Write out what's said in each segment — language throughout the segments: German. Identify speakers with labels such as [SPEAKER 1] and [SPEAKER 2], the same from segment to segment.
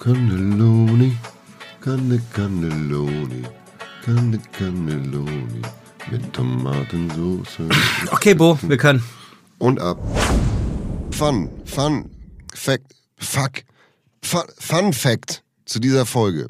[SPEAKER 1] Cannelloni, Canne Cannelloni, Canne Cannelloni mit Tomatensauce.
[SPEAKER 2] Okay, Bo, wir können.
[SPEAKER 1] Und ab. Fun, Fun, Fact, Fuck, Fun, Fun Fact zu dieser Folge.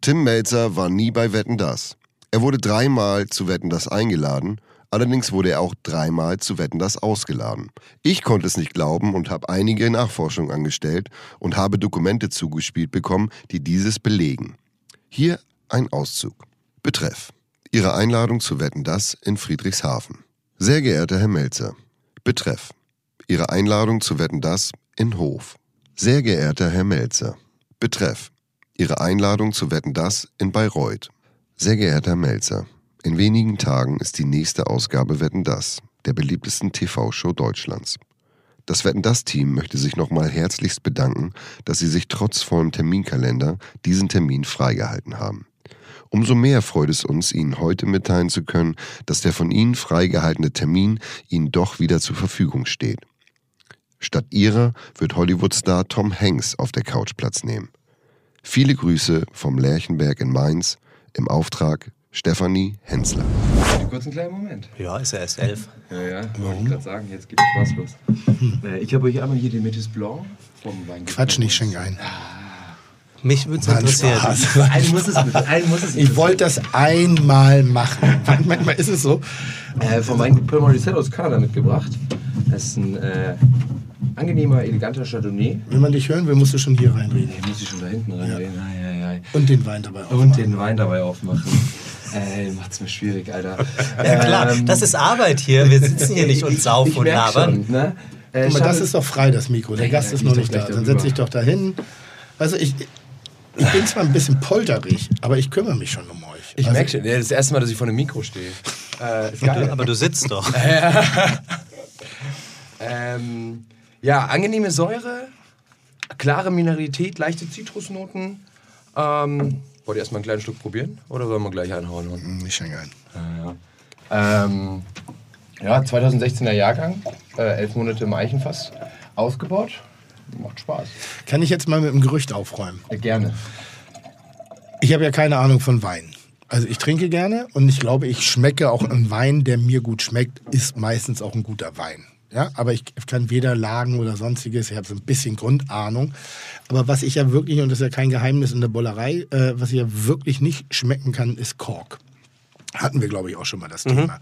[SPEAKER 1] Tim Melzer war nie bei Wetten Das. Er wurde dreimal zu Wetten Das eingeladen, allerdings wurde er auch dreimal zu Wetten Das ausgeladen. Ich konnte es nicht glauben und habe einige Nachforschungen angestellt und habe Dokumente zugespielt bekommen, die dieses belegen. Hier ein Auszug. Betreff. Ihre Einladung zu Wetten Das in Friedrichshafen. Sehr geehrter Herr Melzer. Betreff. Ihre Einladung zu Wetten Das in Hof. Sehr geehrter Herr Melzer. Betreff. Ihre Einladung zu Wetten Das in Bayreuth. Sehr geehrter Herr Melzer. In wenigen Tagen ist die nächste Ausgabe Wetten Das, der beliebtesten TV-Show Deutschlands. Das Wetten das Team möchte sich nochmal herzlichst bedanken, dass Sie sich trotz vollem Terminkalender diesen Termin freigehalten haben. Umso mehr freut es uns, Ihnen heute mitteilen zu können, dass der von Ihnen freigehaltene Termin Ihnen doch wieder zur Verfügung steht. Statt Ihrer wird Hollywood-Star Tom Hanks auf der Couch Platz nehmen. Viele Grüße vom Lerchenberg in Mainz im Auftrag Stefanie Hensler.
[SPEAKER 3] Kurz einen kleinen Moment.
[SPEAKER 2] Ja, ist ja erst elf.
[SPEAKER 3] Ja, ja. Warum? Ich gerade sagen, jetzt geht Spaß los. Äh, Ich habe euch einmal hier den Metis Blanc vom Weingut.
[SPEAKER 4] Quatsch nicht, schenk ein.
[SPEAKER 2] Mich würde es interessieren.
[SPEAKER 4] Spaß.
[SPEAKER 3] Einen muss es. Einen muss es
[SPEAKER 4] Ich wollte das einmal machen. Manchmal ist es so.
[SPEAKER 3] äh, vom Weingut Paul Morissette aus Kanada mitgebracht. Das ist ein äh, angenehmer, eleganter Chardonnay.
[SPEAKER 4] Wenn man dich hören will, musst du schon hier reinreden.
[SPEAKER 3] Den muss ich schon da hinten reinreden. Ai, ai, ai.
[SPEAKER 4] Und den Wein dabei auch.
[SPEAKER 3] Und den Wein dabei aufmachen. Ey, macht's mir schwierig, Alter.
[SPEAKER 2] Ja, klar,
[SPEAKER 3] Ähm,
[SPEAKER 2] das ist Arbeit hier. Wir sitzen hier nicht und saufen
[SPEAKER 3] ich
[SPEAKER 2] und
[SPEAKER 3] merk
[SPEAKER 2] labern.
[SPEAKER 3] Schon, ne? äh,
[SPEAKER 4] Guck mal, das ist doch frei, das Mikro. Der Gast ist noch nicht da. Dann setz dich doch dahin. Also ich, ich bin zwar ein bisschen polterig, aber ich kümmere mich schon um euch.
[SPEAKER 3] Ich
[SPEAKER 4] also,
[SPEAKER 3] merke schon, das ist das erste Mal, dass ich vor einem Mikro stehe. Äh, ist geil.
[SPEAKER 2] Aber du sitzt doch.
[SPEAKER 3] Ähm, ja, angenehme Säure, klare Mineralität, leichte Zitrusnoten. Ähm, wollt ihr erstmal einen kleinen Schluck probieren? Oder sollen wir gleich einhauen?
[SPEAKER 4] Hm, Ich schenke ein.
[SPEAKER 3] Ähm, ja, 2016er Jahrgang, äh, elf Monate im Eichenfass, ausgebaut. Macht Spaß.
[SPEAKER 4] Kann ich jetzt mal mit dem Gerücht aufräumen?
[SPEAKER 3] Äh, gerne.
[SPEAKER 4] Ich habe ja keine Ahnung von Wein. Also ich trinke gerne und ich glaube, ich schmecke auch einen Wein, der mir gut schmeckt, ist meistens auch ein guter Wein. Ja, aber ich kann weder Lagen oder sonstiges, ich habe so ein bisschen Grundahnung. Aber was ich ja wirklich, und das ist ja kein Geheimnis in der Bollerei, äh, was ich ja wirklich nicht schmecken kann, ist Kork. Hatten wir, glaube ich, auch schon mal das Thema.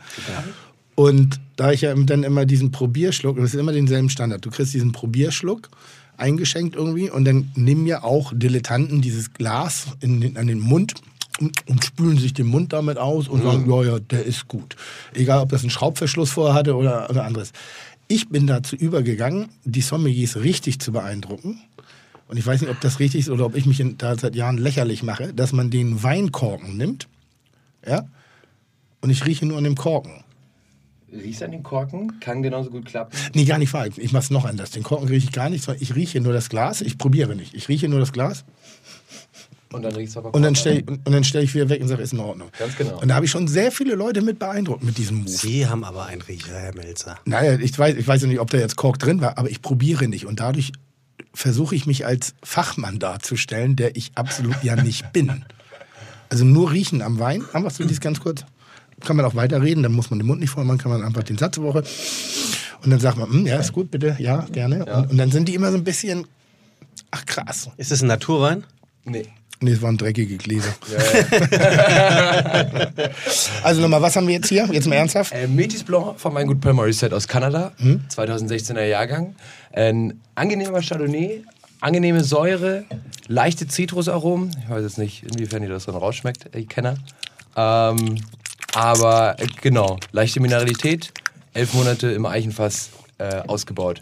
[SPEAKER 4] Und da ich ja dann immer diesen Probierschluck, und das ist immer denselben Standard, du kriegst diesen Probierschluck eingeschenkt irgendwie und dann nehmen ja auch Dilettanten dieses Glas in den, an den Mund und, spülen sich den Mund damit aus und sagen, ja, ja, der ist gut. Egal, ob das einen Schraubverschluss vorher hatte oder, oder anderes. Ich bin dazu übergegangen, die Sommeliers richtig zu beeindrucken. Und ich weiß nicht, ob das richtig ist oder ob ich mich da seit Jahren lächerlich mache, dass man den Weinkorken nimmt, ja, und ich rieche nur an dem Korken.
[SPEAKER 3] Riechst an den Korken, kann genauso gut klappen.
[SPEAKER 4] Nee, gar nicht wahr. Ich, ich mach's noch anders. Den Korken rieche ich gar nicht, sondern ich rieche nur das Glas. Ich probiere nicht. Ich rieche nur das Glas
[SPEAKER 3] Und dann riechst du aber
[SPEAKER 4] und dann stelle ich, und dann stell ich wieder weg und sage, ist in Ordnung.
[SPEAKER 3] Ganz genau.
[SPEAKER 4] Und da habe ich schon sehr viele Leute mit beeindruckt mit diesem Move.
[SPEAKER 2] Sie haben aber einen Riecher, Herr Melzer.
[SPEAKER 4] Naja, ich weiß, ich weiß ja nicht, ob da jetzt Kork drin war, aber ich probiere nicht. Und dadurch versuche ich mich als Fachmann darzustellen, der ich absolut ja nicht bin. Also nur riechen am Wein. Einfach so dies ganz kurz. Kann man auch weiterreden, dann muss man den Mund nicht voll machen, kann man einfach den Satz Woche. Und dann sagt man, "Hm, ja, ist gut, bitte, ja, gerne. Und, und dann sind die immer so ein bisschen, ach krass.
[SPEAKER 2] Ist das ein Naturwein?
[SPEAKER 3] Nee.
[SPEAKER 4] Nee, es waren dreckige Gläser. also nochmal, was haben wir jetzt hier? Jetzt mal ernsthaft?
[SPEAKER 3] Äh, Metis Blanc von Weingut Paul Morissette aus Kanada, 2016er Jahrgang. Ein angenehmer Chardonnay, angenehme Säure, leichte Zitrusaromen. Ich weiß jetzt nicht, inwiefern ihr das dann rausschmeckt, ich Kenner. Ähm, aber äh, genau, leichte Mineralität, elf Monate im Eichenfass äh, ausgebaut.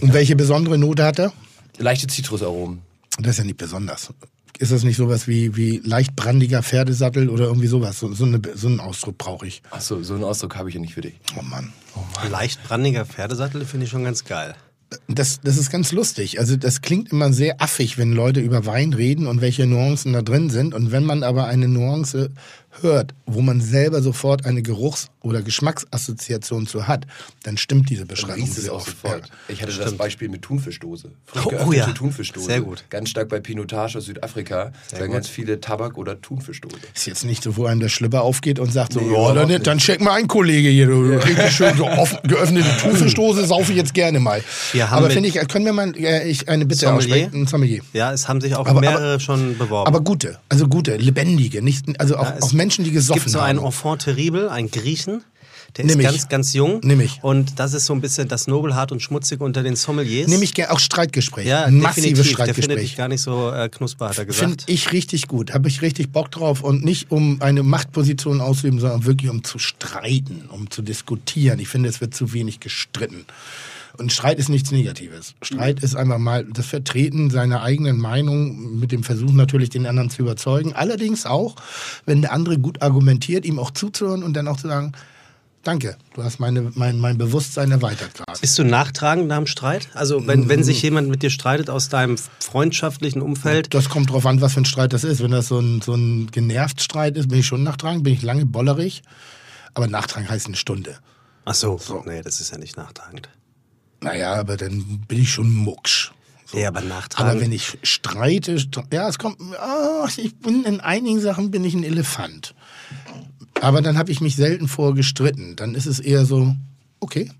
[SPEAKER 4] Und welche besondere Note hat er?
[SPEAKER 3] Leichte Zitrusaromen.
[SPEAKER 4] Das ist ja nicht besonders. Ist das nicht sowas wie, wie leicht brandiger Pferdesattel oder irgendwie sowas? So, so, eine, so einen Ausdruck brauche ich.
[SPEAKER 3] Achso, so einen Ausdruck habe ich ja nicht für dich.
[SPEAKER 4] Oh Mann.
[SPEAKER 2] Leicht brandiger Pferdesattel finde ich schon ganz geil.
[SPEAKER 4] Das, das ist ganz lustig. Also das klingt immer sehr affig, wenn Leute über Wein reden und welche Nuancen da drin sind. Und wenn man aber eine Nuance hört, wo man selber sofort eine Geruchs- oder Geschmacksassoziation zu hat, dann stimmt diese Beschreibung sehr
[SPEAKER 3] auch
[SPEAKER 4] oft.
[SPEAKER 3] sofort. Ich hatte das Beispiel mit Thunfischdose. Frisch
[SPEAKER 2] Oh,
[SPEAKER 3] geöffnete
[SPEAKER 2] ja.
[SPEAKER 3] Thunfischdose.
[SPEAKER 2] Sehr gut.
[SPEAKER 3] Ganz stark bei Pinotage aus Südafrika. da
[SPEAKER 2] gut.
[SPEAKER 3] ganz viele Tabak- oder Thunfischdose.
[SPEAKER 4] Ist jetzt nicht so, wo einem der Schlipper aufgeht und sagt so,
[SPEAKER 3] Nee,
[SPEAKER 4] ja, dann,
[SPEAKER 3] nicht.
[SPEAKER 4] dann check mal ein Kollege hier, du richtig schön so offen, geöffnete Thunfischdose saufe ich jetzt gerne mal.
[SPEAKER 2] Wir haben
[SPEAKER 4] aber finde ich, können wir mal äh, ich eine Bitte
[SPEAKER 2] Sommelier?
[SPEAKER 4] aussprechen? Ein Sommelier.
[SPEAKER 2] Ja, es haben sich auch
[SPEAKER 4] Aber-
[SPEAKER 2] mehrere schon beworben.
[SPEAKER 4] Aber gute, also gute, lebendige, nicht, also auch,
[SPEAKER 2] Ja,
[SPEAKER 4] auch Menschen, die gesoffen
[SPEAKER 2] gibt so
[SPEAKER 4] haben.
[SPEAKER 2] einen Enfant terrible, einen Griechen. Der
[SPEAKER 4] Nimm
[SPEAKER 2] ist
[SPEAKER 4] ich.
[SPEAKER 2] ganz, ganz jung.
[SPEAKER 4] Nimm ich.
[SPEAKER 2] Und das ist so ein bisschen das Nobelhart und Schmutzige unter den Sommeliers.
[SPEAKER 4] Nehme ich gerne auch Streitgespräch.
[SPEAKER 2] ja,
[SPEAKER 4] massives
[SPEAKER 2] definitiv. Der findet dich
[SPEAKER 4] Streitgespräch.
[SPEAKER 2] gar nicht so äh, knusper, hat er
[SPEAKER 4] Finde
[SPEAKER 2] gesagt.
[SPEAKER 4] ich richtig gut. Habe ich richtig Bock drauf und nicht um eine Machtposition auszuüben, sondern wirklich um zu streiten, um zu diskutieren. Ich finde, es wird zu wenig gestritten. Und Streit ist nichts Negatives. Streit ist einfach mal das Vertreten seiner eigenen Meinung mit dem Versuch natürlich den anderen zu überzeugen. Allerdings auch, wenn der andere gut argumentiert, ihm auch zuzuhören und dann auch zu sagen, danke, du hast meine, mein, mein Bewusstsein erweitert gerade.
[SPEAKER 2] Bist du nachtragend nach dem Streit? Also wenn, wenn sich jemand mit dir streitet aus deinem freundschaftlichen Umfeld,
[SPEAKER 4] Das kommt drauf an, was für ein Streit das ist. Wenn das so ein, so ein genervt Streit ist, bin ich schon nachtragend, bin ich lange bollerig. Aber nachtragen heißt eine Stunde.
[SPEAKER 2] ach so, nee, das ist ja nicht nachtragend.
[SPEAKER 4] Naja, aber dann bin ich schon mucksch.
[SPEAKER 2] Ja, aber nachtragend.
[SPEAKER 4] Aber wenn ich streite, stre- ja, es kommt, ah, ich bin in einigen Sachen bin ich ein Elefant. Aber dann habe ich mich selten vor gestritten. Dann ist es eher so, okay.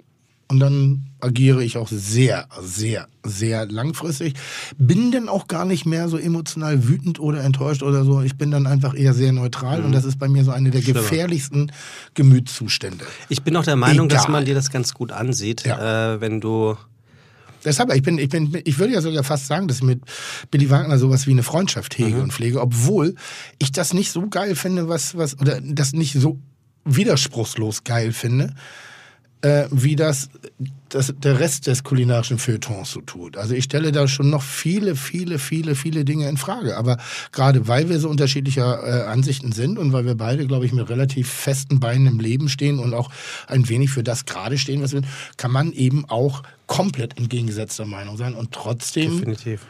[SPEAKER 4] Und dann agiere ich auch sehr, sehr, sehr langfristig. Bin dann auch gar nicht mehr so emotional wütend oder enttäuscht oder so. Ich bin dann einfach eher sehr neutral und das ist bei mir so eine der
[SPEAKER 2] Schlimmer.
[SPEAKER 4] gefährlichsten Gemütszustände.
[SPEAKER 2] ich bin auch der Meinung, dass
[SPEAKER 4] Egal.
[SPEAKER 2] man dir das ganz gut ansieht,
[SPEAKER 4] Ja.
[SPEAKER 2] äh, wenn du
[SPEAKER 4] Deshalb, ich bin, ich bin, ich würde ja sogar fast sagen, dass ich mit Billy Wagner sowas wie eine Freundschaft hege und pflege, obwohl ich das nicht so geil finde, was, was, oder das nicht so widerspruchslos geil finde, äh, wie das, das der Rest des kulinarischen Feuilletons so tut. Also ich stelle da schon noch viele, viele, viele, viele Dinge in Frage. Aber gerade weil wir so unterschiedlicher äh, Ansichten sind und weil wir beide, glaube ich, mit relativ festen Beinen im Leben stehen und auch ein wenig für das gerade stehen, was wir kann man eben auch komplett entgegengesetzter Meinung sein und trotzdem,
[SPEAKER 2] definitiv.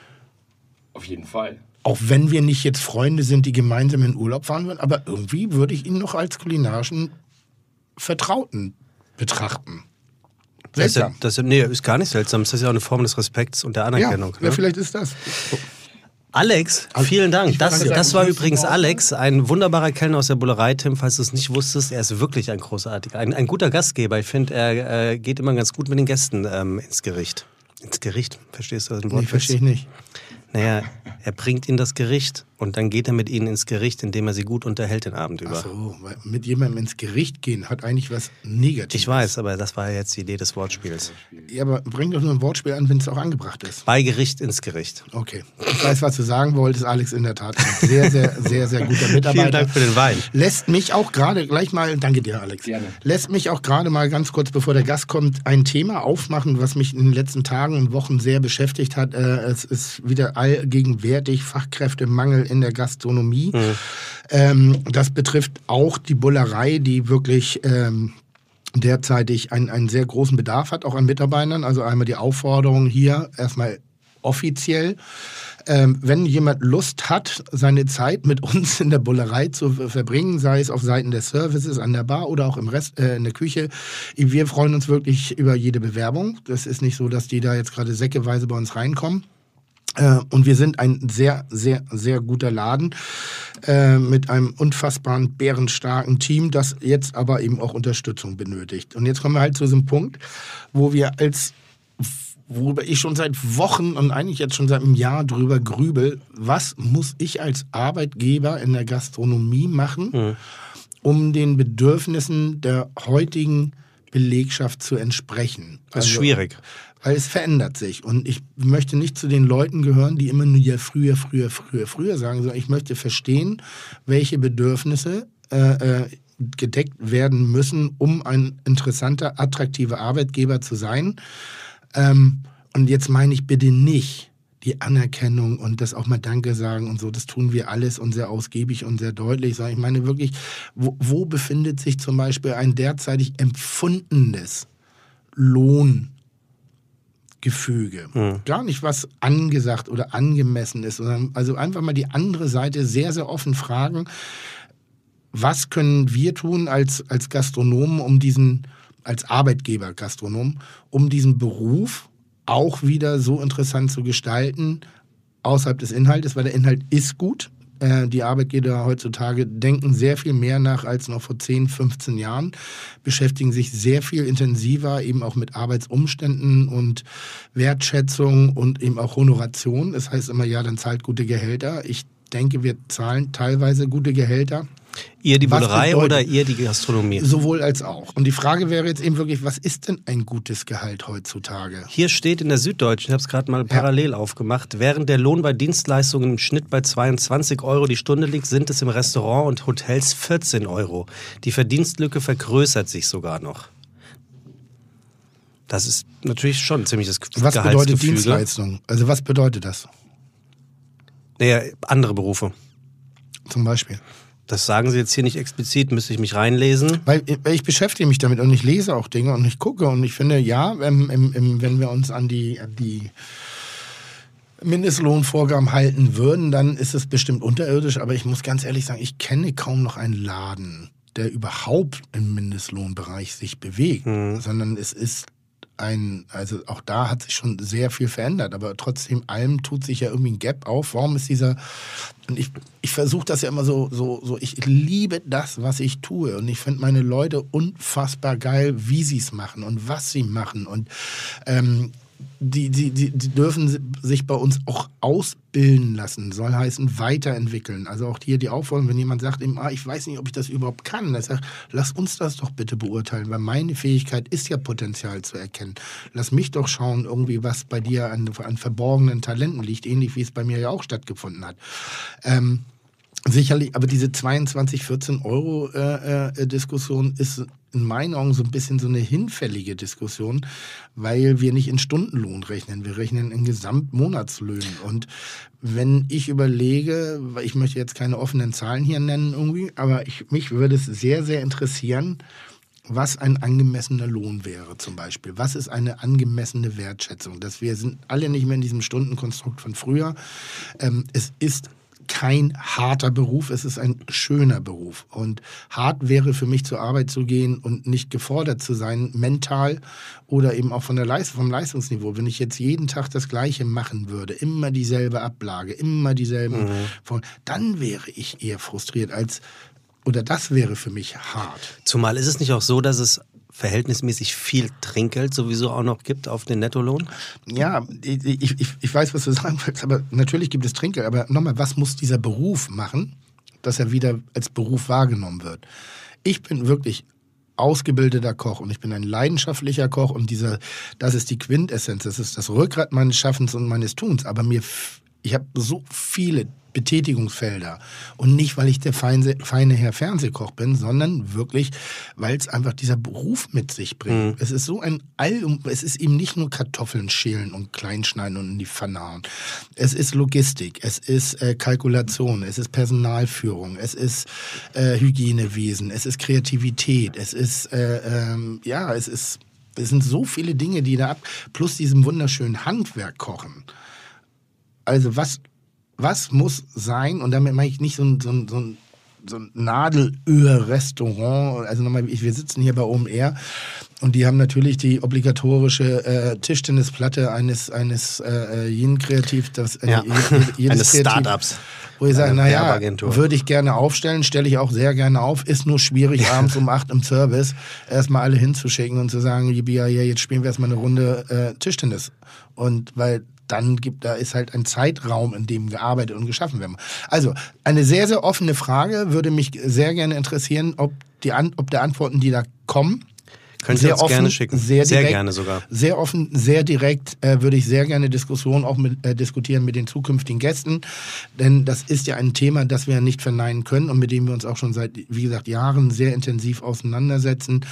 [SPEAKER 3] Auf jeden Fall.
[SPEAKER 4] auch wenn wir nicht jetzt Freunde sind, die gemeinsam in Urlaub fahren würden, aber irgendwie würde ich ihn noch als kulinarischen Vertrauten betrachten.
[SPEAKER 2] Das ist, ja,
[SPEAKER 4] Seltsam.
[SPEAKER 2] das ist, nee, ist gar nicht seltsam. Das ist ja auch eine Form des Respekts und der
[SPEAKER 4] Ja,
[SPEAKER 2] Anerkennung.
[SPEAKER 4] ja,
[SPEAKER 2] ne?
[SPEAKER 4] vielleicht ist das.
[SPEAKER 2] Alex, vielen Dank. Das,
[SPEAKER 4] dir.
[SPEAKER 2] das war übrigens Alex, ein wunderbarer Kellner aus der Bullerei, Tim, falls du es nicht wusstest. Er ist wirklich ein großartiger, ein, ein guter Gastgeber. Ich finde, er äh, geht immer ganz gut mit den Gästen ähm, ins Gericht. Ins Gericht, verstehst du das Wort?
[SPEAKER 4] Nee, verstehe ich nicht.
[SPEAKER 2] Naja, er bringt ihnen das Gericht und dann geht er mit ihnen ins Gericht, indem er sie gut unterhält den Abend über.
[SPEAKER 4] Ach so, weil mit jemandem ins Gericht gehen hat eigentlich was Negatives.
[SPEAKER 2] Ich weiß, aber das war ja jetzt die Idee des Wortspiels.
[SPEAKER 4] Ja, aber bring doch nur ein Wortspiel an, wenn es auch angebracht ist.
[SPEAKER 2] Bei Gericht ins Gericht.
[SPEAKER 4] Okay. Ich weiß, was du sagen wolltest, Alex, in der Tat. Ein sehr, sehr, sehr, sehr guter Mitarbeiter.
[SPEAKER 2] Vielen Dank für den Wein.
[SPEAKER 4] Lässt mich auch gerade gleich mal, danke dir, Alex.
[SPEAKER 3] Gerne.
[SPEAKER 4] Lässt mich auch gerade mal ganz kurz, bevor der Gast kommt, ein Thema aufmachen, was mich in den letzten Tagen und Wochen sehr beschäftigt hat. Äh, Es ist wieder allgegenwärtig Fachkräftemangel in der Gastronomie. Ähm, das betrifft auch die Bullerei, die wirklich ähm, derzeitig einen, einen sehr großen Bedarf hat, auch an Mitarbeitern. Also einmal die Aufforderung hier erstmal offiziell. Ähm, wenn jemand Lust hat, seine Zeit mit uns in der Bullerei zu ver- verbringen, sei es auf Seiten des Services, an der Bar oder auch im Rest, äh, in der Küche, wir freuen uns wirklich über jede Bewerbung. Das ist nicht so, dass die da jetzt gerade säckeweise bei uns reinkommen. Äh, Und wir sind ein sehr, sehr, sehr guter Laden äh, mit einem unfassbaren, bärenstarken Team, das jetzt aber eben auch Unterstützung benötigt. Und jetzt kommen wir halt zu diesem Punkt, wo wir als, worüber ich schon seit Wochen und eigentlich jetzt schon seit einem Jahr drüber grübel, was muss ich als Arbeitgeber in der Gastronomie machen, um den Bedürfnissen der heutigen Belegschaft zu entsprechen.
[SPEAKER 2] Das ist schwierig.
[SPEAKER 4] Weil es verändert sich. Und ich möchte nicht zu den Leuten gehören, die immer nur ja früher, früher, früher, früher sagen, sondern ich möchte verstehen, welche Bedürfnisse äh, äh, gedeckt werden müssen, um ein interessanter, attraktiver Arbeitgeber zu sein. Ähm, und jetzt meine ich bitte nicht die Anerkennung und das auch mal Danke sagen und so. Das tun wir alles und sehr ausgiebig und sehr deutlich. sondern Ich meine wirklich, wo, wo befindet sich zum Beispiel ein derzeitig empfundenes Lohn Gefüge. Gar nicht, was angesagt oder angemessen ist, sondern also einfach mal die andere Seite sehr, sehr offen fragen, was können wir tun als, als Gastronomen, um diesen, als Arbeitgeber Gastronom, um diesen Beruf auch wieder so interessant zu gestalten, außerhalb des Inhaltes, weil der Inhalt ist gut. Äh, Die Arbeitgeber heutzutage denken sehr viel mehr nach als noch vor 10, 15 Jahren, beschäftigen sich sehr viel intensiver eben auch mit Arbeitsumständen und Wertschätzung und eben auch Honoration. Das heißt immer, ja, dann zahlt gute Gehälter. Ich denke, wir zahlen teilweise gute Gehälter.
[SPEAKER 2] Ihr die Bullerei oder ihr die Gastronomie?
[SPEAKER 4] Sowohl als auch. Und die Frage wäre jetzt eben wirklich, was ist denn ein gutes Gehalt heutzutage?
[SPEAKER 2] Hier steht in der Süddeutschen, ich habe es gerade mal parallel aufgemacht, während der Lohn bei Dienstleistungen im Schnitt bei 22 Euro die Stunde liegt, sind es im Restaurant und Hotels 14 Euro. Die Verdienstlücke vergrößert sich sogar noch. Das ist natürlich schon ein ziemliches
[SPEAKER 4] Was bedeutet. Dienstleistung? Also was bedeutet das
[SPEAKER 2] Naja, andere Berufe.
[SPEAKER 4] zum Beispiel?
[SPEAKER 2] Das sagen Sie jetzt hier nicht explizit, müsste ich mich reinlesen.
[SPEAKER 4] Weil weil ich beschäftige mich damit und ich lese auch Dinge und ich gucke und ich finde, ja, ähm, im, wenn wir uns an die, an die Mindestlohnvorgaben halten würden, dann ist es bestimmt unterirdisch. Aber ich muss ganz ehrlich sagen, ich kenne kaum noch einen Laden, der überhaupt im Mindestlohnbereich sich bewegt, sondern es ist ein, also auch da hat sich schon sehr viel verändert, aber trotzdem allem tut sich ja irgendwie ein Gap auf. Warum ist dieser, und ich, ich versuche das ja immer so, so, so, ich liebe das, was ich tue und ich finde meine Leute unfassbar geil, wie sie es machen und was sie machen und ähm, die, die, die, die dürfen sich bei uns auch ausbilden lassen, soll heißen weiterentwickeln. Also auch hier die Aufforderung, wenn jemand sagt, ah, ich weiß nicht, ob ich das überhaupt kann, dann sagt, lass uns das doch bitte beurteilen, weil meine Fähigkeit ist ja Potenzial zu erkennen. Lass mich doch schauen, irgendwie, was bei dir an, an verborgenen Talenten liegt, ähnlich wie es bei mir ja auch stattgefunden hat. Ähm, Sicherlich, aber diese 22, 14 Euro äh, äh, Diskussion ist in meinen Augen so ein bisschen so eine hinfällige Diskussion, weil wir nicht in Stundenlohn rechnen. Wir rechnen in Gesamtmonatslöhnen. Und wenn ich überlege, ich möchte jetzt keine offenen Zahlen hier nennen irgendwie, aber ich, mich würde es sehr, sehr interessieren, was ein angemessener Lohn wäre zum Beispiel. Was ist eine angemessene Wertschätzung? Dass wir sind alle nicht mehr in diesem Stundenkonstrukt von früher. Ähm, es ist kein harter Beruf, es ist ein schöner Beruf. Und hart wäre für mich zur Arbeit zu gehen und nicht gefordert zu sein, mental oder eben auch von der Leist vom Leistungsniveau. Wenn ich jetzt jeden Tag das Gleiche machen würde, immer dieselbe Ablage, immer dieselben, Form, dann wäre ich eher frustriert als, oder das wäre für mich hart.
[SPEAKER 2] Zumal ist es nicht auch so, dass es verhältnismäßig viel Trinkgeld sowieso auch noch gibt auf den Nettolohn?
[SPEAKER 4] Ja, ich, ich, ich- weiß, was du sagen willst, aber natürlich gibt es Trinkgeld. Aber nochmal, was muss dieser Beruf machen, dass er wieder als Beruf wahrgenommen wird? Ich bin wirklich ausgebildeter Koch und ich bin ein leidenschaftlicher Koch und dieser, das ist die Quintessenz, das ist das Rückgrat meines Schaffens und meines Tuns. Aber mir, ich habe so viele Betätigungsfelder und nicht, weil ich der feine, feine Herr Fernsehkoch bin, sondern wirklich, weil es einfach dieser Beruf mit sich bringt. Es ist so ein All, es ist eben nicht nur Kartoffeln schälen und kleinschneiden und in die Pfanne hauen. Es ist Logistik, es ist äh, Kalkulation, es ist Personalführung, es ist äh, Hygienewesen, es ist Kreativität, es ist, äh, ähm, ja, es ist, es sind so viele Dinge, die da ab, plus diesem wunderschönen Handwerk kochen. Also was, was muss sein, und damit meine ich nicht so ein, so ein, so ein, so ein Nadelöhr-Restaurant, also nochmal, wir sitzen hier bei OMR und die haben natürlich die obligatorische äh, Tischtennisplatte eines, eines äh, jeden Kreativ, das, äh,
[SPEAKER 2] Ja.
[SPEAKER 4] je- jedes
[SPEAKER 2] Eines Startups.
[SPEAKER 4] Wo ich sage, naja, würde ich gerne aufstellen, stelle ich auch sehr gerne auf, ist nur schwierig, abends um acht im Service erstmal alle hinzuschicken und zu sagen, ja, jetzt spielen wir erstmal eine Runde äh, Tischtennis. Und weil dann gibt, da ist halt ein Zeitraum, in dem gearbeitet und geschaffen werden. Also, eine sehr, sehr offene Frage, würde mich sehr gerne interessieren, ob, die An ob der Antworten, die da kommen,
[SPEAKER 2] Könnt ihr uns gerne schicken.
[SPEAKER 4] Sehr,
[SPEAKER 2] Sehr
[SPEAKER 4] direkt,
[SPEAKER 2] gerne sogar.
[SPEAKER 4] Sehr offen, sehr direkt äh, würde ich sehr gerne Diskussionen auch mit, äh, diskutieren mit den zukünftigen Gästen. Denn das ist ja ein Thema, das wir nicht verneinen können und mit dem wir uns auch schon seit, wie gesagt, Jahren sehr intensiv auseinandersetzen.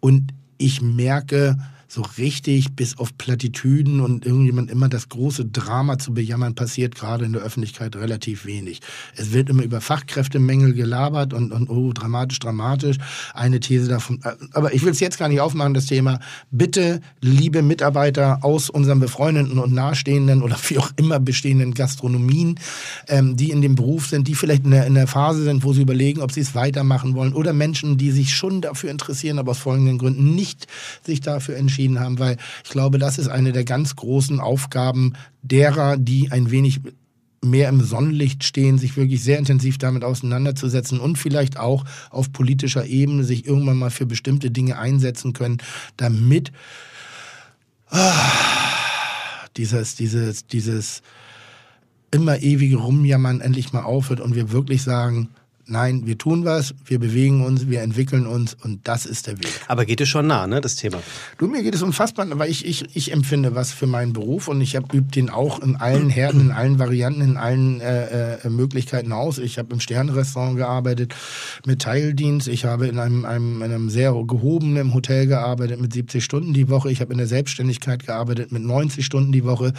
[SPEAKER 4] Und ich merke, so richtig bis auf Plattitüden und irgendjemand immer das große Drama zu bejammern, passiert gerade in der Öffentlichkeit relativ wenig. Es wird immer über Fachkräftemängel gelabert und, und oh, dramatisch, dramatisch. Eine These davon. äh, Aber ich will es jetzt gar nicht aufmachen, das Thema. Bitte, liebe Mitarbeiter aus unseren befreundeten und nahestehenden oder wie auch immer bestehenden Gastronomien, ähm, die in dem Beruf sind, die vielleicht in der, in der Phase sind, wo sie überlegen, ob sie es weitermachen wollen oder Menschen, die sich schon dafür interessieren, aber aus folgenden Gründen nicht sich dafür entschieden haben, weil ich glaube, das ist eine der ganz großen Aufgaben derer, die ein wenig mehr im Sonnenlicht stehen, sich wirklich sehr intensiv damit auseinanderzusetzen und vielleicht auch auf politischer Ebene sich irgendwann mal für bestimmte Dinge einsetzen können, damit ah, dieses, dieses, dieses immer ewige Rumjammern endlich mal aufhört und wir wirklich sagen, nein, wir tun was, wir bewegen uns, wir entwickeln uns und das ist der Weg.
[SPEAKER 2] Aber geht es schon nah, ne, das Thema?
[SPEAKER 4] Du, mir geht es unfassbar, weil ich, ich, ich empfinde was für meinen Beruf und ich habe übt den auch in allen Härten, in allen Varianten, in allen äh, äh, Möglichkeiten aus. Ich habe im Sternrestaurant gearbeitet mit Teildienst. Ich habe in einem, einem, in einem sehr gehobenen Hotel gearbeitet mit 70 Stunden die Woche. Ich habe in der Selbstständigkeit gearbeitet mit 90 Stunden die Woche.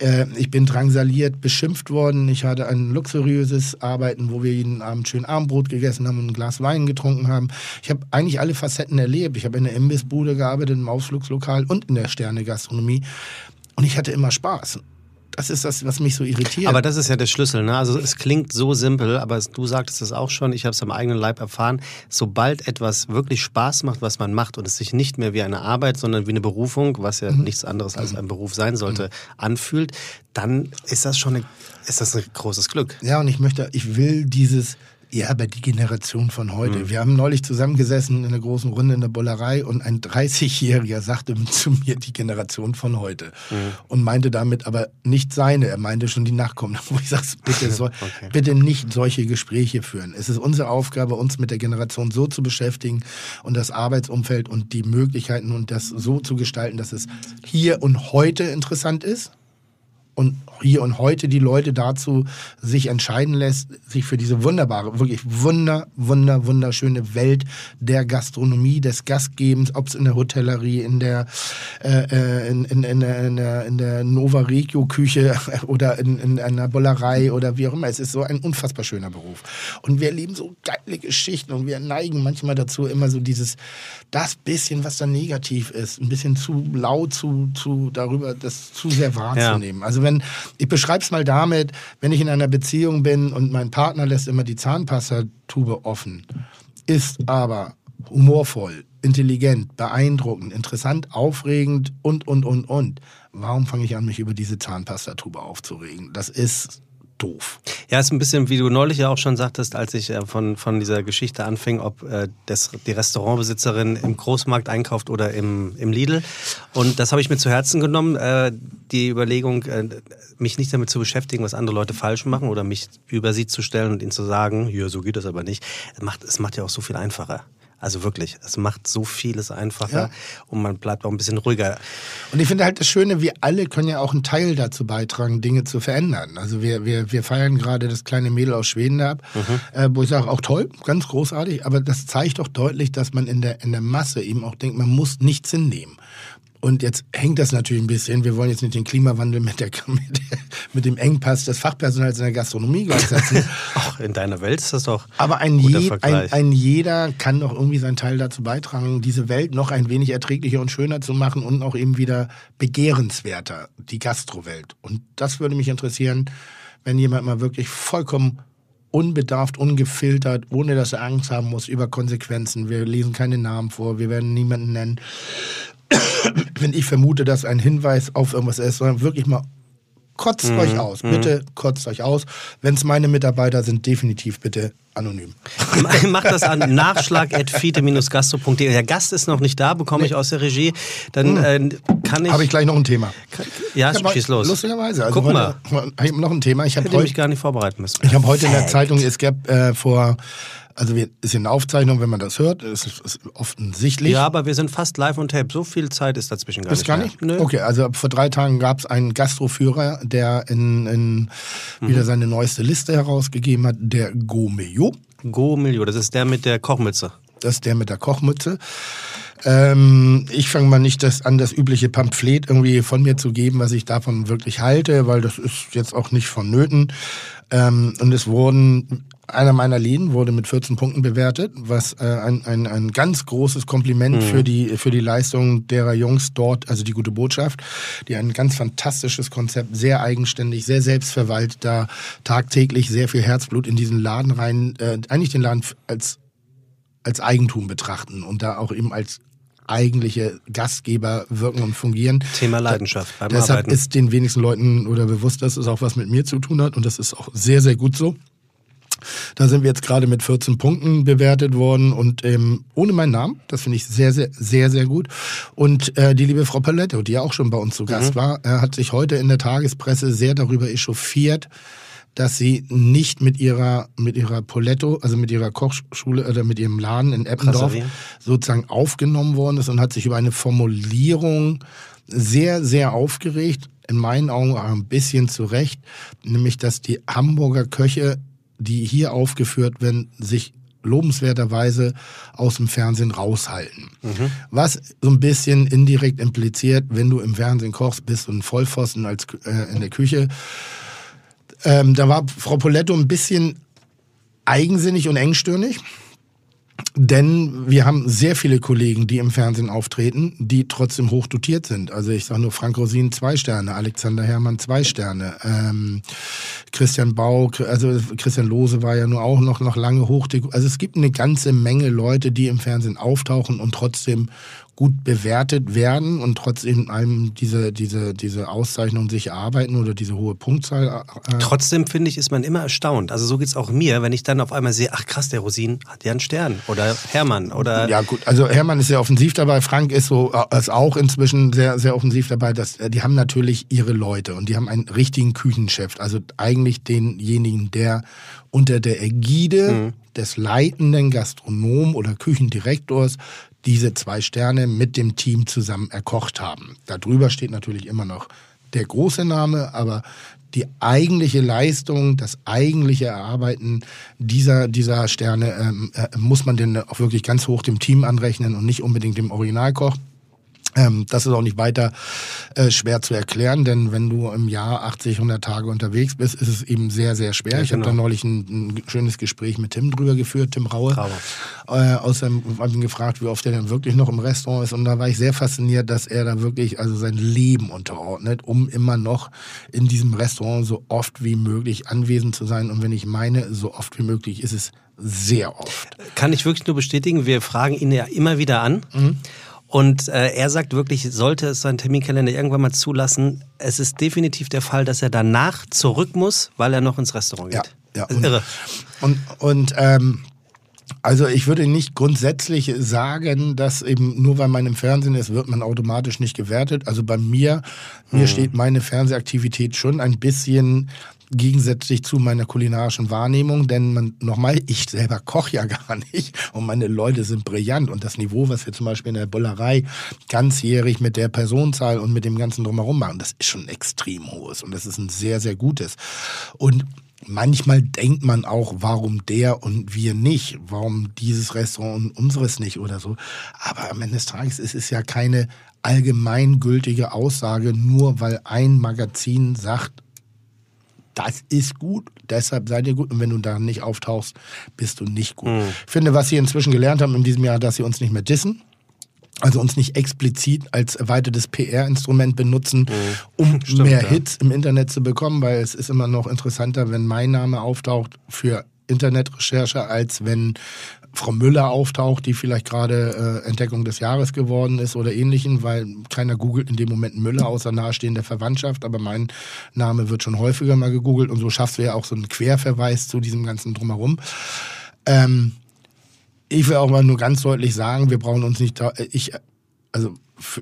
[SPEAKER 4] Äh, ich bin drangsaliert, beschimpft worden. Ich hatte ein luxuriöses Arbeiten, wo wir jeden Abend schön Abendbrot gegessen haben und ein Glas Wein getrunken haben. Ich habe eigentlich alle Facetten erlebt. Ich habe in der Imbissbude gearbeitet, im Ausflugslokal und in der Sterne-Gastronomie. Und ich hatte immer Spaß. Das ist das, was mich so irritiert.
[SPEAKER 2] Aber das ist ja der Schlüssel. Ne? Also es klingt so simpel, aber du sagtest es auch schon, ich habe es am eigenen Leib erfahren. Sobald etwas wirklich Spaß macht, was man macht und es sich nicht mehr wie eine Arbeit, sondern wie eine Berufung, was ja nichts anderes als ein Beruf sein sollte, anfühlt, dann ist das schon eine, ist das ein großes Glück.
[SPEAKER 4] Ja, und ich möchte, ich will dieses, ja, aber die Generation von heute. Wir haben neulich zusammengesessen in einer großen Runde in der Bollerei und ein 30-Jähriger sagte zu mir die Generation von heute und meinte damit aber nicht seine, er meinte schon die Nachkommen. Wo ich sage, bitte, so,
[SPEAKER 2] Okay.
[SPEAKER 4] bitte nicht solche Gespräche führen. Es ist unsere Aufgabe, uns mit der Generation so zu beschäftigen und das Arbeitsumfeld und die Möglichkeiten und das so zu gestalten, dass es hier und heute interessant ist und hier und heute die Leute dazu sich entscheiden lässt, sich für diese wunderbare, wirklich wunder, wunder, wunderschöne Welt der Gastronomie, des Gastgebens, ob es in der Hotellerie, in der, äh, äh, in, in, in, der, in der, in der Nova Regio Küche oder in, in einer Bollerei oder wie auch immer. Es ist so ein unfassbar schöner Beruf. Und wir erleben so geile Geschichten und wir neigen manchmal dazu, immer so dieses, das bisschen, was da negativ ist, ein bisschen zu laut zu, zu darüber, das zu sehr wahrzunehmen. Also wenn, ich beschreibe es mal damit, wenn ich in einer Beziehung bin und mein Partner lässt immer die Zahnpastatube offen, ist aber humorvoll, intelligent, beeindruckend, interessant, aufregend und, und, und, und. Warum fange ich an, mich über diese Zahnpastatube aufzuregen? Das ist doof.
[SPEAKER 2] Ja, ist ein bisschen, wie du neulich ja auch schon sagtest, als ich äh, von, von dieser Geschichte anfing, ob äh, das, die Restaurantbesitzerin im Großmarkt einkauft oder im, im Lidl. Und das habe ich mir zu Herzen genommen, äh, die Überlegung, äh, mich nicht damit zu beschäftigen, was andere Leute falsch machen oder mich über sie zu stellen und ihnen zu sagen, ja, so geht das aber nicht. Es macht, es macht ja auch so viel einfacher. Also wirklich, es macht so vieles einfacher
[SPEAKER 4] Ja.
[SPEAKER 2] und man bleibt auch ein bisschen ruhiger.
[SPEAKER 4] Und ich finde halt das Schöne, wir alle können ja auch einen Teil dazu beitragen, Dinge zu verändern. Also wir, wir, wir feiern gerade das kleine Mädel aus Schweden ab, äh, wo ich sage, auch toll, ganz großartig, aber das zeigt doch deutlich, dass man in der, in der Masse eben auch denkt, man muss nichts hinnehmen. Und jetzt hängt das natürlich ein bisschen, wir wollen jetzt nicht den Klimawandel mit, der, mit, der, mit dem Engpass des Fachpersonals in der Gastronomie gleichsetzen.
[SPEAKER 2] Auch in deiner Welt ist das doch
[SPEAKER 4] Aber ein, je, ein, ein jeder kann doch irgendwie seinen Teil dazu beitragen, diese Welt noch ein wenig erträglicher und schöner zu machen und auch eben wieder begehrenswerter, die Gastrowelt. Und das würde mich interessieren, wenn jemand mal wirklich vollkommen unbedarft, ungefiltert, ohne dass er Angst haben muss über Konsequenzen. Wir lesen keine Namen vor, wir werden niemanden nennen. wenn ich vermute, dass ein Hinweis auf irgendwas ist, sondern wirklich mal kotzt
[SPEAKER 2] Mhm.
[SPEAKER 4] euch aus. Bitte kotzt euch aus. Wenn es meine Mitarbeiter sind, definitiv bitte anonym.
[SPEAKER 2] Mach das an nachschlag.fiete-gastro.de. Der Gast ist noch nicht da, bekomme ich aus der Regie. Dann äh, kann ich.
[SPEAKER 4] Habe ich gleich noch ein Thema.
[SPEAKER 2] ja,
[SPEAKER 4] Ich
[SPEAKER 2] schieß los.
[SPEAKER 4] Lustigerweise. Also
[SPEAKER 2] Guck
[SPEAKER 4] heute,
[SPEAKER 2] mal.
[SPEAKER 4] Ich habe noch ein Thema. Ich habe
[SPEAKER 2] mich
[SPEAKER 4] heute,
[SPEAKER 2] gar nicht vorbereiten müssen.
[SPEAKER 4] ich hab heute in der Zeitung, es gab äh, vor, also wir, ist hier eine Aufzeichnung, wenn man das hört, ist, ist offensichtlich.
[SPEAKER 2] Ja, aber wir sind fast live on tape. So viel Zeit ist dazwischen gar
[SPEAKER 4] Ist
[SPEAKER 2] nicht.
[SPEAKER 4] gar
[SPEAKER 2] mehr.
[SPEAKER 4] nicht?
[SPEAKER 2] Nö.
[SPEAKER 4] Okay, also vor drei Tagen gab es einen Gastroführer, der in, in
[SPEAKER 2] Mhm.
[SPEAKER 4] wieder seine neueste Liste herausgegeben hat, der Gomeo.
[SPEAKER 2] Go Milio, das ist der mit der Kochmütze.
[SPEAKER 4] Das ist der mit der Kochmütze. Ähm, ich fange mal nicht das, an, das übliche Pamphlet irgendwie von mir zu geben, was ich davon wirklich halte, weil das ist jetzt auch nicht vonnöten. Ähm, und es wurden, einer meiner Läden wurde mit 14 Punkten bewertet, was äh, ein, ein, ein ganz großes Kompliment mhm. für, die, für die Leistung derer Jungs dort, also die gute Botschaft, die ein ganz fantastisches Konzept, sehr eigenständig, sehr selbstverwaltet, da tagtäglich sehr viel Herzblut in diesen Laden rein, äh, eigentlich den Laden als als Eigentum betrachten und da auch eben als eigentliche Gastgeber wirken und fungieren.
[SPEAKER 2] Thema Leidenschaft
[SPEAKER 4] beim Deshalb Arbeiten. ist den wenigsten Leuten oder bewusst, dass es auch was mit mir zu tun hat und das ist auch sehr, sehr gut so. Da sind wir jetzt gerade mit 14 Punkten bewertet worden und ähm, ohne meinen Namen. Das finde ich sehr, sehr, sehr, sehr gut. Und äh, die liebe Frau Paletto, die ja auch schon bei uns zu Gast mhm. war, äh, hat sich heute in der Tagespresse sehr darüber echauffiert, dass sie nicht mit ihrer, mit ihrer Poletto, also mit ihrer Kochschule oder mit ihrem Laden in Eppendorf sozusagen aufgenommen worden ist und hat sich über eine Formulierung sehr, sehr aufgeregt, in meinen Augen auch ein bisschen zu Recht, nämlich dass die Hamburger Köche, die hier aufgeführt werden, sich lobenswerterweise aus dem Fernsehen raushalten. Mhm. Was so ein bisschen indirekt impliziert, wenn du im Fernsehen kochst, bist du ein Vollpfosten als äh, in der Küche. Ähm, da war Frau Poletto ein bisschen eigensinnig und engstirnig. Denn wir haben sehr viele Kollegen, die im Fernsehen auftreten, die trotzdem hoch dotiert sind. Also ich sage nur Frank Rosin zwei Sterne, Alexander Herrmann zwei Sterne, ähm, Christian Bau, also Christian Lose war ja nur auch noch, noch lange hoch. Also es gibt eine ganze Menge Leute, die im Fernsehen auftauchen und trotzdem gut bewertet werden und trotzdem einem diese, diese, diese Auszeichnung sich erarbeiten oder diese hohe Punktzahl.
[SPEAKER 2] Äh trotzdem finde ich, ist man immer erstaunt. Also so geht es auch mir, wenn ich dann auf einmal sehe, ach krass, der Rosin hat ja einen Stern. Oder Hermann. Oder
[SPEAKER 4] ja gut, also Hermann ist sehr offensiv dabei, Frank ist so äh, ist auch inzwischen sehr, sehr offensiv dabei. Dass, äh, die haben natürlich ihre Leute und die haben einen richtigen Küchenchef. Also eigentlich denjenigen, der unter der Ägide mhm. des leitenden Gastronom oder Küchendirektors diese zwei Sterne mit dem Team zusammen erkocht haben. Darüber steht natürlich immer noch der große Name, aber die eigentliche Leistung, das eigentliche Erarbeiten dieser, dieser Sterne ähm, äh, muss man denn auch wirklich ganz hoch dem Team anrechnen und nicht unbedingt dem Originalkoch. Ähm, das ist auch nicht weiter äh, schwer zu erklären, denn wenn du im Jahr 80, 100 Tage unterwegs bist, ist es eben sehr, sehr schwer. Ja, ich genau. habe da neulich ein, ein, schönes Gespräch mit Tim drüber geführt, Tim Raue. Äh, außerdem habe ich ihn gefragt, wie oft er denn wirklich noch im Restaurant ist und da war ich sehr fasziniert, dass er da wirklich also sein Leben unterordnet, um immer noch in diesem Restaurant so oft wie möglich anwesend zu sein und wenn ich meine, so oft wie möglich ist es sehr oft.
[SPEAKER 2] Kann ich wirklich nur bestätigen, wir fragen ihn ja immer wieder an. Mhm. Und äh, er sagt wirklich, sollte es sein Terminkalender irgendwann mal zulassen, es ist definitiv der Fall, dass er danach zurück muss, weil er noch ins Restaurant geht.
[SPEAKER 4] Ja, ja. Und, irre. Und, und ähm, also ich würde nicht grundsätzlich sagen, dass eben nur weil man im Fernsehen ist, wird man automatisch nicht gewertet. Also bei mir, mir hm. steht meine Fernsehaktivität schon ein bisschen gegensätzlich zu meiner kulinarischen Wahrnehmung, denn man, nochmal, ich selber koche ja gar nicht und meine Leute sind brillant und das Niveau, was wir zum Beispiel in der Bullerei ganzjährig mit der Personenzahl und mit dem ganzen Drumherum machen, das ist schon extrem hohes und das ist ein sehr, sehr gutes. Und manchmal denkt man auch, warum der und wir nicht, warum dieses Restaurant und unseres nicht oder so. Aber am Ende des Tages ist es ja keine allgemeingültige Aussage, nur weil ein Magazin sagt, das ist gut, deshalb seid ihr gut. Und wenn du da nicht auftauchst, bist du nicht gut. Mhm. Ich finde, was sie inzwischen gelernt haben in diesem Jahr, dass sie uns nicht mehr dissen. Also uns nicht explizit als erweitertes PR-Instrument benutzen, mhm. um Stimmt, mehr ja. Hits im Internet zu bekommen, weil es ist immer noch interessanter, wenn mein Name auftaucht für Internetrecherche, als wenn Frau Müller auftaucht, die vielleicht gerade äh, Entdeckung des Jahres geworden ist oder ähnlichen, weil keiner googelt in dem Moment Müller außer nahestehender Verwandtschaft, aber mein Name wird schon häufiger mal gegoogelt und so schaffst du ja auch so einen Querverweis zu diesem ganzen Drumherum. Ähm, ich will auch mal nur ganz deutlich sagen, wir brauchen uns nicht, ich, also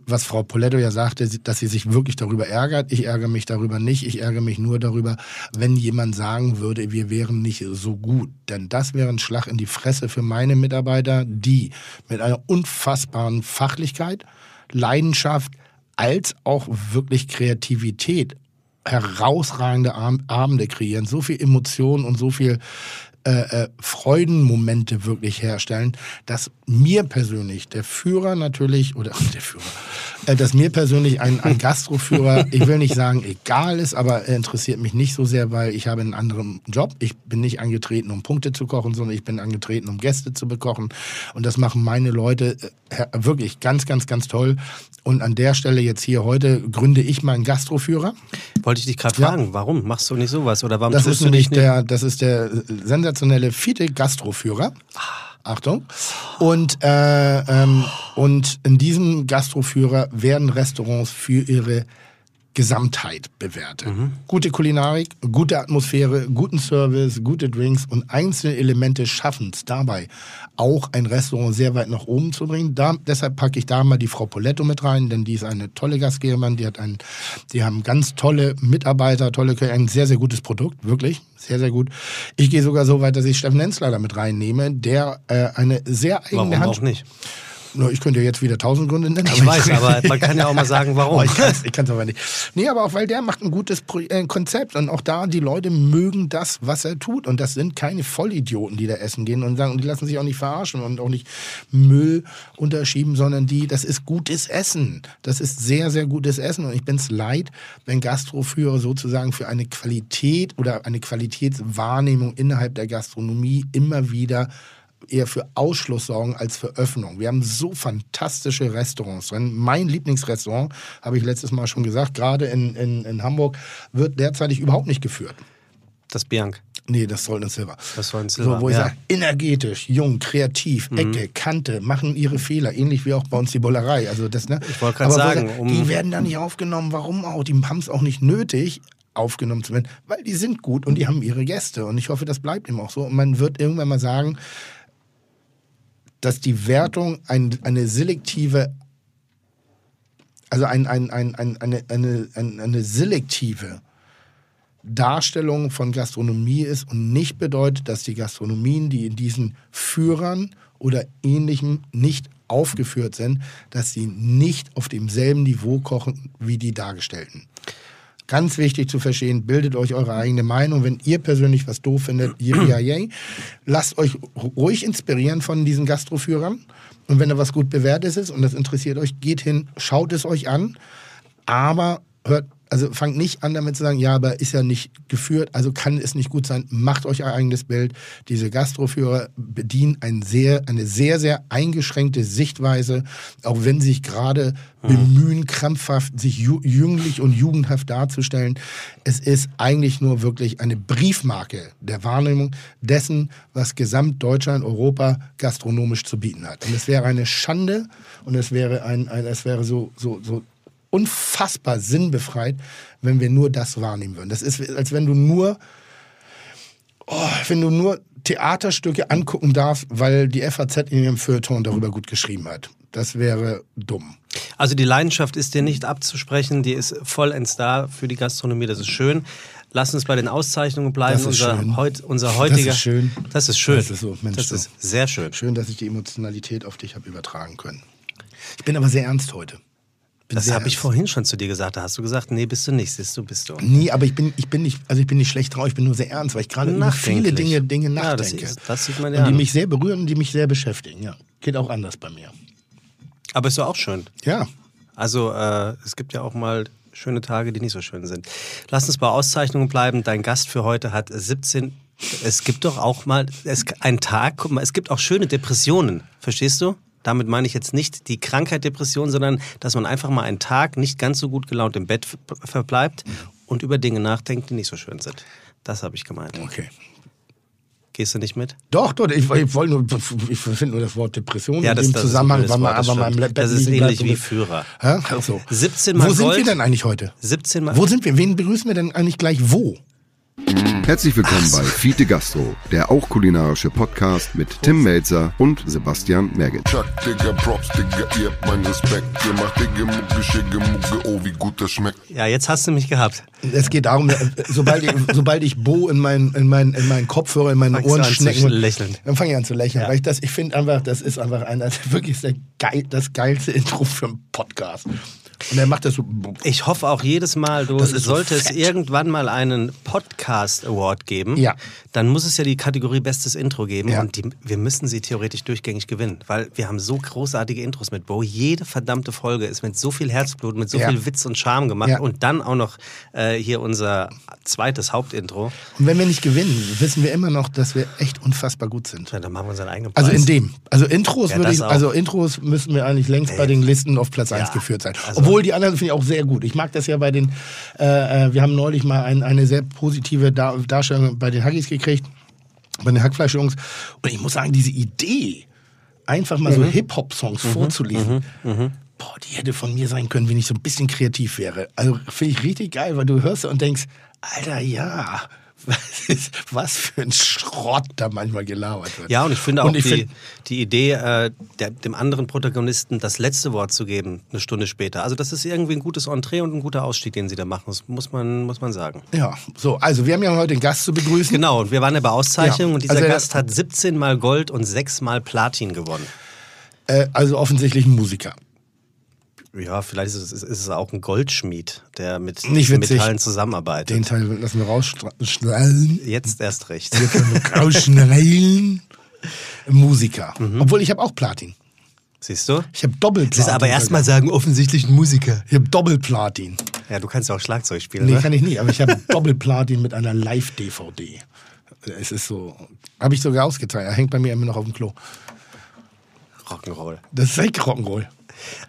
[SPEAKER 4] was Frau Poletto ja sagte, dass sie sich wirklich darüber ärgert. Ich ärgere mich darüber nicht. Ich ärgere mich nur darüber, wenn jemand sagen würde, wir wären nicht so gut. Denn das wäre ein Schlag in die Fresse für meine Mitarbeiter, die mit einer unfassbaren Fachlichkeit, Leidenschaft als auch wirklich Kreativität herausragende Abende kreieren. So viel Emotionen und so viel äh, äh, Freudenmomente wirklich herstellen, dass mir persönlich der Führer natürlich, oder der Führer, äh, dass mir persönlich ein, ein Gastroführer, ich will nicht sagen egal ist, aber er interessiert mich nicht so sehr, weil ich habe einen anderen Job. Ich bin nicht angetreten, um Punkte zu kochen, sondern ich bin angetreten, um Gäste zu bekochen. Und das machen meine Leute äh, wirklich ganz, ganz, ganz toll. Und an der Stelle jetzt hier heute gründe ich meinen Gastroführer.
[SPEAKER 2] Wollte ich dich gerade
[SPEAKER 4] Ja.
[SPEAKER 2] fragen, warum machst du nicht sowas? Oder warum
[SPEAKER 4] Das
[SPEAKER 2] tust
[SPEAKER 4] ist
[SPEAKER 2] du nicht
[SPEAKER 4] der, das ist der äh, sensationelle Fiete Gastroführer. Achtung. Und, äh, ähm, und in diesem Gastroführer werden Restaurants für ihre Gesamtheit bewertet. Gute Kulinarik, gute Atmosphäre, guten Service, gute Drinks und einzelne Elemente schaffen es dabei, auch ein Restaurant sehr weit nach oben zu bringen. Da, deshalb packe ich da mal die Frau Poletto mit rein, denn die ist eine tolle Gastgeberin, die hat ein, die haben ganz tolle Mitarbeiter, tolle, ein sehr, sehr gutes Produkt, wirklich, sehr, sehr gut. Ich gehe sogar so weit, dass ich Steffen Hensler da mit reinnehme, der äh, eine sehr eigene
[SPEAKER 2] Warum
[SPEAKER 4] Hand...
[SPEAKER 2] auch nicht?
[SPEAKER 4] Na, Ich könnte jetzt wieder tausend Gründe nennen.
[SPEAKER 2] Ich weiß, aber man kann ja auch mal sagen, warum.
[SPEAKER 4] Oh, ich kann es aber nicht. Nee, aber auch weil der macht ein gutes Pro äh, Konzept und auch da, die Leute mögen das, was er tut. Und das sind keine Vollidioten, die da essen gehen und sagen, und die lassen sich auch nicht verarschen und auch nicht Müll unterschieben, sondern die, das ist gutes Essen. Das ist sehr, sehr gutes Essen. Und ich bin es leid, wenn Gastroführer sozusagen für eine Qualität oder eine Qualitätswahrnehmung innerhalb der Gastronomie immer wieder eher für Ausschluss sorgen als für Öffnung. Wir haben so fantastische Restaurants drin. Mein Lieblingsrestaurant, habe ich letztes Mal schon gesagt, gerade in, in, in Hamburg, wird derzeitig überhaupt nicht geführt.
[SPEAKER 2] Das Bianc.
[SPEAKER 4] Nee, das Soll Silver.
[SPEAKER 2] Das Soll Silver,
[SPEAKER 4] So, wo ich
[SPEAKER 2] ja.
[SPEAKER 4] sage, energetisch, jung, kreativ, Ecke, Kante, machen ihre Fehler, ähnlich wie auch bei uns die Bollerei. Also das, ne?
[SPEAKER 2] Ich wollte gerade sagen,
[SPEAKER 4] ich
[SPEAKER 2] um-
[SPEAKER 4] die werden da nicht aufgenommen. Warum auch? Die haben es auch nicht nötig, aufgenommen zu werden, weil die sind gut und die haben ihre Gäste. Und ich hoffe, das bleibt eben auch so. Und man wird irgendwann mal sagen, dass die Wertung ein, eine selektive, also ein, ein, ein, ein, eine, eine, eine, eine selektive Darstellung von Gastronomie ist und nicht bedeutet, dass die Gastronomien, die in diesen Führern oder ähnlichem nicht aufgeführt sind, dass sie nicht auf demselben Niveau kochen wie die Dargestellten. Ganz wichtig zu verstehen, bildet euch eure eigene Meinung. Wenn ihr persönlich was doof findet, lasst euch ruhig inspirieren von diesen Gastroführern. Und wenn da was gut bewertet ist und das interessiert euch, geht hin, schaut es euch an. Aber hört, also fangt nicht an damit zu sagen, ja, aber ist ja nicht geführt, also kann es nicht gut sein. Macht euch ein eigenes Bild. Diese Gastroführer bedienen ein sehr, eine sehr, sehr eingeschränkte Sichtweise, auch wenn sie sich gerade bemühen, krampfhaft sich jünglich und jugendhaft darzustellen. Es ist eigentlich nur wirklich eine Briefmarke der Wahrnehmung dessen, was Gesamtdeutschland, Europa gastronomisch zu bieten hat. Und es wäre eine Schande und es wäre ein, ein es wäre so, so, so unfassbar sinnbefreit, wenn wir nur das wahrnehmen würden. Das ist, als wenn du nur, oh, wenn du nur Theaterstücke angucken darfst, weil die FAZ in ihrem Feuilleton darüber gut geschrieben hat. Das wäre dumm.
[SPEAKER 2] Also die Leidenschaft ist dir nicht abzusprechen, die ist vollends da für die Gastronomie, das ist schön. Lass uns bei den Auszeichnungen bleiben.
[SPEAKER 4] Das ist
[SPEAKER 2] unser,
[SPEAKER 4] schön.
[SPEAKER 2] heut, unser heutiger.
[SPEAKER 4] ist schön.
[SPEAKER 2] Das ist schön.
[SPEAKER 4] Das ist so, Mensch,
[SPEAKER 2] das ist sehr schön.
[SPEAKER 4] Schön, dass ich die Emotionalität auf dich habe übertragen können. Ich bin aber sehr ernst heute. Bin
[SPEAKER 2] Das habe ich vorhin schon zu dir gesagt. Da hast du gesagt, nee, bist du nicht. Siehst du, bist du.
[SPEAKER 4] Nee, aber ich bin, ich bin nicht, also ich bin nicht schlecht drauf, ich bin nur sehr ernst, weil ich gerade über viele. Dinge, Dinge
[SPEAKER 2] Ja, das
[SPEAKER 4] nachdenke.
[SPEAKER 2] ist- das sieht man ja
[SPEAKER 4] Und die mich sehr berühren und die mich sehr beschäftigen, ja. Geht auch anders bei mir.
[SPEAKER 2] Aber ist doch auch schön.
[SPEAKER 4] Ja.
[SPEAKER 2] Also äh, es gibt ja auch mal schöne Tage, die nicht so schön sind. Lass uns bei Auszeichnungen bleiben. Dein Gast für heute hat 17. Es gibt doch auch mal es, ein Tag, guck mal, es gibt auch schöne Depressionen. Verstehst du? Damit meine ich jetzt nicht die Krankheit Depression, sondern dass man einfach mal einen Tag nicht ganz so gut gelaunt im Bett ver- verbleibt und über Dinge nachdenkt, die nicht so schön sind. Das habe ich gemeint.
[SPEAKER 4] Okay.
[SPEAKER 2] Gehst du nicht mit?
[SPEAKER 4] Doch, doch, ich, ich nur, ich finde nur das Wort Depression
[SPEAKER 2] Ja,
[SPEAKER 4] in
[SPEAKER 2] das,
[SPEAKER 4] dem
[SPEAKER 2] das ist
[SPEAKER 4] Zusammenhang,
[SPEAKER 2] blödes
[SPEAKER 4] weil man aber mal im. Bett
[SPEAKER 2] Das ist ähnlich wie Führer.
[SPEAKER 4] Hä? Ach so.
[SPEAKER 2] 17 Mal
[SPEAKER 4] Wo sind
[SPEAKER 2] Gold.
[SPEAKER 4] wir denn eigentlich heute?
[SPEAKER 2] 17 Mal.
[SPEAKER 4] Wo sind wir? Wen begrüßen wir denn eigentlich gleich wo?
[SPEAKER 1] Herzlich willkommen bei Fiete Gastro, der auch kulinarische Podcast mit Tim Melzer und Sebastian Merget.
[SPEAKER 5] Chuck, Digga, Props, Digga, ihr habt meinen Respekt. Ihr macht Digga, Mucke, Schicke, Mucke, oh, wie gut das schmeckt.
[SPEAKER 2] Ja, jetzt hast du mich gehabt.
[SPEAKER 4] Es geht darum, äh, sobald ich, sobald ich Bo in meinen in mein, in mein Kopfhörer, in meine
[SPEAKER 2] Fangst du
[SPEAKER 4] Ohren
[SPEAKER 2] an zu
[SPEAKER 4] schnecken,
[SPEAKER 2] lächeln.
[SPEAKER 4] dann fange ich an zu lächeln.
[SPEAKER 2] Ja.
[SPEAKER 4] Weil ich das, ich finde einfach, das ist einfach ein, das ist wirklich der geil, das geilste Intro für einen Podcast. Und er macht das so.
[SPEAKER 2] Ich hoffe auch jedes Mal, du
[SPEAKER 4] ist so
[SPEAKER 2] es irgendwann mal einen Podcast Award geben,
[SPEAKER 4] Ja.
[SPEAKER 2] dann muss es ja die Kategorie Bestes Intro geben
[SPEAKER 4] Ja.
[SPEAKER 2] und die, wir müssen sie theoretisch durchgängig gewinnen, weil wir haben so großartige Intros mit Bo. Jede verdammte Folge ist mit so viel Herzblut, mit so
[SPEAKER 4] Ja.
[SPEAKER 2] viel Witz und Charme gemacht
[SPEAKER 4] Ja.
[SPEAKER 2] und dann auch noch äh, hier unser zweites Hauptintro.
[SPEAKER 4] Und wenn wir nicht gewinnen, wissen wir immer noch, dass wir echt unfassbar gut sind.
[SPEAKER 2] Ja, Dann machen wir unseren eigenen Preis.
[SPEAKER 4] Also in dem. Also Intros
[SPEAKER 2] Ja,
[SPEAKER 4] würde ich,
[SPEAKER 2] auch.
[SPEAKER 4] also Intros müssen wir eigentlich längst bei den Listen auf Platz 1
[SPEAKER 2] Ja,
[SPEAKER 4] geführt sein.
[SPEAKER 2] also-
[SPEAKER 4] Obwohl die anderen finde ich auch sehr gut. Ich mag das ja bei den, äh, äh, wir haben neulich mal ein, eine sehr positive Dar Darstellung bei den Haggis gekriegt, bei den Hackfleischjungs. Und ich muss sagen, diese Idee, einfach mal so
[SPEAKER 2] Mhm.
[SPEAKER 4] Hip-Hop-Songs vorzulesen, boah, die hätte von mir sein können, wenn ich so ein bisschen kreativ wäre. Also finde ich richtig geil, weil du hörst und denkst, Alter, ja. Was, für ein Schrott da manchmal gelabert wird.
[SPEAKER 2] Ja, und ich finde auch
[SPEAKER 4] ich
[SPEAKER 2] die,
[SPEAKER 4] find-
[SPEAKER 2] die Idee, äh, der, dem anderen Protagonisten das letzte Wort zu geben, eine Stunde später. Also das ist irgendwie ein gutes Entree und ein guter Ausstieg, den sie da machen. Das muss man, muss man sagen.
[SPEAKER 4] Ja, so, also wir haben ja heute den Gast zu begrüßen.
[SPEAKER 2] Genau, und wir waren ja bei Auszeichnungen
[SPEAKER 4] Ja,
[SPEAKER 2] und dieser
[SPEAKER 4] also
[SPEAKER 2] Gast hat 17 Mal Gold und 6 Mal Platin gewonnen.
[SPEAKER 4] Äh, also offensichtlich ein Musiker.
[SPEAKER 2] Ja, vielleicht ist es, ist es auch ein Goldschmied, der mit. Metallen zusammenarbeitet.
[SPEAKER 4] Den Teil lassen wir rausschneiden.
[SPEAKER 2] Jetzt erst recht.
[SPEAKER 4] rausschneiden. Musiker. Obwohl ich habe auch Platin.
[SPEAKER 2] Siehst du?
[SPEAKER 4] Ich habe Doppelplatin.
[SPEAKER 2] Das ist aber erstmal sagen, offensichtlich ein Musiker.
[SPEAKER 4] Ich habe Doppelplatin.
[SPEAKER 2] Ja, du kannst ja auch Schlagzeug spielen,
[SPEAKER 4] Nee,
[SPEAKER 2] ne?
[SPEAKER 4] kann ich nicht, aber ich habe Doppelplatin mit einer Live-DVD. Es ist so. Habe ich sogar ausgeteilt. Er hängt bei mir immer noch auf dem Klo.
[SPEAKER 2] Rock'n'Roll.
[SPEAKER 4] Das ist echt Rock'n'Roll.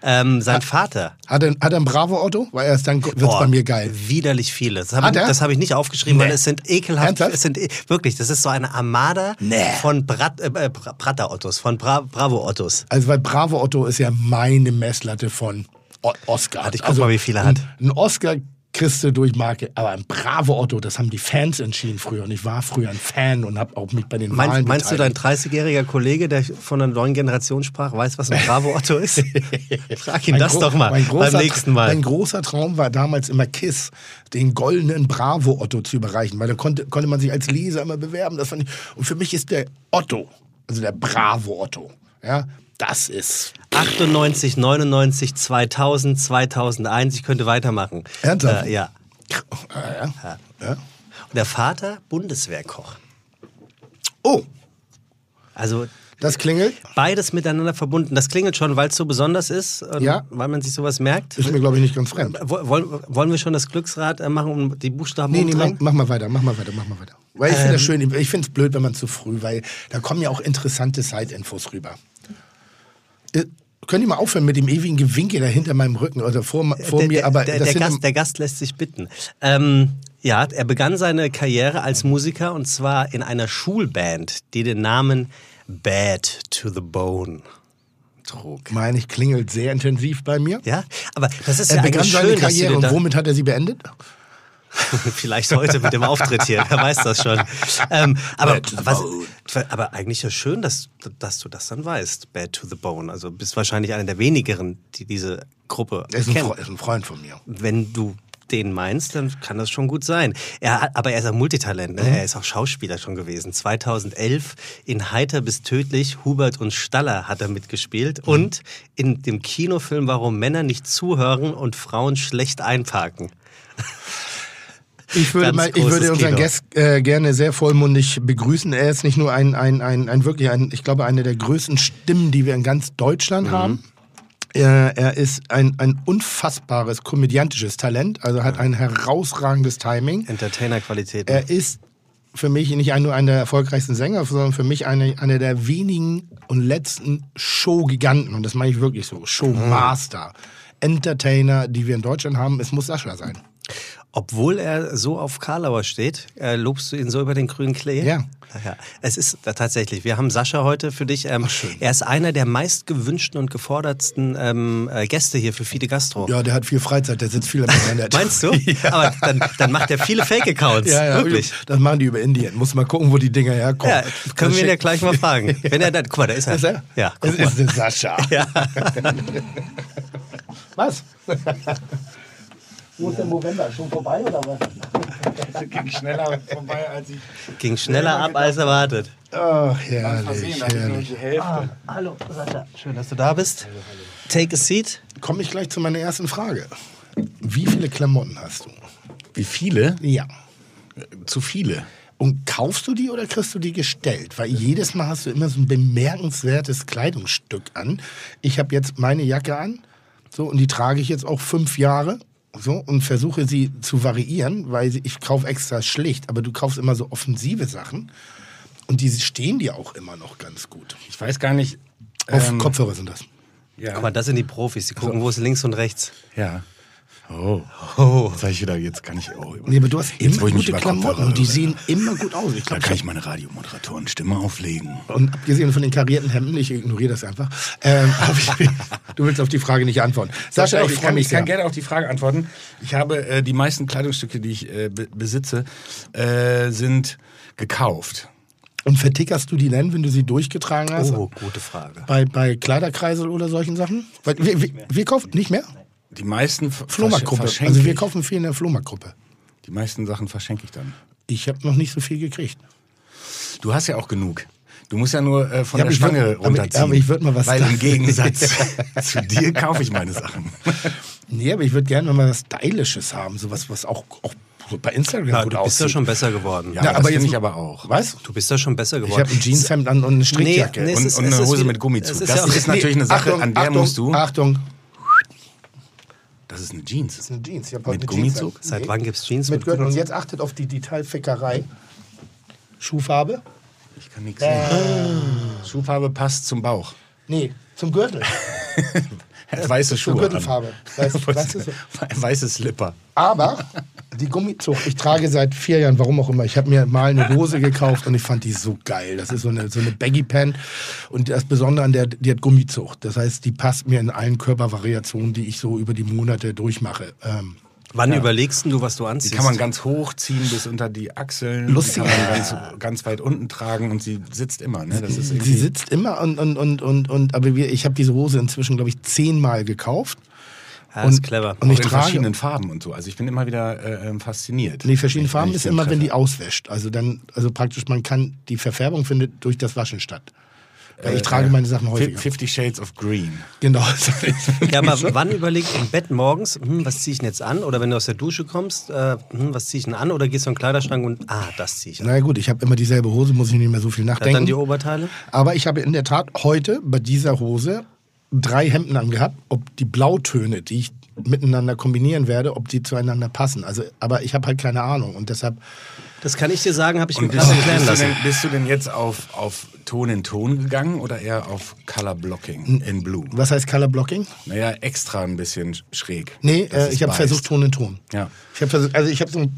[SPEAKER 2] Ähm, sein Vater.
[SPEAKER 4] Hat er, hat er ein Bravo-Otto? Weil erst dann wird es bei mir geil.
[SPEAKER 2] Widerlich viele. Das
[SPEAKER 4] Hat
[SPEAKER 2] habe ich,
[SPEAKER 4] er?
[SPEAKER 2] hab ich nicht aufgeschrieben,
[SPEAKER 4] Nee.
[SPEAKER 2] weil es sind ekelhaft.
[SPEAKER 4] Ernsthaft?
[SPEAKER 2] Es sind e- wirklich, das ist so eine Armada
[SPEAKER 4] Nee.
[SPEAKER 2] von Brat, äh, Bra- Pratter-Ottos, von Bra Bravo-Ottos.
[SPEAKER 4] Also weil Bravo Otto ist ja meine Messlatte von Oscar.
[SPEAKER 2] Warte, ich guck
[SPEAKER 4] also,
[SPEAKER 2] mal, wie viel er hat.
[SPEAKER 4] Ein Oscar du durch Marke, aber ein Bravo Otto, das haben die Fans entschieden früher. Und ich war früher ein Fan und habe auch mich bei den Wahlen
[SPEAKER 2] meinst du, dein
[SPEAKER 4] beteiligt.
[SPEAKER 2] 30-jähriger Kollege, der von einer neuen Generation sprach, weiß, was ein Bravo-Otto ist? Frag ihn
[SPEAKER 4] Mein
[SPEAKER 2] das doch mal
[SPEAKER 4] mein großer,
[SPEAKER 2] beim nächsten Mal.
[SPEAKER 4] Mein großer Traum war damals immer KISS, den goldenen Bravo Otto zu überreichen, weil da konnte, konnte man sich als Leser immer bewerben. Das fand ich, und für mich ist der Otto, also der Bravo Otto, ja, das ist
[SPEAKER 2] 98, 99, 2000, 2001, ich könnte weitermachen.
[SPEAKER 4] Ernsthaft?
[SPEAKER 2] Äh, ja.
[SPEAKER 4] äh, ja. Ja.
[SPEAKER 2] Und der Vater, Bundeswehrkoch.
[SPEAKER 4] Oh,
[SPEAKER 2] Also
[SPEAKER 4] das klingelt.
[SPEAKER 2] beides miteinander verbunden. Das klingelt schon, weil es so besonders ist, und
[SPEAKER 4] Ja.
[SPEAKER 2] weil man sich sowas merkt.
[SPEAKER 4] Ist mir, glaube ich, nicht ganz fremd.
[SPEAKER 2] Wo- Wollen, wollen wir schon das Glücksrad äh, machen, um die Buchstaben
[SPEAKER 4] Nee, nee, mach, mach mal weiter, mach mal weiter, mach mal weiter. Weil ich finde das schön, ich finde es blöd, wenn man zu früh, weil da kommen ja auch interessante Side-Infos rüber. Äh, Könnt ihr mal aufhören mit dem ewigen Gewinke da hinter meinem Rücken oder vor, vor
[SPEAKER 2] der,
[SPEAKER 4] mir, aber
[SPEAKER 2] der, der, Gast, der Gast lässt sich bitten. Ähm, ja, er begann seine Karriere als Musiker und zwar in einer Schulband, die den Namen Bad to the Bone trug.
[SPEAKER 4] meine ich, klingelt sehr intensiv bei mir.
[SPEAKER 2] Ja, aber das ist
[SPEAKER 4] Er
[SPEAKER 2] ja
[SPEAKER 4] begann seine
[SPEAKER 2] schön,
[SPEAKER 4] Karriere und womit hat er sie beendet?
[SPEAKER 2] vielleicht heute mit dem Auftritt hier, wer weiß das schon. Ähm, aber, was, aber eigentlich ja schön, dass, dass du das dann weißt, Bad to the Bone. Also bist wahrscheinlich einer der wenigeren, die diese Gruppe
[SPEAKER 4] Er ist ein,
[SPEAKER 2] kennen.
[SPEAKER 4] Fre ist ein Freund von mir.
[SPEAKER 2] wenn du den meinst, dann kann das schon gut sein. Er, aber er ist ein Multitalent. Ne? Er ist auch Schauspieler schon gewesen. 2011 in Heiter bis tödlich, Hubert und Staller hat er mitgespielt. Und in dem Kinofilm Warum Männer nicht zuhören und Frauen schlecht einparken.
[SPEAKER 4] Ich würde, mal, ich würde unseren
[SPEAKER 2] Kino.
[SPEAKER 4] Gast äh, gerne sehr vollmundig begrüßen. Er ist nicht nur ein, ein, ein, ein wirklich ein, ich glaube, eine der größten Stimmen, die wir in ganz Deutschland haben. Er, er ist ein, ein unfassbares komödiantisches Talent, also hat ein herausragendes Timing.
[SPEAKER 2] Entertainer-Qualitäten.
[SPEAKER 4] Er ist für mich nicht nur einer der erfolgreichsten Sänger, sondern für mich eine, einer der wenigen und letzten Showgiganten. Und das meine ich wirklich so. Showmaster. Entertainer, die wir in Deutschland haben. Es muss Sascha sein.
[SPEAKER 2] Obwohl er so auf Karlauer steht, äh, lobst du ihn so über den grünen Klee?
[SPEAKER 4] Ja.
[SPEAKER 2] ja. Es ist tatsächlich, wir haben Sascha heute für dich. Ähm, er ist einer der meistgewünschten und gefordertsten ähm, äh, Gäste hier für Fide Gastro.
[SPEAKER 4] Ja, der hat viel Freizeit, der sitzt viel im Internet.
[SPEAKER 2] Meinst du?
[SPEAKER 4] ja.
[SPEAKER 2] Aber dann, dann macht er viele Fake-Accounts.
[SPEAKER 4] Ja, ja,
[SPEAKER 2] Wirklich.
[SPEAKER 4] Das machen die über Indien. Muss mal gucken, wo die Dinger herkommen.
[SPEAKER 2] Ja, können wir ihn ja
[SPEAKER 4] Das
[SPEAKER 2] gleich mal fragen. Wenn er dann, guck mal, da ist er.
[SPEAKER 4] Ist er?
[SPEAKER 2] Ja, mal.
[SPEAKER 4] ist der Sascha.
[SPEAKER 2] Ja.
[SPEAKER 4] Was? Wo ist der November? Schon vorbei oder was?
[SPEAKER 6] ging schneller vorbei, als ich
[SPEAKER 2] Ging schneller ab als erwartet.
[SPEAKER 4] Ach,
[SPEAKER 6] versehen
[SPEAKER 4] herrlich,
[SPEAKER 6] nur
[SPEAKER 4] herrlich.
[SPEAKER 6] die Hälfte.
[SPEAKER 2] Hallo, Sascha. Schön, dass du da bist. Take a seat.
[SPEAKER 4] Komme ich gleich zu meiner ersten Frage. Wie viele Klamotten hast du?
[SPEAKER 6] Wie viele?
[SPEAKER 4] Ja.
[SPEAKER 6] Zu viele.
[SPEAKER 4] Und kaufst du die oder kriegst du die gestellt? Weil jedes Mal hast du immer so ein bemerkenswertes Kleidungsstück an. Ich habe jetzt meine Jacke an, so und die trage ich jetzt auch fünf Jahre, so und versuche sie zu variieren, weil ich kaufe extra schlicht. Aber du kaufst immer so offensive Sachen und die stehen dir auch immer noch ganz gut.
[SPEAKER 6] Ich weiß gar nicht.
[SPEAKER 4] Auf
[SPEAKER 6] ähm,
[SPEAKER 4] Kopfhörer sind das.
[SPEAKER 6] Ja.
[SPEAKER 2] Guck mal, das sind die Profis. Die gucken, wo ist links und rechts.
[SPEAKER 6] ja. Oh. oh. Jetzt, hab ich wieder, jetzt kann ich. Oh,
[SPEAKER 4] Nee, aber du hast
[SPEAKER 6] Jetzt,
[SPEAKER 4] immer gute
[SPEAKER 6] über
[SPEAKER 4] Klamotten und die sehen immer gut aus. Ich
[SPEAKER 6] Da
[SPEAKER 4] glaub,
[SPEAKER 6] kann ich meine Radiomoderatorenstimme auflegen.
[SPEAKER 4] Und abgesehen von den karierten Hemden, ich ignoriere das einfach, ähm, ich, du willst auf die Frage nicht antworten. Sascha, ich
[SPEAKER 6] ich,
[SPEAKER 4] freue
[SPEAKER 6] kann,
[SPEAKER 4] mich
[SPEAKER 6] ich kann gerne auf die Frage antworten. Ich habe äh, die meisten Kleidungsstücke, die ich äh, be besitze, äh, sind gekauft.
[SPEAKER 4] Und vertickerst du die denn, wenn du sie durchgetragen hast?
[SPEAKER 2] Oh, gute Frage.
[SPEAKER 4] Bei, bei Kleiderkreisel oder solchen Sachen? Weil wir, wir, wir kaufen nicht mehr?
[SPEAKER 6] Die meisten
[SPEAKER 4] Flohmarktgruppe.
[SPEAKER 6] verschenke
[SPEAKER 4] Also wir
[SPEAKER 6] ich.
[SPEAKER 4] kaufen viel in der Flohmarktgruppe.
[SPEAKER 6] Die meisten Sachen verschenke ich dann.
[SPEAKER 4] Ich habe noch nicht so viel gekriegt.
[SPEAKER 6] Du hast ja auch genug. Du musst ja nur äh, von
[SPEAKER 4] Ja,
[SPEAKER 6] der
[SPEAKER 4] ich
[SPEAKER 6] Stange
[SPEAKER 4] würd- aber-
[SPEAKER 6] runterziehen.
[SPEAKER 4] aber ich würd mal was
[SPEAKER 6] Weil
[SPEAKER 4] da-
[SPEAKER 6] im Gegensatz zu dir kaufe ich meine Sachen.
[SPEAKER 4] Nee, aber ich würde gerne mal was Stylisches haben. Sowas, was auch, auch so bei Instagram
[SPEAKER 2] Ja,
[SPEAKER 4] gut
[SPEAKER 2] du bist
[SPEAKER 4] aussieht.
[SPEAKER 2] ja schon besser geworden.
[SPEAKER 6] Ja,
[SPEAKER 4] Na,
[SPEAKER 6] aber
[SPEAKER 4] jetzt-
[SPEAKER 6] ich aber auch.
[SPEAKER 4] Was?
[SPEAKER 2] Du bist ja schon besser
[SPEAKER 4] Ich
[SPEAKER 2] geworden.
[SPEAKER 4] habe ein Jeanshemd an und eine Strickjacke.
[SPEAKER 2] Nee, es
[SPEAKER 6] Und,
[SPEAKER 2] ist-
[SPEAKER 6] und eine
[SPEAKER 2] ist
[SPEAKER 6] Hose
[SPEAKER 2] wie-
[SPEAKER 6] mit Gummizug.
[SPEAKER 2] es ist
[SPEAKER 6] Das
[SPEAKER 2] ja auch-
[SPEAKER 6] ist natürlich eine Sache,
[SPEAKER 4] Achtung,
[SPEAKER 6] an der
[SPEAKER 4] Achtung,
[SPEAKER 6] musst du.
[SPEAKER 4] Achtung,
[SPEAKER 6] Das ist eine Jeans.
[SPEAKER 4] das ist eine Jeans.
[SPEAKER 6] Mit
[SPEAKER 4] eine Jeans
[SPEAKER 6] Gummizug?
[SPEAKER 4] an.
[SPEAKER 2] Seit wann gibt's Jeans
[SPEAKER 4] Mit
[SPEAKER 2] mit
[SPEAKER 4] Gürtel. Und jetzt achtet auf die Detailfickerei. Schuhfarbe?
[SPEAKER 6] Ich kann nichts sehen. Schuhfarbe passt zum Bauch.
[SPEAKER 4] Nee, zum Gürtel.
[SPEAKER 6] Weiße Schuhe.
[SPEAKER 4] Gürtelfarbe. Du so?
[SPEAKER 6] Weiße Slipper.
[SPEAKER 4] Aber die Gummizug, ich trage seit vier Jahren, warum auch immer, ich habe mir mal eine Hose gekauft und ich fand die so geil. Das ist so eine, so eine Baggy Pant und das Besondere an der, die hat Gummizug. Das heißt, die passt mir in allen Körpervariationen, die ich so über die Monate durchmache. Ähm,
[SPEAKER 2] Wann überlegst du, was du
[SPEAKER 6] Die
[SPEAKER 2] anziehst?
[SPEAKER 6] kann man ganz hoch ziehen bis unter die Achseln.
[SPEAKER 4] Lustig.
[SPEAKER 6] Die kann man ganz, ganz weit unten tragen und sie sitzt immer. Ne? Das ist
[SPEAKER 4] sie sitzt immer und, und, und, und, und aber wir, ich habe diese Hose inzwischen, glaube ich, zehnmal gekauft.
[SPEAKER 2] ja, ist
[SPEAKER 4] und-
[SPEAKER 2] clever.
[SPEAKER 4] und
[SPEAKER 6] auch
[SPEAKER 4] ich
[SPEAKER 6] in
[SPEAKER 4] trage-
[SPEAKER 6] verschiedenen Farben und so. Also ich bin immer wieder äh, ähm, fasziniert.
[SPEAKER 4] Nee, verschiedene Farben ist immer, wenn die
[SPEAKER 6] treffe.
[SPEAKER 4] auswäscht. Also dann, also praktisch, man kann, die Verfärbung findet durch das Waschen statt. Weil ich
[SPEAKER 6] Äh,
[SPEAKER 4] trage
[SPEAKER 6] äh,
[SPEAKER 4] meine Sachen häufiger.
[SPEAKER 6] Fifty Shades of Green.
[SPEAKER 4] Genau.
[SPEAKER 2] Ja, aber wann überlegst du im Bett morgens, hm, was ziehe ich denn jetzt an? Oder wenn du aus der Dusche kommst, äh, hm, was ziehe ich denn an? Oder gehst du in den Kleiderschrank und, ah, das ziehe ich an.
[SPEAKER 4] Na gut, ich habe immer dieselbe Hose, muss ich nicht mehr so viel
[SPEAKER 2] Hat dann die
[SPEAKER 4] nachdenken.
[SPEAKER 2] Oberteile?
[SPEAKER 4] Aber ich habe in der Tat heute bei dieser Hose drei Hemden angehabt, ob die Blautöne, die ich miteinander kombinieren werde, ob die zueinander passen. Also, aber ich habe halt keine Ahnung und deshalb
[SPEAKER 2] Das kann ich dir sagen, habe ich mir gerade
[SPEAKER 6] bist,
[SPEAKER 2] erklären
[SPEAKER 6] bist, du
[SPEAKER 2] lassen.
[SPEAKER 6] denn, bist du denn jetzt auf, auf Ton in Ton gegangen oder eher auf Color Blocking in Blue?
[SPEAKER 4] was heißt Color Blocking?
[SPEAKER 6] Naja, extra ein bisschen schräg.
[SPEAKER 4] Nee, äh, ich habe versucht Ton in Ton.
[SPEAKER 6] Ja.
[SPEAKER 4] Ich habe versucht, also ich habe so eine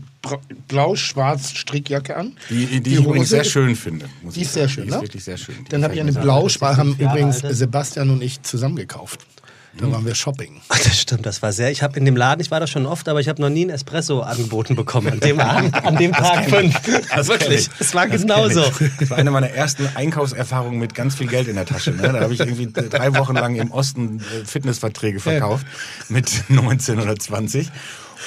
[SPEAKER 4] blau-schwarz Strickjacke an.
[SPEAKER 6] Die, die, ich übrigens sehr schön finde. muss
[SPEAKER 4] Die ist sehr schön,
[SPEAKER 6] Die
[SPEAKER 4] ne?
[SPEAKER 6] ist wirklich sehr schön. Die
[SPEAKER 4] Dann habe ich eine
[SPEAKER 6] mir sehr.
[SPEAKER 4] blau-schwarz, haben übrigens. Sebastian und ich zusammen gekauft. Da waren wir shopping.
[SPEAKER 2] Ach, das stimmt, das war sehr. Ich habe in dem Laden, ich war da schon oft, aber ich habe noch nie ein Espresso angeboten bekommen. An dem, an, an dem Tag fünf. Wirklich. Es war genauso.
[SPEAKER 6] Das war eine meiner ersten Einkaufserfahrungen mit ganz viel Geld in der Tasche. Ne? Da habe ich irgendwie drei Wochen lang im Osten äh, Fitnessverträge verkauft mit 19 oder 20.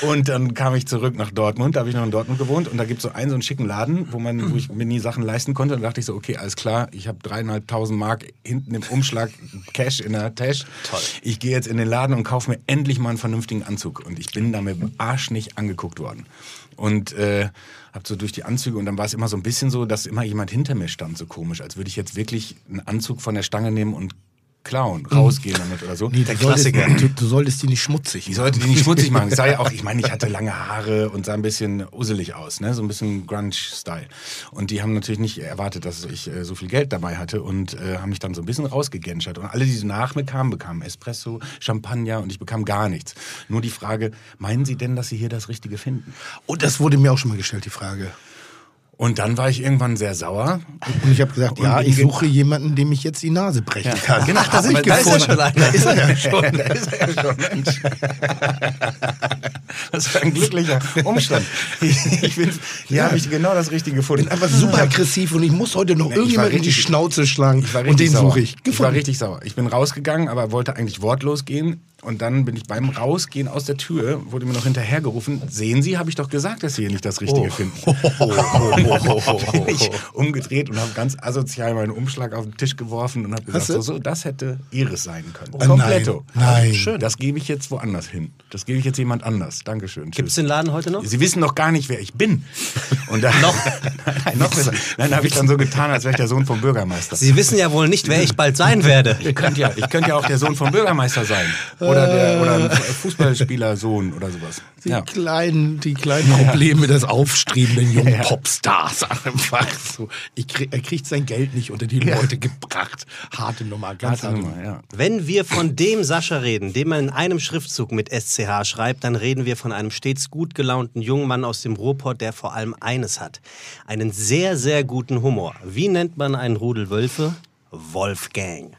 [SPEAKER 6] Und dann kam ich zurück nach Dortmund, da habe ich noch in Dortmund gewohnt und da gibt es so einen so einen schicken Laden, wo, man, wo ich mir nie Sachen leisten konnte. Und da dachte ich so, okay, alles klar, ich habe dreieinhalbtausend Mark hinten im Umschlag Cash in der Tasche. Toll. Ich gehe jetzt in den Laden und kaufe mir endlich mal einen vernünftigen Anzug. Und ich bin da mit dem Arsch nicht angeguckt worden. Und äh, hab so durch die Anzüge und dann war es immer so ein bisschen so, dass immer jemand hinter mir stand, so komisch, als würde ich jetzt wirklich einen Anzug von der Stange nehmen und klauen, rausgehen damit oder so.
[SPEAKER 4] Nee, du, solltest, du, du solltest die nicht schmutzig
[SPEAKER 6] Ich sollte die nicht schmutzig machen. Ich sah ja auch, ich meine, ich hatte lange Haare und sah ein bisschen uselig aus, ne? so ein bisschen Grunge-Style. Und die haben natürlich nicht erwartet, dass ich äh, so viel Geld dabei hatte und äh, haben mich dann so ein bisschen rausgegenschert. Und alle, die so nach mir kamen, bekamen Espresso, Champagner und ich bekam gar nichts. Nur die Frage, meinen Sie denn, dass Sie hier das Richtige finden?
[SPEAKER 4] Und das wurde mir auch schon mal gestellt, die Frage.
[SPEAKER 6] Und dann war ich irgendwann sehr sauer.
[SPEAKER 4] Und ich habe gesagt, ja, ich suche jemanden, dem ich jetzt die Nase brechen kann.
[SPEAKER 6] Genau,
[SPEAKER 4] Ach, das ich
[SPEAKER 6] da ist er
[SPEAKER 4] gefunden.
[SPEAKER 6] schon
[SPEAKER 2] einer.
[SPEAKER 4] Da ist er ja schon.
[SPEAKER 6] da ist er ja schon, Mensch. Das ist ein glücklicher Umstand. Ich, ich bin, hier habe ich genau das Richtige gefunden.
[SPEAKER 4] bin einfach super aggressiv und ich muss heute noch
[SPEAKER 6] Nee, ich war
[SPEAKER 4] irgendjemanden in die Schnauze schlagen.
[SPEAKER 6] Ich war
[SPEAKER 4] und den
[SPEAKER 6] sauer.
[SPEAKER 4] suche ich.
[SPEAKER 6] Ich war richtig sauer. Ich bin rausgegangen, aber wollte eigentlich wortlos gehen. Und dann bin ich beim Rausgehen aus der Tür, wurde mir noch hinterhergerufen, sehen Sie, habe ich doch gesagt, dass Sie hier nicht das Richtige finden. bin ich umgedreht und habe ganz asozial meinen Umschlag auf den Tisch geworfen und habe gesagt, so, so, das hätte Ihres sein können.
[SPEAKER 4] Oh,
[SPEAKER 6] Kompletto.
[SPEAKER 4] nein, nein.
[SPEAKER 6] Schön. Das gebe ich jetzt woanders hin. Das gebe ich jetzt jemand anders. Dankeschön.
[SPEAKER 2] Gibt es den Laden heute noch?
[SPEAKER 6] Sie wissen noch gar nicht, wer ich bin. Und dann, noch? nein, noch besser. Dann habe ich dann so getan, als wäre ich der Sohn vom Bürgermeister.
[SPEAKER 2] Sie wissen ja wohl nicht, wer ich bald sein werde.
[SPEAKER 6] Ich könnte ja, ich könnte ja auch der Sohn vom Bürgermeister sein. Oder, der, oder ein Fußballspielersohn oder sowas.
[SPEAKER 4] Die,
[SPEAKER 6] Ja.
[SPEAKER 4] kleinen, die kleinen Probleme des aufstrebenden jungen Popstars. Einfach so. Ich krieg, er kriegt sein Geld nicht unter die Leute gebracht. Harte Nummer, ganz harte
[SPEAKER 6] Harte
[SPEAKER 4] Nummer.
[SPEAKER 6] Nummer, ja.
[SPEAKER 2] Wenn wir von dem Sascha reden, den man in einem Schriftzug mit SCH schreibt, dann reden wir von einem stets gut gelaunten jungen Mann aus dem Ruhrpott, der vor allem eines hat. Einen sehr, sehr guten Humor. Wie nennt man einen Rudel Wölfe? Wolfgang.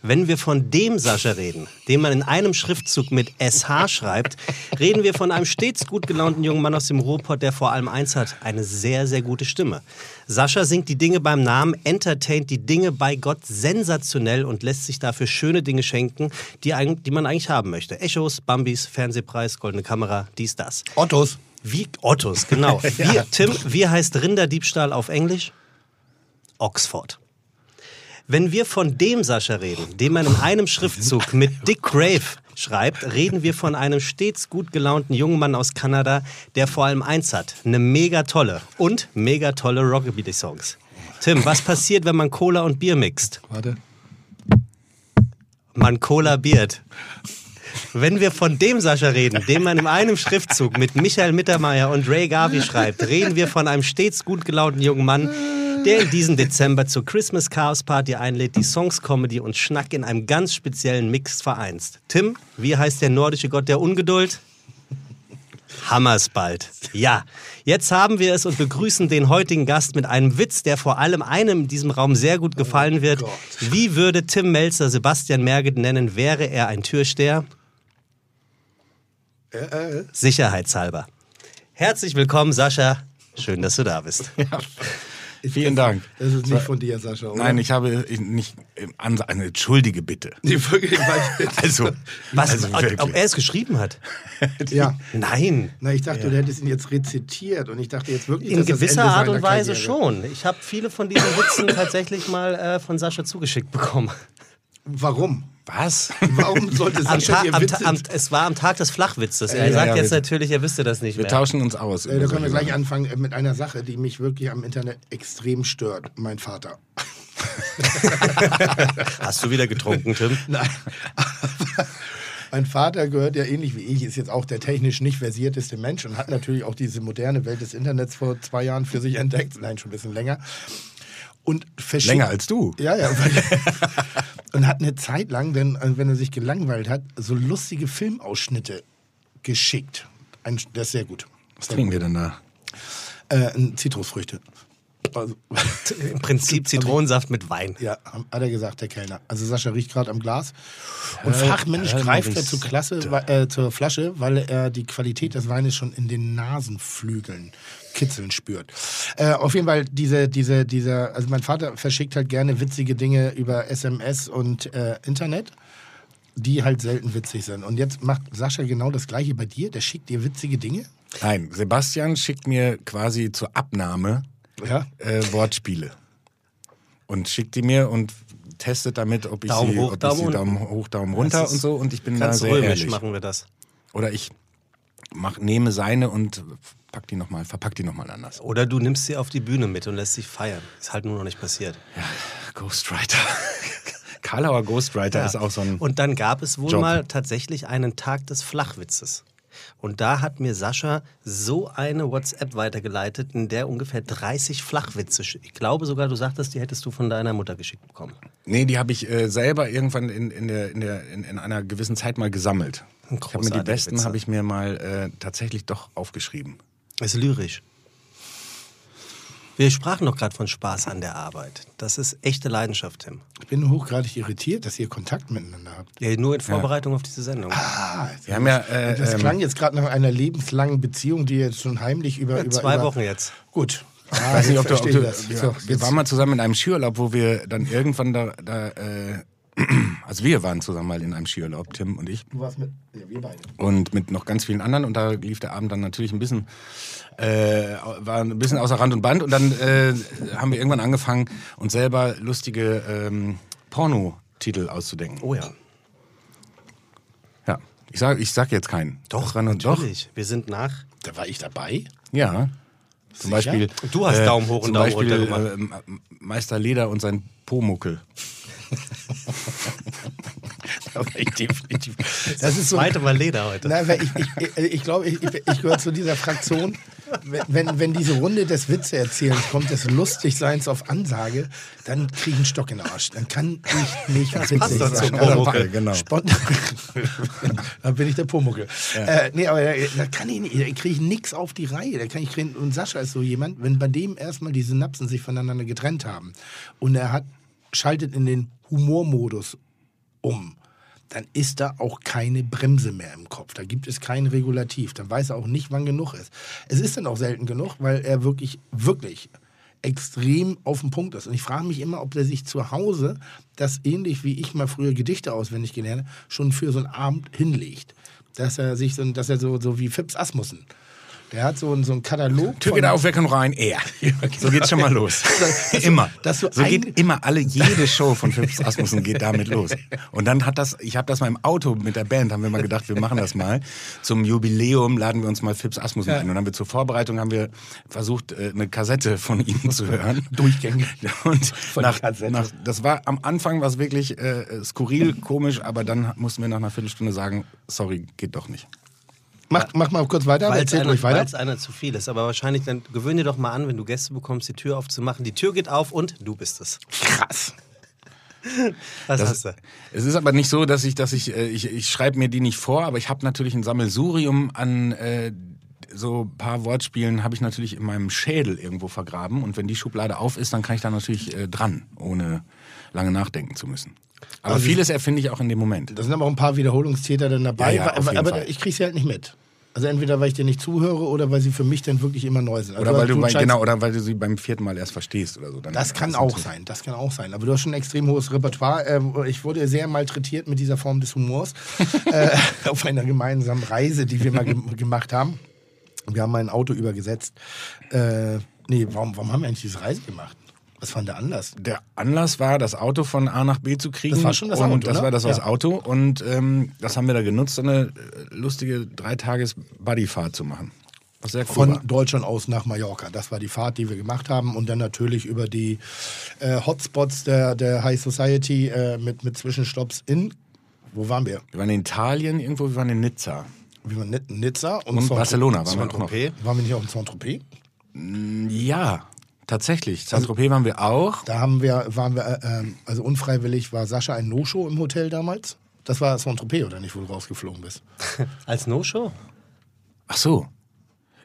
[SPEAKER 2] Wenn wir von dem Sascha reden, den man in einem Schriftzug mit SH schreibt, reden wir von einem stets gut gelaunten jungen Mann aus dem Ruhrpott, der vor allem eins hat, eine sehr, sehr gute Stimme. Sascha singt die Dinge beim Namen, entertaint die Dinge bei Gott sensationell und lässt sich dafür schöne Dinge schenken, die, die man eigentlich haben möchte. Echos, Bambis, Fernsehpreis, goldene Kamera, dies, das.
[SPEAKER 4] Ottos.
[SPEAKER 2] Wie Ottos, genau. Wie, Tim, wie heißt Rinderdiebstahl auf Englisch? Oxford. Wenn wir von dem Sascha reden, den man in einem Schriftzug mit Dick Grave schreibt, reden wir von einem stets gut gelaunten jungen Mann aus Kanada, der vor allem eins hat, eine mega tolle und mega tolle Rockabilly-Songs. Tim, was passiert, wenn man Cola und Bier mixt?
[SPEAKER 4] Warte.
[SPEAKER 2] Man kollabiert. Wenn wir von dem Sascha reden, den man in einem Schriftzug mit Michael Mittermeier und Ray Garvey schreibt, reden wir von einem stets gut gelaunten jungen Mann, der in diesem Dezember zur Christmas Chaos Party einlädt, die Songs, Comedy und Schnack in einem ganz speziellen Mix vereinst. Tim, wie heißt der nordische Gott der Ungeduld? Hammersbald. Ja, jetzt haben wir es und begrüßen den heutigen Gast mit einem Witz, der vor allem einem in diesem Raum sehr gut gefallen wird. Wie würde Tim Melzer Sebastian Merget nennen, wäre er ein Türsteher? Sicherheitshalber. Herzlich willkommen, Sascha. Schön, dass du da bist.
[SPEAKER 6] Vielen Dank.
[SPEAKER 4] Das ist nicht von dir, Sascha, oder?
[SPEAKER 6] Nein, ich habe nicht eine entschuldige Bitte. Also,
[SPEAKER 2] Was,
[SPEAKER 6] also
[SPEAKER 2] ob,
[SPEAKER 6] wirklich.
[SPEAKER 2] ob er es geschrieben hat?
[SPEAKER 4] ja.
[SPEAKER 2] Nein.
[SPEAKER 4] Na, ich dachte, du hättest ihn jetzt rezitiert und ich dachte jetzt wirklich,
[SPEAKER 2] In
[SPEAKER 4] dass das
[SPEAKER 2] gewisser
[SPEAKER 4] Ende
[SPEAKER 2] Art und Weise
[SPEAKER 4] Karriere-
[SPEAKER 2] schon. Ich habe viele von diesen Witzen tatsächlich mal äh, von Sascha zugeschickt bekommen.
[SPEAKER 4] Warum?
[SPEAKER 6] Was?
[SPEAKER 4] Warum sollte
[SPEAKER 2] Am
[SPEAKER 4] Sascha
[SPEAKER 2] Ta am. Ta- am, es war am Tag des Flachwitzes. Er
[SPEAKER 6] Ja,
[SPEAKER 2] sagt
[SPEAKER 6] ja,
[SPEAKER 2] jetzt
[SPEAKER 6] wir-
[SPEAKER 2] natürlich, er wüsste das nicht
[SPEAKER 6] Wir
[SPEAKER 2] mehr.
[SPEAKER 6] tauschen uns aus.
[SPEAKER 4] äh, da können wir gleich anfangen äh, mit einer Sache, die mich wirklich am Internet extrem stört. Mein Vater.
[SPEAKER 2] Hast du wieder getrunken, Tim?
[SPEAKER 4] Nein. mein Vater gehört ja ähnlich wie ich, ist jetzt auch der technisch nicht versierteste Mensch und hat natürlich auch diese moderne Welt des Internets vor zwei Jahren für sich entdeckt. Nein, schon ein bisschen länger. Und
[SPEAKER 6] Länger als du.
[SPEAKER 4] Ja, ja. und hat eine Zeit lang, wenn, also wenn er sich gelangweilt hat, so lustige Filmausschnitte geschickt. Ein, der ist sehr gut.
[SPEAKER 6] Was trinken wir denn da?
[SPEAKER 4] Äh, Zitrusfrüchte. Also,
[SPEAKER 2] Im Prinzip Zitronensaft mit Wein.
[SPEAKER 4] ja, hat er gesagt, der Kellner. Also Sascha riecht gerade am Glas. Und fachmännisch
[SPEAKER 6] hör,
[SPEAKER 4] greift er zur, Klasse, äh, zur Flasche, weil er die Qualität des Weines schon in den Nasenflügeln kitzeln spürt. Äh, auf jeden Fall diese, diese, dieser, also mein Vater verschickt halt gerne witzige Dinge über SMS und äh, Internet, die halt selten witzig sind. Und jetzt macht Sascha genau das gleiche bei dir. Der schickt dir witzige Dinge.
[SPEAKER 6] Nein, Sebastian schickt mir quasi zur Abnahme
[SPEAKER 4] Ja.
[SPEAKER 6] äh, Wortspiele. Und schickt die mir und testet damit, ob ich
[SPEAKER 2] Daumen
[SPEAKER 6] sie,
[SPEAKER 2] hoch,
[SPEAKER 6] ob
[SPEAKER 2] Daumen
[SPEAKER 6] ich sie. Daumen hoch, Daumen runter
[SPEAKER 2] ist
[SPEAKER 6] und so. Und ich bin
[SPEAKER 2] Ganz
[SPEAKER 6] da sehr
[SPEAKER 2] römisch
[SPEAKER 6] ehrlich.
[SPEAKER 2] machen wir das.
[SPEAKER 6] Oder ich mach, nehme seine und pack die noch mal, verpack die nochmal anders.
[SPEAKER 2] Oder du nimmst sie auf die Bühne mit und lässt sie feiern. Ist halt nur noch nicht passiert.
[SPEAKER 6] Ghostwriter. Karlauer Ghostwriter ist auch so ein.
[SPEAKER 2] Und dann gab es wohl
[SPEAKER 6] Job.
[SPEAKER 2] mal tatsächlich einen Tag des Flachwitzes. Und da hat mir Sascha so eine WhatsApp weitergeleitet, in der ungefähr 30 Flachwitze. Ich glaube sogar, du sagtest, die hättest du von deiner Mutter geschickt bekommen.
[SPEAKER 6] Nee, die habe ich äh, selber irgendwann in, in, der, in, der, in, in einer gewissen Zeit mal gesammelt. Ich habe mir die besten habe ich mir mal äh, tatsächlich doch aufgeschrieben.
[SPEAKER 2] Ist lyrisch. Wir sprachen doch gerade von Spaß an der Arbeit. Das ist echte Leidenschaft, Tim.
[SPEAKER 4] Ich bin hochgradig irritiert, dass ihr Kontakt miteinander habt.
[SPEAKER 2] Ja, nur in Vorbereitung auf diese Sendung.
[SPEAKER 4] Ah,
[SPEAKER 6] Wir haben ja, äh,
[SPEAKER 4] das
[SPEAKER 6] ähm,
[SPEAKER 4] klang jetzt gerade nach einer lebenslangen Beziehung, die jetzt schon heimlich über. über
[SPEAKER 2] Zwei
[SPEAKER 4] über,
[SPEAKER 2] Wochen jetzt.
[SPEAKER 4] Gut. Ah,
[SPEAKER 6] Ich weiß nicht, ob du, ob du
[SPEAKER 4] das.
[SPEAKER 6] wir,
[SPEAKER 4] So,
[SPEAKER 6] wir waren mal zusammen in einem Skiurlaub, wo wir dann irgendwann da, da äh, also wir waren zusammen mal in einem Skiurlaub, Tim und ich.
[SPEAKER 4] Du warst mit, ja, wir beide.
[SPEAKER 6] und mit noch ganz vielen anderen und da lief der Abend dann natürlich ein bisschen äh, war ein bisschen außer Rand und Band und dann äh, haben wir irgendwann angefangen uns selber lustige ähm, Porno-Titel auszudenken.
[SPEAKER 2] Oh ja.
[SPEAKER 6] Ja, ich sag ich sag jetzt keinen. Das war nur-
[SPEAKER 2] Natürlich. Wir sind nach.
[SPEAKER 4] Da war ich dabei.
[SPEAKER 6] Ja. Zum
[SPEAKER 4] Sicher?
[SPEAKER 6] Beispiel.
[SPEAKER 2] Du hast Daumen hoch und Daumen
[SPEAKER 6] Beispiel,
[SPEAKER 2] runter gemacht.
[SPEAKER 6] äh, Meister Leder und sein Pomuckel.
[SPEAKER 4] Da war ich definitiv. Das
[SPEAKER 2] Das
[SPEAKER 4] ist so.
[SPEAKER 2] zweite Mal Leder heute.
[SPEAKER 4] Nein, weil ich, ich, ich, glaube, ich, ich, gehöre zu dieser Fraktion, wenn- wenn, diese Runde des Witzeerzählens kommt, des Lustigseins auf Ansage, dann kriege ich einen Stock in den Arsch. Dann kann ich nicht witzig
[SPEAKER 2] passt
[SPEAKER 4] sein. Also,
[SPEAKER 2] Pumuckl,
[SPEAKER 6] genau.
[SPEAKER 4] Dann bin ich der Pumuckel. Äh, nee, aber da, da kann ich nicht, da kriege ich nichts auf die Reihe. Da kann ich kriegen, und Sascha ist so jemand, wenn bei dem erstmal die Synapsen sich voneinander getrennt haben und er hat, schaltet in den Humormodus um, dann ist da auch keine Bremse mehr im Kopf. Da gibt es kein Regulativ. Dann weiß er auch nicht, wann genug ist. Es ist dann auch selten genug, weil er wirklich, wirklich extrem auf den Punkt ist. Und ich frage mich immer, ob er sich zu Hause das ähnlich wie ich mal früher Gedichte auswendig gelernt habe, schon für so einen Abend hinlegt. Dass er sich so, dass er so, so wie Fips Asmussen. Der hat so, einen- so einen Katalog.
[SPEAKER 6] Tür geht auf, wer kann rein? Er. So geht's schon mal los. immer.
[SPEAKER 4] dass du
[SPEAKER 6] so
[SPEAKER 4] ein-
[SPEAKER 6] geht immer alle, jede Show von Phipps Asmussen geht damit los. Und dann hat das, ich habe das mal im Auto mit der Band, haben wir mal gedacht, wir machen das mal. Zum Jubiläum laden wir uns mal Phipps Asmussen ein. Und dann haben wir zur Vorbereitung haben wir versucht, äh, eine Kassette von ihm zu hören.
[SPEAKER 4] Durchgängig.
[SPEAKER 6] Und nach,
[SPEAKER 4] Kassette.
[SPEAKER 6] nach, das war am Anfang was wirklich äh, skurril, komisch, aber dann mussten wir nach einer Viertelstunde sagen, sorry, geht doch nicht.
[SPEAKER 4] Mach, mach mal kurz weiter, aber
[SPEAKER 2] Weil es
[SPEAKER 4] erzählt
[SPEAKER 2] einer,
[SPEAKER 4] ruhig weiter.
[SPEAKER 2] weil's einer zu viel ist. Aber wahrscheinlich, dann gewöhn dir doch mal an, wenn du Gäste bekommst, die Tür aufzumachen. Die Tür geht auf und du bist es.
[SPEAKER 4] Krass.
[SPEAKER 2] Was
[SPEAKER 6] Das,
[SPEAKER 2] hast du?
[SPEAKER 6] es ist aber nicht so, dass ich, dass ich, äh, ich, ich schreibe mir die nicht vor, aber ich habe natürlich ein Sammelsurium an äh, so ein paar Wortspielen habe ich natürlich in meinem Schädel irgendwo vergraben und wenn die Schublade auf ist, dann kann ich da natürlich äh, dran, ohne lange nachdenken zu müssen. Aber
[SPEAKER 4] Also-
[SPEAKER 6] vieles erfinde ich auch in dem Moment.
[SPEAKER 4] Da sind aber auch ein paar Wiederholungstäter dann dabei.
[SPEAKER 6] Ja, ja,
[SPEAKER 4] aber aber ich kriege sie halt nicht mit. Also entweder weil ich dir nicht zuhöre oder weil sie für mich dann wirklich immer neu sind. Also
[SPEAKER 6] Oder weil du, bei, genau, oder weil du sie beim vierten Mal erst verstehst oder so. Dann
[SPEAKER 4] Das kann auch sein, das kann auch sein. Aber du hast schon ein extrem hohes Repertoire. Ähm, Ich wurde sehr malträtiert mit dieser Form des Humors äh, auf einer gemeinsamen Reise, die wir mal ge gemacht haben. Wir haben mein Auto übergesetzt. Äh, nee, warum, warum haben wir eigentlich diese Reise gemacht? Was war denn der Anlass?
[SPEAKER 6] Der Anlass war, das Auto von A nach B zu kriegen.
[SPEAKER 4] Das war schon das
[SPEAKER 6] und
[SPEAKER 4] Auto,
[SPEAKER 6] Das
[SPEAKER 4] ne?
[SPEAKER 6] war das, das
[SPEAKER 4] Ja.
[SPEAKER 6] Auto. Und ähm, das haben wir da genutzt, so eine äh, lustige Dreitages-Buddyfahrt zu machen. Was sehr cool
[SPEAKER 4] Von
[SPEAKER 6] war.
[SPEAKER 4] Deutschland aus nach Mallorca. Das war die Fahrt, die wir gemacht haben. Und dann natürlich über die äh, Hotspots der, der High Society äh, mit, mit Zwischenstopps in. Wo waren wir?
[SPEAKER 6] Wir waren in Italien irgendwo, wir waren in Nizza.
[SPEAKER 4] Wir waren in Nizza und,
[SPEAKER 6] Und Barcelona waren wir noch.
[SPEAKER 4] Waren wir nicht auch in Saint-Tropez?
[SPEAKER 6] Ja, tatsächlich. Saint-Tropez waren wir auch.
[SPEAKER 4] Da haben wir, waren wir, äh, ähm, also unfreiwillig war Sascha ein No-Show im Hotel damals. Das war Saint-Tropez, oder nicht, wo du rausgeflogen bist?
[SPEAKER 2] Als No-Show?
[SPEAKER 6] Ach so,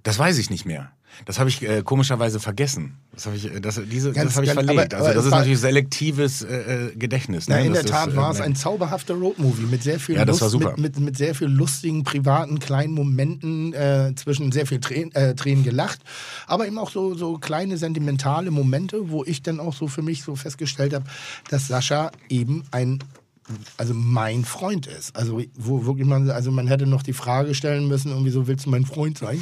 [SPEAKER 6] das weiß ich nicht mehr. Das habe ich äh, komischerweise vergessen. Das habe ich, äh, das, diese,
[SPEAKER 4] Ganz-
[SPEAKER 6] das habe ich
[SPEAKER 4] ganz-
[SPEAKER 6] verlegt.
[SPEAKER 4] aber-
[SPEAKER 6] also das ist natürlich selektives äh, äh, Gedächtnis.
[SPEAKER 4] Na,
[SPEAKER 6] ne?
[SPEAKER 4] in
[SPEAKER 6] Das
[SPEAKER 4] der Tat
[SPEAKER 6] ist, äh,
[SPEAKER 4] war es ein zauberhafter Roadmovie mit sehr viel
[SPEAKER 6] Ja,
[SPEAKER 4] Lust. Mit, mit, mit sehr viel lustigen, privaten, kleinen Momenten, äh, zwischen sehr viel Tränen, Tränen gelacht, aber eben auch so, so kleine sentimentale Momente, wo ich dann auch so für mich so festgestellt habe, dass Sascha eben ein also mein Freund ist. Also wo wirklich man, also man hätte noch die Frage stellen müssen, irgendwie so, willst du mein Freund sein?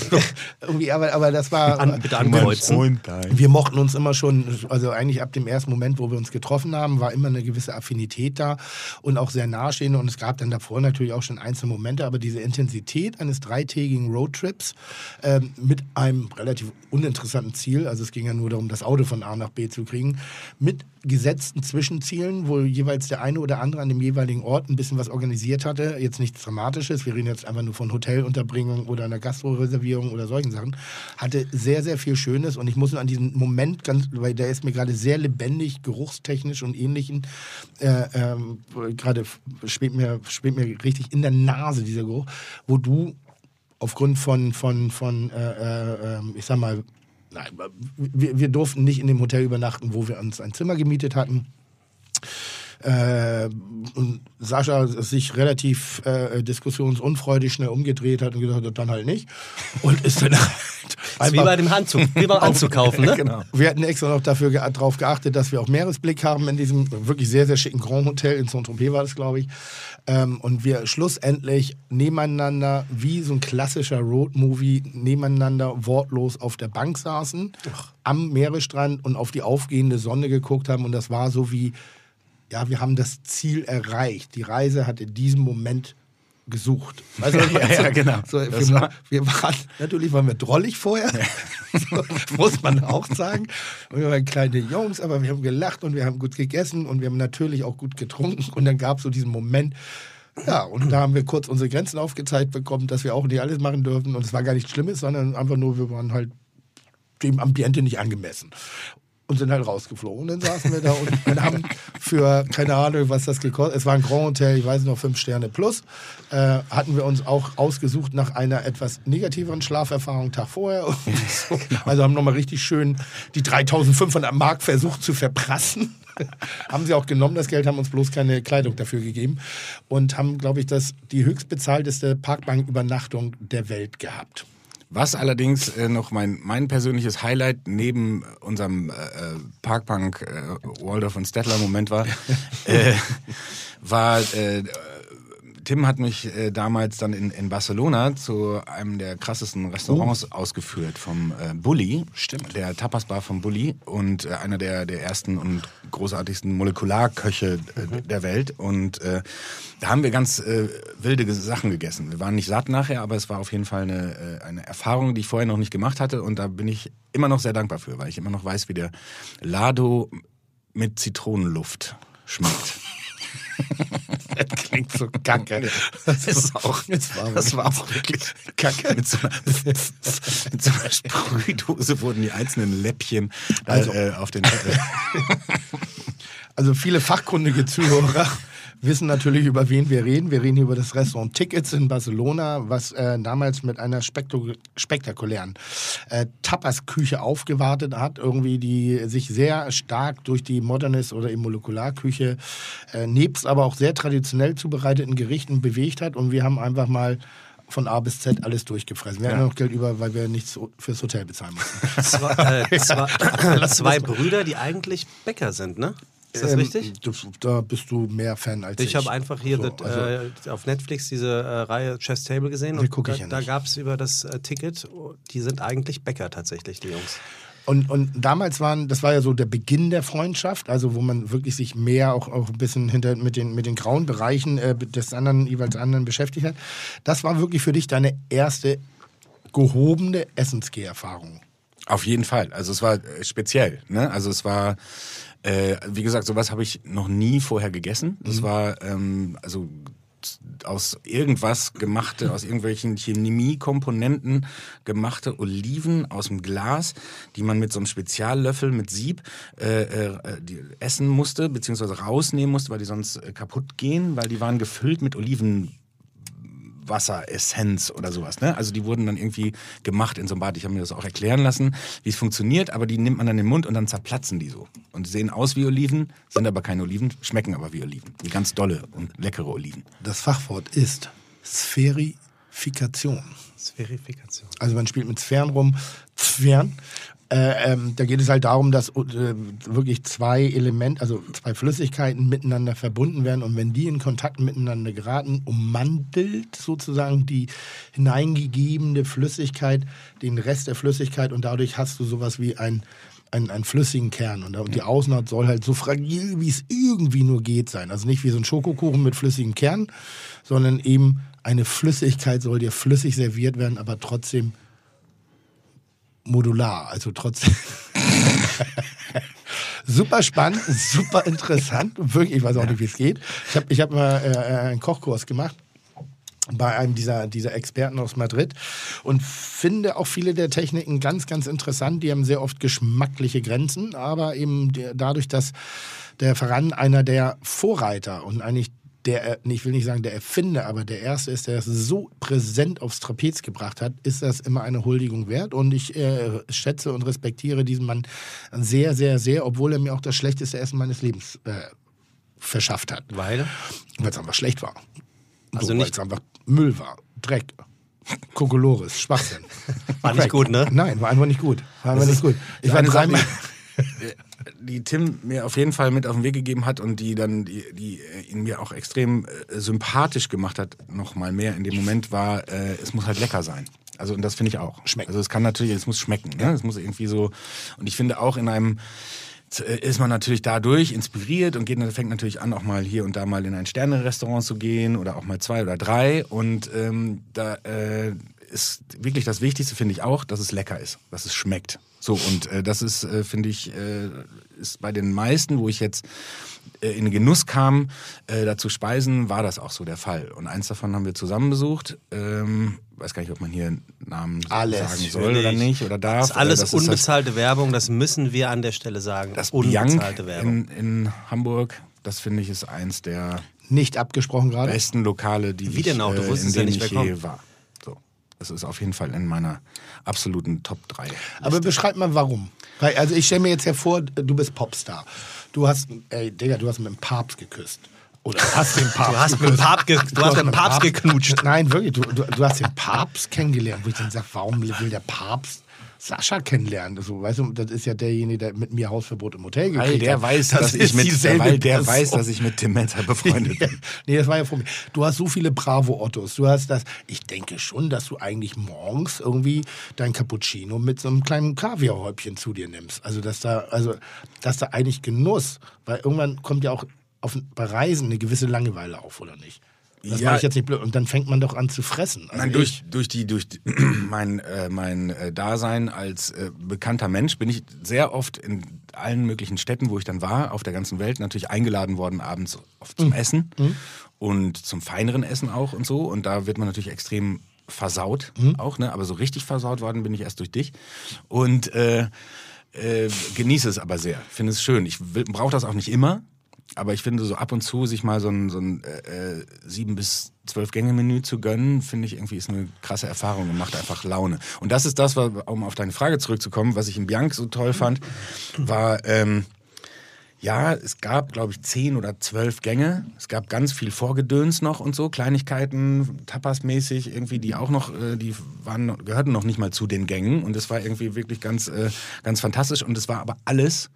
[SPEAKER 4] irgendwie, aber, aber das war.
[SPEAKER 2] An, bitte ankreuzen.
[SPEAKER 4] Wir mochten uns immer schon, also eigentlich ab dem ersten Moment, wo wir uns getroffen haben, war immer eine gewisse Affinität da und auch sehr nahestehende. Und es gab dann davor natürlich auch schon einzelne Momente, aber diese Intensität eines dreitägigen Roadtrips ähm, mit einem relativ uninteressanten Ziel, also es ging ja nur darum, das Auto von A nach B zu kriegen, mit gesetzten Zwischenzielen, wo jeweils der eine oder andere an dem jeweiligen Ort ein bisschen was organisiert hatte. Jetzt nichts Dramatisches, wir reden jetzt einfach nur von Hotelunterbringung oder einer Gastroreservierung oder solchen Sachen. Hatte sehr, sehr viel Schönes und ich muss an diesen Moment ganz, weil der ist mir gerade sehr lebendig, geruchstechnisch und ähnlichen, äh, ähm, gerade schwebt mir, schwebt mir richtig in der Nase dieser Geruch, wo du aufgrund von, von, von äh, äh, ähm, ich sag mal, nein, wir, wir durften nicht in dem Hotel übernachten, wo wir uns ein Zimmer gemietet hatten. äh, und Sascha sich relativ äh, diskussionsunfreudig schnell umgedreht hat und gesagt hat, dann halt nicht. Und ist dann halt
[SPEAKER 2] ist wie bei dem Anzug, wie beim Anzug kaufen, ne?
[SPEAKER 6] Genau.
[SPEAKER 4] wir hatten extra noch dafür ge darauf geachtet, dass wir auch Meeresblick haben in diesem wirklich sehr, sehr schicken Grand Hotel in Saint-Tropez war das, glaube ich. Ähm, und wir schlussendlich nebeneinander, wie so ein klassischer Roadmovie, nebeneinander wortlos auf der Bank saßen, am Meeresstrand und auf die aufgehende Sonne geguckt haben. Und das war so wie, ja, wir haben das Ziel erreicht. Die Reise hat in diesem Moment gesucht. Weißt du?
[SPEAKER 6] Ja, ja, genau.
[SPEAKER 4] So, wir,
[SPEAKER 6] war-
[SPEAKER 4] wir waren, natürlich waren wir drollig vorher, so, muss man auch sagen. Und wir waren kleine Jungs, aber wir haben gelacht und wir haben gut gegessen und wir haben natürlich auch gut getrunken. Und dann gab es so diesen Moment, ja, und da haben wir kurz unsere Grenzen aufgezeigt bekommen, dass wir auch nicht alles machen dürfen. Und es war gar nichts Schlimmes, sondern einfach nur, wir waren halt dem Ambiente nicht angemessen. Und sind halt rausgeflogen. Und dann saßen wir da und, haben für, keine Ahnung, was das gekostet Es war ein Grand Hotel, ich weiß noch, fünf Sterne plus. Äh, hatten wir uns auch ausgesucht nach einer etwas negativeren Schlaferfahrung Tag vorher. So. Also haben nochmal richtig schön die 3500 Mark versucht zu verprassen. haben sie auch genommen, das Geld, haben uns bloß keine Kleidung dafür gegeben. Und haben, glaube ich, das, die höchstbezahlteste Parkbankübernachtung der Welt gehabt.
[SPEAKER 6] Was allerdings äh, noch mein, mein persönliches Highlight neben unserem äh, Parkbank äh, Waldorf und Stettler Moment war, äh, war äh, Tim hat mich äh, damals dann in, in Barcelona zu einem der krassesten Restaurants ausgeführt, vom äh, Bulli. Stimmt. Der Tapasbar vom Bulli und äh, einer der, der ersten und großartigsten Molekularköche äh, der Welt. Und äh, da haben wir ganz äh, wilde Sachen gegessen. Wir waren nicht satt nachher, aber es war auf jeden Fall eine, eine Erfahrung, die ich vorher noch nicht gemacht hatte. Und da bin ich immer noch sehr dankbar für, weil ich immer noch weiß, wie der Lado mit Zitronenluft schmeckt.
[SPEAKER 4] Das klingt so kacke. Das ist auch, das war,
[SPEAKER 6] Das war auch wirklich kacke. Mit so einer, mit so einer Sprühdose wurden die einzelnen Läppchen
[SPEAKER 4] Also-
[SPEAKER 6] äh, auf den.
[SPEAKER 4] Also viele fachkundige Zuhörer wissen natürlich, über wen wir reden. Wir reden hier über das Restaurant Tickets in Barcelona, was äh, damals mit einer spektakulären äh, Tapas-Küche aufgewartet hat, irgendwie die sich sehr stark durch die Modernist oder eben Molekularküche äh, nebst aber auch sehr traditionell zubereiteten Gerichten bewegt hat. Und wir haben einfach mal von A bis Z alles durchgefressen. Wir hatten noch Geld über, weil wir nichts fürs Hotel bezahlen mussten.
[SPEAKER 2] Zwei, äh, zwei, zwei Brüder, die eigentlich Bäcker sind, ne? Ist das
[SPEAKER 4] Ähm,
[SPEAKER 2] richtig?
[SPEAKER 4] Da bist du mehr Fan als ich.
[SPEAKER 2] Ich habe einfach hier
[SPEAKER 4] So,
[SPEAKER 2] das,
[SPEAKER 4] also-
[SPEAKER 2] äh, auf Netflix diese äh, Reihe Chess Table gesehen und
[SPEAKER 4] guck ich
[SPEAKER 2] da,
[SPEAKER 4] ja
[SPEAKER 2] da gab es über das äh, Ticket, oh, die sind eigentlich Bäcker tatsächlich, die Jungs.
[SPEAKER 4] Und, und damals waren, das war ja so der Beginn der Freundschaft, also wo man wirklich sich mehr auch, auch ein bisschen hinter mit den, mit den grauen Bereichen äh, des anderen, jeweils anderen beschäftigt hat. Das war wirklich für dich deine erste gehobene Essensgeh-Erfahrung.
[SPEAKER 6] Auf jeden Fall. Also es war äh, speziell. Ne? Also es war, äh, wie gesagt, sowas habe ich noch nie vorher gegessen. Das war ähm, also aus irgendwas gemachte, aus irgendwelchen Chemiekomponenten gemachte Oliven aus dem Glas, die man mit so einem Speziallöffel mit Sieb äh, äh, die essen musste, beziehungsweise rausnehmen musste, weil die sonst äh, kaputt gehen, weil die waren gefüllt mit Oliven. Wasseressenz oder sowas. Ne? Also die wurden dann irgendwie gemacht in so einem Bad. Ich habe mir das auch erklären lassen, wie es funktioniert, aber die nimmt man dann in den Mund und dann zerplatzen die so. Und sehen aus wie Oliven, sind aber keine Oliven, schmecken aber wie Oliven. Wie ganz dolle und leckere Oliven.
[SPEAKER 4] Das Fachwort ist Sphärifikation.
[SPEAKER 2] Verifikation.
[SPEAKER 4] Also man spielt mit Sphären rum. Sphären. Äh, ähm, da geht es halt darum, dass äh, wirklich zwei Elemente, also zwei Flüssigkeiten miteinander verbunden werden. Und wenn die in Kontakt miteinander geraten, ummantelt sozusagen die hineingegebene Flüssigkeit den Rest der Flüssigkeit. Und dadurch hast du sowas wie ein einen, einen flüssigen Kern. Und, und die Außenhaut soll halt so fragil, wie es irgendwie nur geht sein. Also nicht wie so ein Schokokuchen mit flüssigem Kern, sondern eben eine Flüssigkeit soll dir flüssig serviert werden, aber trotzdem modular, also trotzdem. super spannend, super interessant. Wirklich, ich weiß auch nicht, wie es geht. Ich habe ich hab mal äh, einen Kochkurs gemacht bei einem dieser, dieser Experten aus Madrid und finde auch viele der Techniken ganz, ganz interessant. Die haben sehr oft geschmackliche Grenzen, aber eben der, dadurch, dass der Ferran einer der Vorreiter und eigentlich der, ich will nicht sagen der Erfinder, aber der Erste ist, der es so präsent aufs Trapez gebracht hat, ist das immer eine Huldigung wert. Und ich äh, schätze und respektiere diesen Mann sehr, sehr, sehr, obwohl er mir auch das schlechteste Essen meines Lebens äh, verschafft hat.
[SPEAKER 2] Weil?
[SPEAKER 4] Weil es einfach schlecht war.
[SPEAKER 2] Also
[SPEAKER 4] so,
[SPEAKER 2] nicht-
[SPEAKER 4] Weil es einfach Müll war. Dreck. Kokolores, Schwachsinn.
[SPEAKER 2] War nicht gut, ne?
[SPEAKER 4] Nein, war einfach nicht gut. War einfach nicht gut. Ich war dreimal.
[SPEAKER 6] die Tim mir auf jeden Fall mit auf den Weg gegeben hat und die dann die, die ihn mir auch extrem äh, sympathisch gemacht hat, noch mal mehr in dem Moment war, äh, es muss halt lecker sein. Also und das finde ich auch.
[SPEAKER 4] Schmecken.
[SPEAKER 6] Also es kann natürlich, es muss schmecken. Ne? Es muss irgendwie so. Und ich finde auch in einem äh, ist man natürlich dadurch inspiriert und geht, fängt natürlich an, auch mal hier und da mal in ein Sterne-Restaurant zu gehen oder auch mal zwei oder drei. Und ähm, da äh, ist wirklich das Wichtigste, finde ich auch, dass es lecker ist, dass es schmeckt. So, und äh, das ist, äh, finde ich, äh, ist bei den meisten, wo ich jetzt äh, in den Genuss kam, äh, dazu speisen, war das auch so der Fall. Und eins davon haben wir zusammen besucht. Ähm, weiß gar nicht, ob man hier Namen
[SPEAKER 4] Alles,
[SPEAKER 6] sagen soll oder nicht oder darf.
[SPEAKER 2] Das ist alles
[SPEAKER 6] Äh, das ist das-
[SPEAKER 2] unbezahlte Werbung, das müssen wir an der Stelle sagen.
[SPEAKER 6] das Bianc
[SPEAKER 2] unbezahlte Werbung.
[SPEAKER 6] in, in Hamburg, das finde ich ist eins der
[SPEAKER 4] Nicht abgesprochen gerade.
[SPEAKER 6] besten Lokale, die
[SPEAKER 2] Wie
[SPEAKER 6] ich,
[SPEAKER 2] denn auch? Du
[SPEAKER 6] äh, in
[SPEAKER 2] ja
[SPEAKER 6] denen
[SPEAKER 2] nicht,
[SPEAKER 6] ich
[SPEAKER 2] wer
[SPEAKER 6] je
[SPEAKER 2] kommt.
[SPEAKER 6] war. Das ist auf jeden Fall in meiner absoluten Top 3.
[SPEAKER 4] Aber beschreib mal warum. Also ich stelle mir jetzt hervor, du bist Popstar. Du hast, ey Digga, du hast mit dem Papst geküsst. Oder hast den Papst
[SPEAKER 2] Du hast mit dem Papst, ge du hast mit dem Papst geknutscht.
[SPEAKER 4] Nein, wirklich, du, du, du hast den Papst kennengelernt, wo ich dann sage, warum will der Papst Sascha kennenlernen? Also, weißt du, das ist ja derjenige, der mit mir Hausverbot im Hotel gekriegt
[SPEAKER 6] Weil der
[SPEAKER 4] hat.
[SPEAKER 6] weiß,
[SPEAKER 4] Das
[SPEAKER 6] dass ich mit, weil der
[SPEAKER 4] Person.
[SPEAKER 6] weiß, dass ich mit Tim Menzer befreundet bin.
[SPEAKER 4] nee, das war ja vor mir. Du hast so viele Bravo-Ottos. Du hast das. Ich denke schon, dass du eigentlich morgens irgendwie dein Cappuccino mit so einem kleinen Kaviarhäubchen zu dir nimmst. Also, dass da, also, dass da eigentlich Genuss, weil irgendwann kommt ja auch auf, bei Reisen eine gewisse Langeweile auf, oder nicht? Das
[SPEAKER 6] Ja.
[SPEAKER 4] mache ich jetzt nicht blöd. Und dann fängt man doch an zu fressen. Also
[SPEAKER 6] Nein, durch, durch, die, durch die, mein, äh, mein äh, Dasein als äh, bekannter Mensch bin ich sehr oft in allen möglichen Städten, wo ich dann war, auf der ganzen Welt, natürlich eingeladen worden abends oft
[SPEAKER 4] Mhm.
[SPEAKER 6] zum Essen und zum feineren Essen auch und so. Und da wird man natürlich extrem versaut
[SPEAKER 4] Mhm.
[SPEAKER 6] auch, ne? aber so richtig versaut worden bin ich erst durch dich. Und äh, äh, genieße es aber sehr, finde es schön. Ich brauche das auch nicht immer, aber ich finde so ab und zu sich mal so ein, so ein äh, äh, sieben bis zwölf Gänge Menü zu gönnen, finde ich irgendwie ist eine krasse Erfahrung und macht einfach Laune. Und das ist das, was, um auf deine Frage zurückzukommen, was ich in Bianc so toll fand, war ähm, ja, es gab, glaube ich, zehn oder zwölf Gänge. Es gab ganz viel Vorgedöns noch und so, Kleinigkeiten, Tapas-mäßig irgendwie, die auch noch, äh, die waren, gehörten noch nicht mal zu den Gängen. Und es war irgendwie wirklich ganz, äh, ganz fantastisch. Und es war aber alles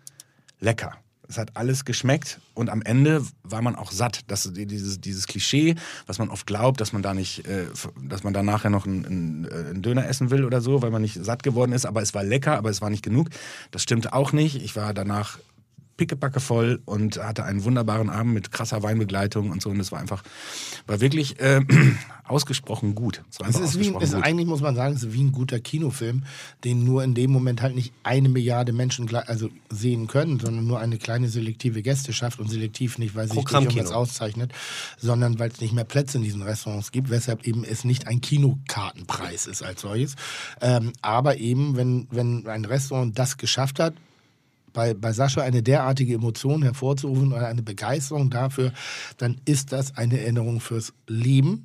[SPEAKER 6] lecker. Es hat alles geschmeckt und am Ende war man auch satt. Das dieses, dieses Klischee, was man oft glaubt, dass man da nicht, äh, dass man da nachher noch einen, einen, äh, einen Döner essen will oder so, weil man nicht satt geworden ist. Aber es war lecker, aber es war nicht genug. Das stimmte auch nicht. Ich war danach pickebacke voll und hatte einen wunderbaren Abend mit krasser Weinbegleitung und so. Und es war einfach, war wirklich äh, ausgesprochen gut. Es
[SPEAKER 4] Es ist, wie, ein- es ist
[SPEAKER 6] gut.
[SPEAKER 4] eigentlich, muss man sagen, es ist wie ein guter Kinofilm, den nur in dem Moment halt nicht eine Milliarde Menschen also sehen können, sondern nur eine kleine selektive Gästeschaft und selektiv nicht, weil sich irgendwas auszeichnet, sondern weil es nicht mehr Plätze in diesen Restaurants gibt, weshalb eben es nicht ein Kinokartenpreis ist als solches. Ähm, aber eben, wenn, wenn ein Restaurant das geschafft hat, bei, bei Sascha eine derartige Emotion hervorzurufen oder eine Begeisterung dafür, dann ist das eine Erinnerung fürs Leben.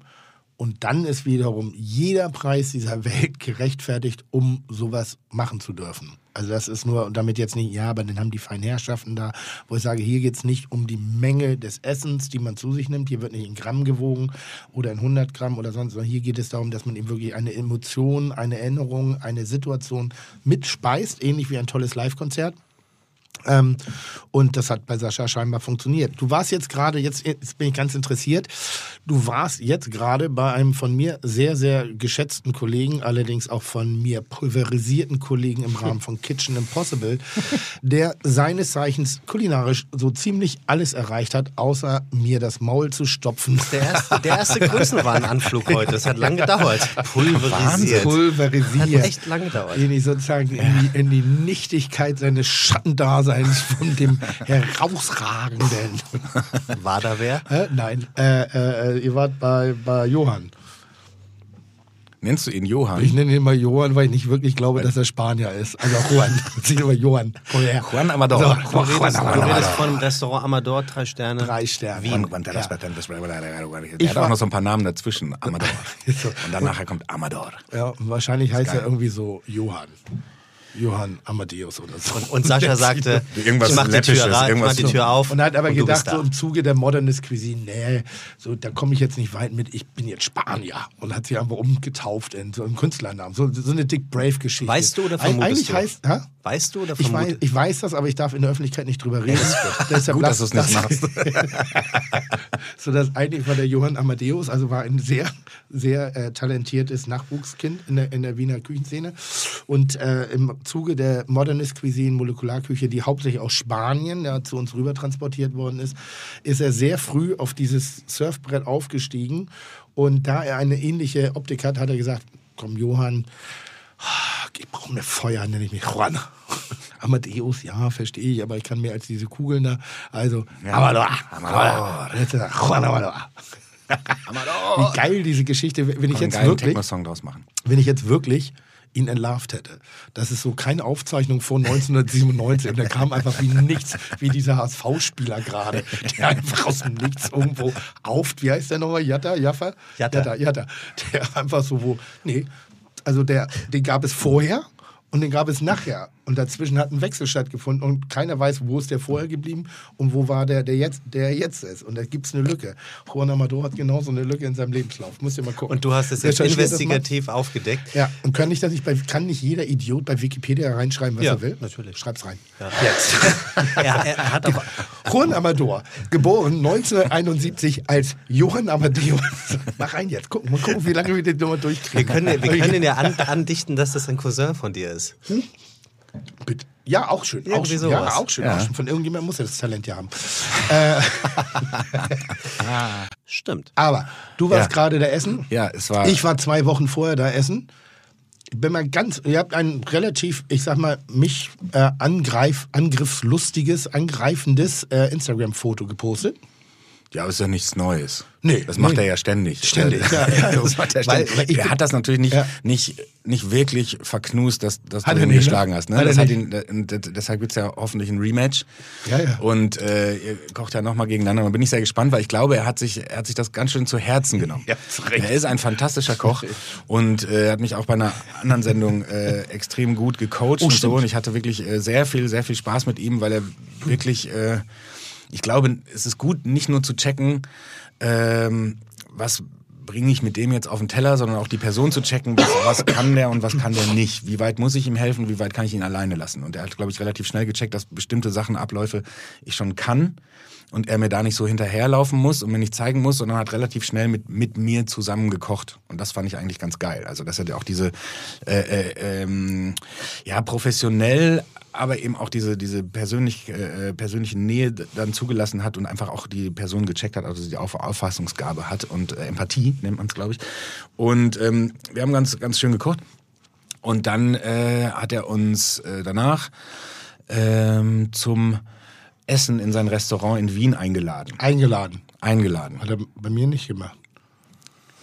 [SPEAKER 4] Und dann ist wiederum jeder Preis dieser Welt gerechtfertigt, um sowas machen zu dürfen. Also das ist nur, und damit jetzt nicht, ja, aber dann haben die Feinherrschaften da, wo ich sage, hier geht es nicht um die Menge des Essens, die man zu sich nimmt. Hier wird nicht in Gramm gewogen oder in 100 Gramm oder sonst, sondern hier geht es darum, dass man eben wirklich eine Emotion, eine Erinnerung, eine Situation mitspeist, ähnlich wie ein tolles Live-Konzert. Ähm, und das hat bei Sascha scheinbar funktioniert. Du warst jetzt gerade, jetzt, jetzt bin ich ganz interessiert, du warst jetzt gerade bei einem von mir sehr, sehr geschätzten Kollegen, allerdings auch von mir pulverisierten Kollegen im Rahmen von Kitchen Impossible, der seines Zeichens kulinarisch so ziemlich alles erreicht hat, außer mir das Maul zu stopfen.
[SPEAKER 2] Der erste, der erste Größenwahnanflug heute. Das hat lange gedauert. Pulverisiert.
[SPEAKER 4] Pulverisiert.
[SPEAKER 2] Hat echt lange gedauert.
[SPEAKER 4] Den ich sozusagen in, die, in die Nichtigkeit seines Schattendaseins von dem Herausragenden.
[SPEAKER 2] War da wer?
[SPEAKER 4] Hä? Nein, äh, äh, ihr wart bei, bei Johann.
[SPEAKER 6] Nennst du ihn Johann?
[SPEAKER 4] Ich nenne ihn mal Johann, weil ich nicht wirklich glaube, dass er Spanier ist. Also Juan. Ihn mal Johann. Woher?
[SPEAKER 6] Juan Amador.
[SPEAKER 4] So,
[SPEAKER 2] Du
[SPEAKER 4] Juan
[SPEAKER 2] redest, du
[SPEAKER 4] Amador.
[SPEAKER 2] redest von dem Restaurant Amador, drei Sterne.
[SPEAKER 4] Drei Sterne.
[SPEAKER 2] Wien.
[SPEAKER 6] Und
[SPEAKER 4] Ja.
[SPEAKER 6] der
[SPEAKER 4] Ich
[SPEAKER 6] hat auch noch so ein paar Namen dazwischen. Amador. Und dann nachher kommt Amador.
[SPEAKER 4] Ja, wahrscheinlich heißt er irgendwie so Johann. Johann Amadeus oder so.
[SPEAKER 2] Und Sascha sagte,
[SPEAKER 6] Irgendwas
[SPEAKER 2] ich mach die Tür, rein, ich mach die. Tür auf.
[SPEAKER 4] Und hat aber
[SPEAKER 2] und
[SPEAKER 4] gedacht, so im Zuge der Modernist Cuisine, nee, so, da komme ich jetzt nicht weit mit, ich bin jetzt Spanier. Und hat sich einfach umgetauft in so einen Künstlernamen. So, so eine Dick Brave-Geschichte.
[SPEAKER 2] Weißt du oder vermutest
[SPEAKER 4] Eigentlich
[SPEAKER 2] du?
[SPEAKER 4] heißt, hä?
[SPEAKER 2] Weißt du oder
[SPEAKER 4] Ich weiß, ich weiß das, aber ich darf in der Öffentlichkeit nicht drüber reden. Deshalb
[SPEAKER 6] Gut, dass du es nicht machst.
[SPEAKER 4] so das eigentlich war der Johann Amadeus, also war ein sehr, sehr äh, talentiertes Nachwuchskind in der, in der Wiener Küchenszene. Und äh, im Zuge der Modernist Cuisine, Molekularküche, die hauptsächlich aus Spanien ja, zu uns rüber transportiert worden ist, ist er sehr früh auf dieses Surfbrett aufgestiegen. Und da er eine ähnliche Optik hat, hat er gesagt, komm Johann, ich brauche mehr Feuer, nenne ich mich Juan. Amadeus, ja, verstehe ich, aber ich kann mehr als diese Kugeln da. Also, Amador, Amador, ist der Juan Amador. Wie geil diese Geschichte, wenn ich jetzt wirklich,
[SPEAKER 6] Techno-Song draus machen.
[SPEAKER 4] wenn ich jetzt wirklich ihn entlarvt hätte. Das ist so keine Aufzeichnung von 1997. Und der kam einfach wie nichts, wie dieser HSV-Spieler gerade, der einfach aus dem Nichts irgendwo auf, wie heißt der nochmal? Jatta, Jaffa?
[SPEAKER 2] Jatta.
[SPEAKER 4] Jatta, Jatta. Der einfach so, wo, nee, also der, den gab es vorher und den gab es nachher. Und dazwischen hat ein Wechsel stattgefunden und keiner weiß, wo ist der vorher geblieben und wo war der, der jetzt, der jetzt ist. Und da gibt es eine Lücke. Juan Amador hat genauso eine Lücke in seinem Lebenslauf. Muss ihr mal gucken.
[SPEAKER 2] Und du hast es jetzt
[SPEAKER 4] Recherchiert das
[SPEAKER 2] investigativ aufgedeckt.
[SPEAKER 4] Ja, und kann nicht, dass ich bei, kann nicht jeder Idiot bei Wikipedia reinschreiben, was
[SPEAKER 2] Ja,
[SPEAKER 4] er will?
[SPEAKER 2] natürlich.
[SPEAKER 4] Schreib's rein.
[SPEAKER 2] Jetzt. er, er hat auch,
[SPEAKER 4] Juan Amador, geboren 1971 als Johann Amadeus. Mach rein jetzt. Gucken, mal gucken, wie lange wir den Nummer
[SPEAKER 2] wir
[SPEAKER 4] durchkriegen.
[SPEAKER 2] können, wir können ihn ja an, andichten, dass das ein Cousin von dir ist.
[SPEAKER 4] Bitte. Ja, auch schön. Auch schön. Ja,
[SPEAKER 2] sowas.
[SPEAKER 4] auch schön.
[SPEAKER 6] Ja.
[SPEAKER 4] Auch schön. Von irgendjemandem muss er das Talent ja haben.
[SPEAKER 2] Stimmt.
[SPEAKER 4] Aber du warst
[SPEAKER 6] Ja.
[SPEAKER 4] gerade da essen.
[SPEAKER 6] Ja, es war.
[SPEAKER 4] Ich war zwei Wochen vorher da essen. Ich bin mal ganz, ihr habt ein relativ, ich sag mal, mich äh, angreif, angriffslustiges, angreifendes äh, Instagram-Foto gepostet.
[SPEAKER 6] Ja, aber ist ja nichts Neues.
[SPEAKER 4] Nee,
[SPEAKER 6] Das macht
[SPEAKER 4] nee.
[SPEAKER 6] er ja ständig.
[SPEAKER 4] Ständig, ja, ja.
[SPEAKER 6] das macht er ständig.
[SPEAKER 4] weil
[SPEAKER 6] er hat das natürlich nicht,
[SPEAKER 4] Ja.
[SPEAKER 6] nicht, nicht wirklich verknust, dass, dass
[SPEAKER 4] Hat
[SPEAKER 6] du ihn
[SPEAKER 4] nicht, ne?
[SPEAKER 6] geschlagen hast. Ne?
[SPEAKER 4] Hat
[SPEAKER 6] Das hat ihn, äh, deshalb gibt's ja hoffentlich ein Rematch.
[SPEAKER 4] Ja, ja.
[SPEAKER 6] Und äh, ihr kocht ja nochmal gegeneinander. Da bin ich sehr gespannt, weil ich glaube, er hat sich, er hat sich das ganz schön zu Herzen genommen.
[SPEAKER 4] Ja, Recht.
[SPEAKER 6] Er ist ein fantastischer Koch und äh, hat mich auch bei einer anderen Sendung äh, extrem gut gecoacht
[SPEAKER 4] Oh,
[SPEAKER 6] und so. Und ich hatte wirklich äh, sehr viel, sehr viel Spaß mit ihm, weil er wirklich, äh, ich glaube, es ist gut, nicht nur zu checken, ähm, was bringe ich mit dem jetzt auf den Teller, sondern auch die Person zu checken, was, was kann der und was kann der nicht. Wie weit muss ich ihm helfen, wie weit kann ich ihn alleine lassen. Und er hat, glaube ich, relativ schnell gecheckt, dass bestimmte Sachen, Abläufe ich schon kann und er mir da nicht so hinterherlaufen muss und mir nicht zeigen muss, sondern hat relativ schnell mit, mit mir zusammen gekocht. Und das fand ich eigentlich ganz geil. Also, dass er auch diese, äh, äh, ähm, ja, professionell, aber eben auch diese, diese persönlich, äh, persönliche Nähe dann zugelassen hat und einfach auch die Person gecheckt hat, also die Auf Auffassungsgabe hat und äh, Empathie nennt man es, glaube ich. Und ähm, wir haben ganz, ganz schön gekocht. Und dann äh, hat er uns äh, danach ähm, zum Essen in sein Restaurant in Wien eingeladen.
[SPEAKER 4] Eingeladen.
[SPEAKER 6] Eingeladen.
[SPEAKER 4] Hat er bei mir nicht gemacht.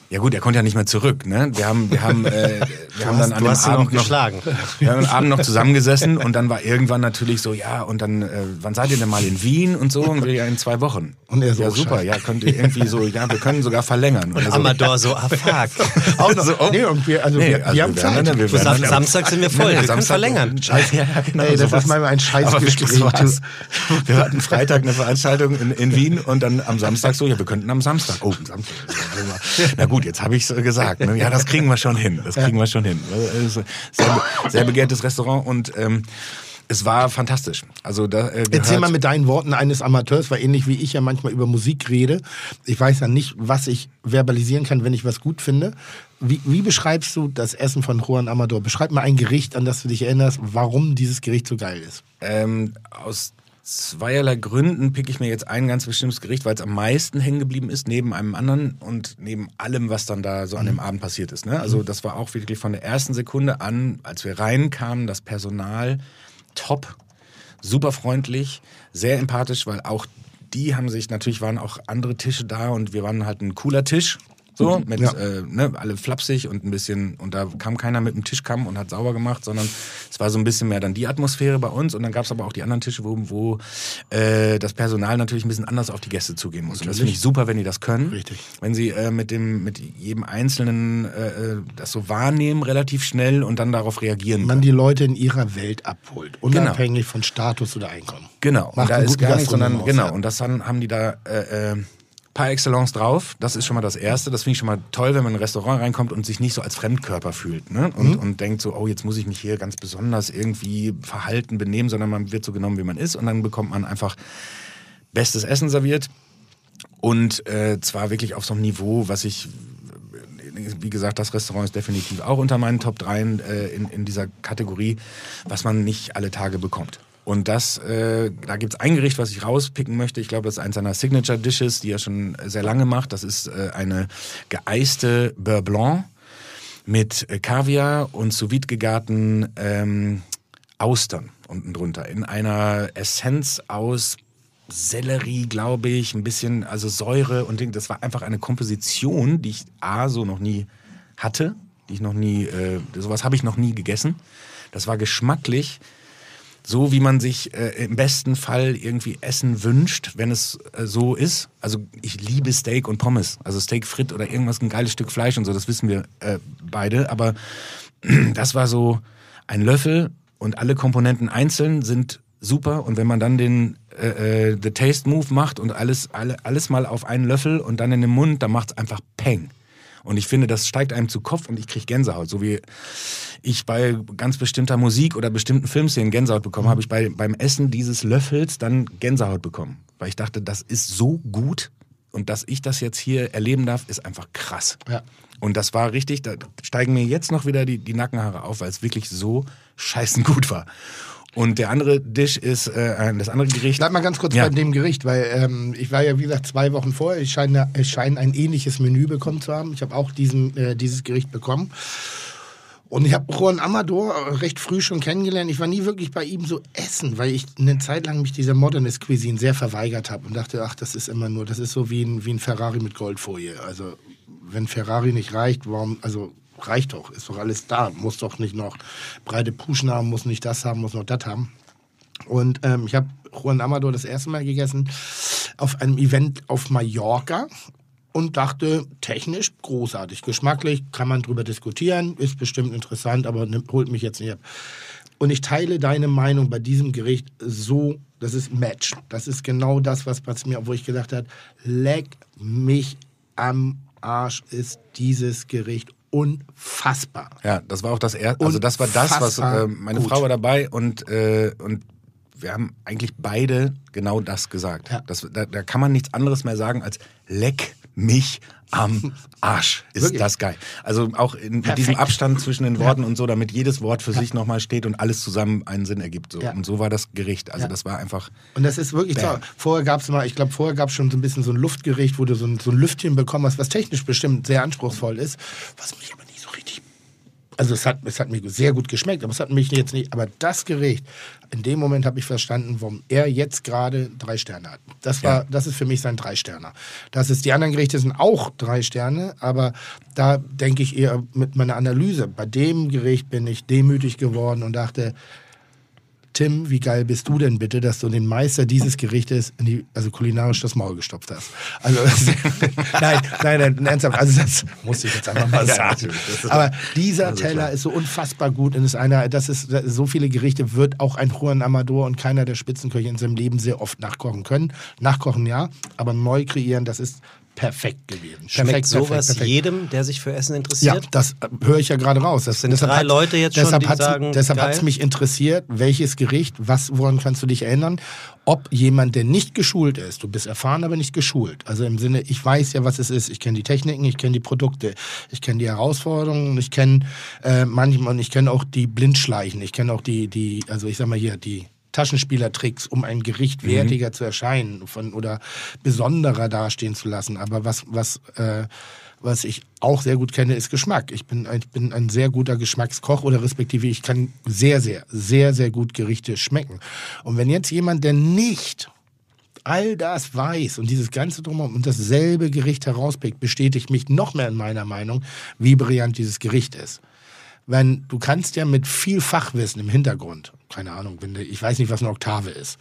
[SPEAKER 6] Ja gut, er konnte ja nicht mehr zurück. Ne? Wir haben, wir haben, äh, wir haben dann an dem Abend noch,
[SPEAKER 2] geschlagen.
[SPEAKER 6] wir haben am Abend noch zusammengesessen und dann war irgendwann natürlich so, ja, und dann, äh, wann seid ihr denn mal in Wien und so? Und wir ja in zwei Wochen.
[SPEAKER 4] Und er so,
[SPEAKER 6] ja
[SPEAKER 4] oh,
[SPEAKER 6] super, ja, könnt ihr irgendwie so, ja, wir können sogar verlängern.
[SPEAKER 2] Und
[SPEAKER 6] so,
[SPEAKER 2] Amador so, ah fuck.
[SPEAKER 4] Auch noch.
[SPEAKER 6] So, oh.
[SPEAKER 4] Nee, und wir, also
[SPEAKER 6] Nee,
[SPEAKER 4] wir,
[SPEAKER 6] also
[SPEAKER 4] wir haben Zeit.
[SPEAKER 6] dann- wir dann-
[SPEAKER 2] Samstag sind wir voll, wir können verlängern.
[SPEAKER 6] Scheiße, ja, ja, genau.
[SPEAKER 4] Ey, das
[SPEAKER 6] sowas.
[SPEAKER 4] ist manchmal ein scheiß
[SPEAKER 6] Aber wirklich
[SPEAKER 4] Gespräch,
[SPEAKER 6] sowas. Wir hatten Freitag eine Veranstaltung in, in Wien und dann am Samstag so, ja, wir könnten am Samstag. Oh, am Samstag. Na gut, jetzt habe ich es gesagt. Ne? Ja, das kriegen wir schon hin. Das kriegen wir schon hin. Sehr, be- sehr begehrtes Restaurant und ähm, es war fantastisch. Also da äh,
[SPEAKER 4] Erzähl mal mit deinen Worten eines Amateurs, weil ähnlich wie ich ja manchmal über Musik rede. Ich weiß ja nicht, was ich verbalisieren kann, wenn ich was gut finde. Wie, wie beschreibst du das Essen von Juan Amador? Beschreib mal ein Gericht, an das du dich erinnerst, warum dieses Gericht so geil ist.
[SPEAKER 6] Ähm, aus zweierlei Gründen pick ich mir jetzt ein ganz bestimmtes Gericht, weil es am meisten hängen geblieben ist, neben einem anderen und neben allem, was dann da so an dem Abend passiert ist. Ne? Also das war auch wirklich von der ersten Sekunde an, als wir reinkamen, das Personal top, super freundlich, sehr empathisch, weil auch die haben sich, natürlich waren auch andere Tische da und wir waren halt ein cooler Tisch. So, mit
[SPEAKER 4] Ja.
[SPEAKER 6] äh, ne, alle flapsig und ein bisschen, und da kam keiner mit dem Tischkamm und hat sauber gemacht, sondern es war so ein bisschen mehr dann die Atmosphäre bei uns. Und dann gab es aber auch die anderen Tische, wo, wo äh, das Personal natürlich ein bisschen anders auf die Gäste zugehen muss. Und das finde ich super, wenn die das können.
[SPEAKER 4] Richtig.
[SPEAKER 6] Wenn sie äh, mit dem, mit jedem Einzelnen äh, äh, das so wahrnehmen, relativ schnell und dann darauf reagieren
[SPEAKER 4] Man
[SPEAKER 6] können.
[SPEAKER 4] die Leute in ihrer Welt abholt, unabhängig von Status oder Einkommen.
[SPEAKER 6] Genau,
[SPEAKER 4] Macht
[SPEAKER 6] und da ist gar nicht, sondern
[SPEAKER 4] aus,
[SPEAKER 6] genau,
[SPEAKER 4] ja.
[SPEAKER 6] und das haben, haben die da äh, äh, par excellence drauf. Das ist schon mal das Erste. Das finde ich schon mal toll, wenn man in ein Restaurant reinkommt und sich nicht so als Fremdkörper fühlt ne? und,
[SPEAKER 4] Mhm.
[SPEAKER 6] und denkt so, oh, jetzt muss ich mich hier ganz besonders irgendwie verhalten, benehmen, sondern man wird so genommen, wie man ist und dann bekommt man einfach bestes Essen serviert und äh, zwar wirklich auf so einem Niveau, was ich wie gesagt, das Restaurant ist definitiv auch unter meinen Top 3 äh, in, in dieser Kategorie, was man nicht alle Tage bekommt. Und das, äh, da gibt's ein Gericht, was ich rauspicken möchte. Ich glaube, das ist eins seiner Signature Dishes, die er schon sehr lange macht. Das ist äh, eine geeiste Beurre Blanc mit äh, Kaviar und sous vide gegarten ähm, Austern unten drunter. In einer Essenz aus Sellerie, glaube ich, ein bisschen, also Säure und Ding. Das war einfach eine Komposition, die ich A, so noch nie hatte, die ich noch nie, äh, sowas habe ich noch nie gegessen. Das war geschmacklich so, wie man sich äh, im besten Fall irgendwie Essen wünscht, wenn es äh, so ist. Also ich liebe Steak und Pommes, also Steak frit oder irgendwas, ein geiles Stück Fleisch und so, das wissen wir äh, beide. Aber das war so ein Löffel und alle Komponenten einzeln sind super. Und wenn man dann den äh, äh, The Taste Move macht und alles, alle, alles mal auf einen Löffel und dann in den Mund, dann macht's einfach Peng. Und ich finde, das steigt einem zu Kopf und ich kriege Gänsehaut. So wie ich bei ganz bestimmter Musik oder bestimmten Filmszenen Gänsehaut bekommen, habe ich bei, beim Essen dieses Löffels dann Gänsehaut bekommen. Weil ich dachte, das ist so gut und dass ich das jetzt hier erleben darf, ist einfach krass.
[SPEAKER 4] Ja.
[SPEAKER 6] Und das war richtig, da steigen mir jetzt noch wieder die, die Nackenhaare auf, weil es wirklich so scheißen gut war. Und der andere Dish ist, äh, das andere Gericht.
[SPEAKER 4] Bleib mal ganz kurz
[SPEAKER 6] Ja.
[SPEAKER 4] bei dem Gericht, weil ähm, ich war ja, wie gesagt, zwei Wochen vorher. Ich scheine, ich scheine ein ähnliches Menü bekommen zu haben. Ich habe auch diesen, äh, dieses Gericht bekommen. Und ich habe Juan Amador recht früh schon kennengelernt. Ich war nie wirklich bei ihm so essen, weil ich eine Zeit lang mich dieser Modernist Cuisine sehr verweigert habe und dachte, ach, das ist immer nur, das ist so wie ein, wie ein Ferrari mit Goldfolie. Also wenn Ferrari nicht reicht, warum, also reicht doch, ist doch alles da. Muss doch nicht noch breite Puschen haben, muss nicht das haben, muss noch das haben. Und ähm, ich habe Juan Amador das erste Mal gegessen auf einem Event auf Mallorca und dachte, technisch großartig, geschmacklich, kann man drüber diskutieren, ist bestimmt interessant, aber holt mich jetzt nicht ab. Und ich teile deine Meinung bei diesem Gericht so, das ist Match. Das ist genau das, was mir, wo ich gedacht habe, leck mich am Arsch, ist dieses Gericht unfassbar.
[SPEAKER 6] Ja, das war auch das erste. Also das war das, was äh, meine
[SPEAKER 4] gut.
[SPEAKER 6] Frau war dabei und äh, und wir haben eigentlich beide genau das gesagt.
[SPEAKER 4] Ja.
[SPEAKER 6] Das, da, da kann man nichts anderes mehr sagen als leck mich am Arsch. Ist
[SPEAKER 4] Wirklich.
[SPEAKER 6] das geil. Also auch in, mit
[SPEAKER 4] Perfekt.
[SPEAKER 6] diesem Abstand zwischen den Worten und so, damit jedes Wort für sich nochmal steht und alles zusammen einen Sinn ergibt. So.
[SPEAKER 4] Ja.
[SPEAKER 6] Und so war das Gericht. Also
[SPEAKER 4] Ja.
[SPEAKER 6] das war einfach.
[SPEAKER 4] Und das ist wirklich so. Vorher gab es mal, ich glaube, vorher gab es schon so ein bisschen so ein Luftgericht, wo du so ein, so ein Lüftchen bekommen hast, was technisch bestimmt sehr anspruchsvoll ist, was mich aber. Also es hat, es hat mir sehr gut geschmeckt, aber es hat mich jetzt nicht. Aber das Gericht, in dem Moment habe ich verstanden, warum er jetzt gerade drei Sterne hat. Das war,
[SPEAKER 6] Ja.
[SPEAKER 4] das ist für mich sein drei Sterner. Das ist, die anderen Gerichte sind auch drei Sterne, aber da denke ich eher mit meiner Analyse. Bei dem Gericht bin ich demütig geworden und dachte, Tim, wie geil bist du denn bitte, dass du den Meister dieses Gerichtes, in die, also kulinarisch das Maul gestopft hast? Also, nein, nein, nein, ernsthaft, also das muss ich jetzt einfach mal sagen. Aber dieser Teller ist so unfassbar gut und ist einer, das ist, so viele Gerichte wird auch ein Juan Amador und keiner der Spitzenköche in seinem Leben sehr oft nachkochen können. Nachkochen ja, aber neu kreieren, das ist perfekt gewesen.
[SPEAKER 2] Schmeckt
[SPEAKER 4] perfekt,
[SPEAKER 2] sowas
[SPEAKER 4] perfekt, perfekt.
[SPEAKER 2] jedem, der sich für Essen
[SPEAKER 4] Ja,
[SPEAKER 2] interessiert?
[SPEAKER 4] das äh, höre ich ja gerade raus. Das
[SPEAKER 2] sind drei Leute jetzt schon,
[SPEAKER 4] deshalb
[SPEAKER 2] die
[SPEAKER 4] hat's,
[SPEAKER 2] sagen,
[SPEAKER 4] Deshalb hat es mich interessiert, welches Gericht, was, woran kannst du dich erinnern? Ob jemand, der nicht geschult ist, du bist erfahren, aber nicht geschult. Also im Sinne, ich weiß ja, was es ist. Ich kenne die Techniken, ich kenne die Produkte, ich kenne die Herausforderungen, ich kenne äh, manchmal, und ich kenne auch die Blindschleichen, ich kenne auch die, die, also ich sag mal hier, die Taschenspielertricks, um ein Gericht
[SPEAKER 2] Mhm.
[SPEAKER 4] wertiger zu erscheinen von, oder besonderer dastehen zu lassen. Aber was, was, äh, was ich auch sehr gut kenne, ist Geschmack. Ich bin, ein, ich bin ein sehr guter Geschmackskoch oder respektive ich kann sehr, sehr, sehr, sehr gut Gerichte schmecken. Und wenn jetzt jemand, der nicht all das weiß und dieses ganze Drumherum und dasselbe Gericht herauspickt, bestätigt mich noch mehr in meiner Meinung, wie brillant dieses Gericht ist. Wenn du kannst ja mit viel Fachwissen im Hintergrund, keine Ahnung, wenn ich weiß nicht, was eine Oktave ist,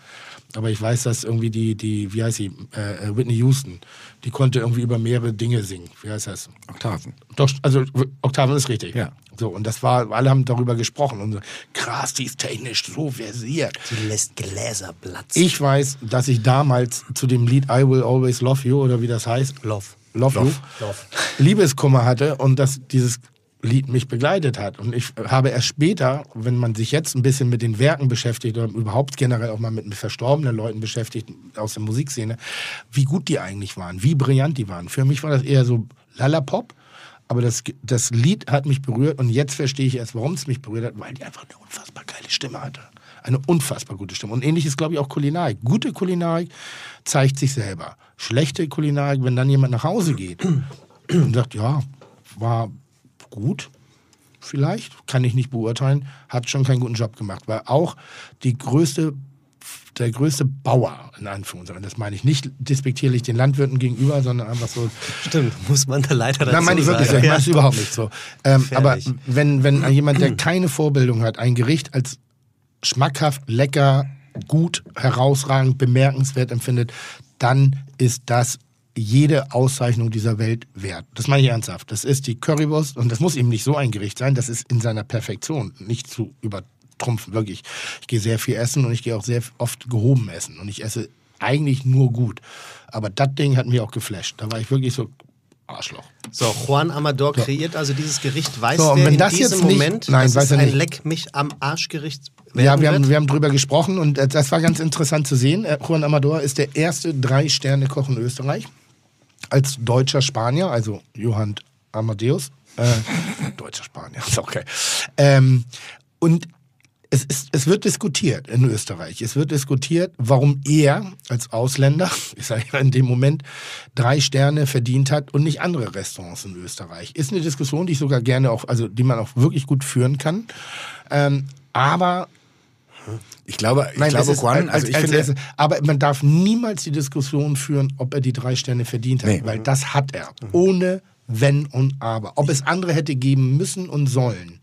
[SPEAKER 4] aber ich weiß, dass irgendwie die, die wie heißt sie, äh, Whitney Houston, die konnte irgendwie über mehrere Dinge singen. Wie heißt das?
[SPEAKER 6] Oktaven.
[SPEAKER 4] Doch, also Oktaven ist richtig.
[SPEAKER 6] Ja.
[SPEAKER 4] So, und das war, alle haben darüber gesprochen und so, krass, die ist technisch so versiert.
[SPEAKER 2] Die lässt Gläser platzen.
[SPEAKER 4] Ich weiß, dass ich damals zu dem Lied I Will Always Love You oder wie das heißt,
[SPEAKER 2] Love.
[SPEAKER 4] Love,
[SPEAKER 2] Love.
[SPEAKER 4] Liebeskummer hatte und dass dieses Lied mich begleitet hat. Und ich habe erst später, wenn man sich jetzt ein bisschen mit den Werken beschäftigt oder überhaupt generell auch mal mit verstorbenen Leuten beschäftigt aus der Musikszene, wie gut die eigentlich waren, wie brillant die waren. Für mich war das eher so Lalapop. Aber das, das Lied hat mich berührt und jetzt verstehe ich erst, warum es mich berührt hat, weil die einfach eine unfassbar geile Stimme hatte. Eine unfassbar gute Stimme. Und ähnlich ist, glaube ich, auch Kulinarik. Gute Kulinarik zeigt sich selber. Schlechte Kulinarik, wenn dann jemand nach Hause geht und sagt, ja, war gut, vielleicht, kann ich nicht beurteilen, hat schon keinen guten Job gemacht. Weil auch die größte, der größte Bauer, in Anführungszeichen, das meine ich nicht despektierlich den Landwirten gegenüber, sondern einfach so,
[SPEAKER 2] Stimmt, muss man da leider dazu
[SPEAKER 4] Nein, meine ich wirklich so.
[SPEAKER 2] sagen.
[SPEAKER 4] Ich meine es überhaupt nicht so. Ähm, aber wenn, wenn jemand, der keine Vorbildung hat, ein Gericht als schmackhaft, lecker, gut, herausragend, bemerkenswert empfindet, dann ist das jede Auszeichnung dieser Welt wert. Das meine ich ernsthaft. Das ist die Currywurst und das muss eben nicht so ein Gericht sein, das ist in seiner Perfektion nicht zu übertrumpfen, wirklich. Ich gehe sehr viel essen und ich gehe auch sehr oft gehoben essen und ich esse eigentlich nur gut. Aber das Ding hat mich auch geflasht. Da war ich wirklich so Arschloch.
[SPEAKER 2] So, Juan Amador kreiert also dieses Gericht. Weiß
[SPEAKER 4] So,
[SPEAKER 2] der in
[SPEAKER 4] das
[SPEAKER 2] diesem Moment,
[SPEAKER 4] Nein,
[SPEAKER 2] dass es ein
[SPEAKER 4] nicht.
[SPEAKER 2] Leck mich am Arschgericht
[SPEAKER 4] Ja, wir haben, wir haben drüber gesprochen und äh, das war ganz interessant zu sehen. Äh, Juan Amador ist der erste Drei-Sterne-Koch in Österreich. Als deutscher Spanier, also Johann Amadeus. Äh, deutscher Spanier, ist okay. Ähm, und es, ist, es wird diskutiert in Österreich. Es wird diskutiert, warum er als Ausländer, ich sage ja in dem Moment, drei Sterne verdient hat und nicht andere Restaurants in Österreich. Ist eine Diskussion, die ich sogar gerne auch, also die man auch wirklich gut führen kann. Ähm, aber
[SPEAKER 6] Ich glaube, ich
[SPEAKER 4] Nein,
[SPEAKER 6] glaube
[SPEAKER 4] es ist,
[SPEAKER 6] Juan,
[SPEAKER 4] als,
[SPEAKER 6] also ich
[SPEAKER 4] als,
[SPEAKER 6] finde,
[SPEAKER 4] als, aber man darf niemals die Diskussion führen, ob er die drei Sterne verdient hat,
[SPEAKER 6] Nee.
[SPEAKER 4] weil das hat er. Ohne Wenn und Aber. Ob es andere hätte geben müssen und sollen.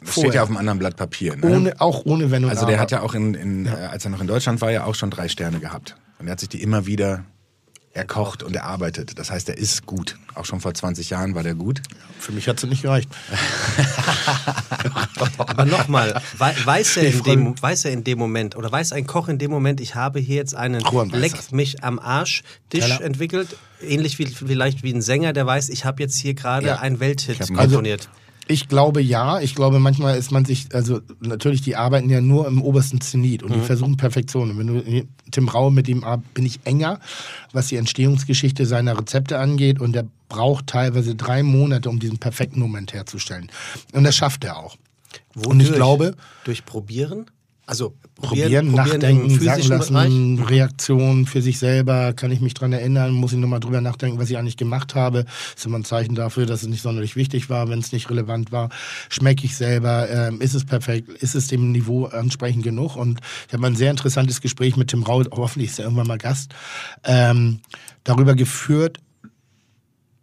[SPEAKER 6] das steht ja auf einem anderen Blatt Papier. Ne?
[SPEAKER 4] Ohne, auch ohne Wenn und
[SPEAKER 6] Also
[SPEAKER 4] Aber.
[SPEAKER 6] der hat ja auch, in, in, äh, als er noch in Deutschland war, ja auch schon drei Sterne gehabt. Und er hat sich die immer wieder erkocht und erarbeitet. Das heißt, er ist gut. Auch schon vor 20 Jahren war der gut.
[SPEAKER 4] Für mich hat es nicht gereicht.
[SPEAKER 2] Aber nochmal, wei- weiß, er in dem, weiß er in dem Moment oder weiß ein Koch in dem Moment, ich habe hier jetzt einen Leck mich am Arsch Tisch entwickelt, ähnlich wie vielleicht wie ein Sänger, der weiß, ich habe jetzt hier gerade
[SPEAKER 4] Ja.
[SPEAKER 2] einen Welthit komponiert.
[SPEAKER 4] Ich glaube ja. Ich glaube, manchmal ist man sich, also natürlich, die arbeiten ja nur im obersten Zenit und die versuchen Perfektion. Und wenn du Tim Raue mit ihm ar- bin ich enger, was die Entstehungsgeschichte seiner Rezepte angeht und der braucht teilweise drei Monate, um diesen perfekten Moment herzustellen. Und das schafft er auch. Und ich
[SPEAKER 2] Wodurch?
[SPEAKER 4] glaube,
[SPEAKER 2] durch Probieren, also
[SPEAKER 4] probieren,
[SPEAKER 2] im
[SPEAKER 4] nachdenken, sagen lassen,
[SPEAKER 2] Bereich.
[SPEAKER 4] Reaktionen für sich selber, kann ich mich dran erinnern, muss ich nochmal drüber nachdenken, was ich eigentlich gemacht habe. ist immer ein Zeichen dafür, dass es nicht sonderlich wichtig war, wenn es nicht relevant war. Schmecke ich selber, ähm, ist es perfekt, ist es dem Niveau ansprechend genug? Und ich habe ein sehr interessantes Gespräch mit Tim Raut, hoffentlich ist er irgendwann mal Gast, ähm, darüber geführt,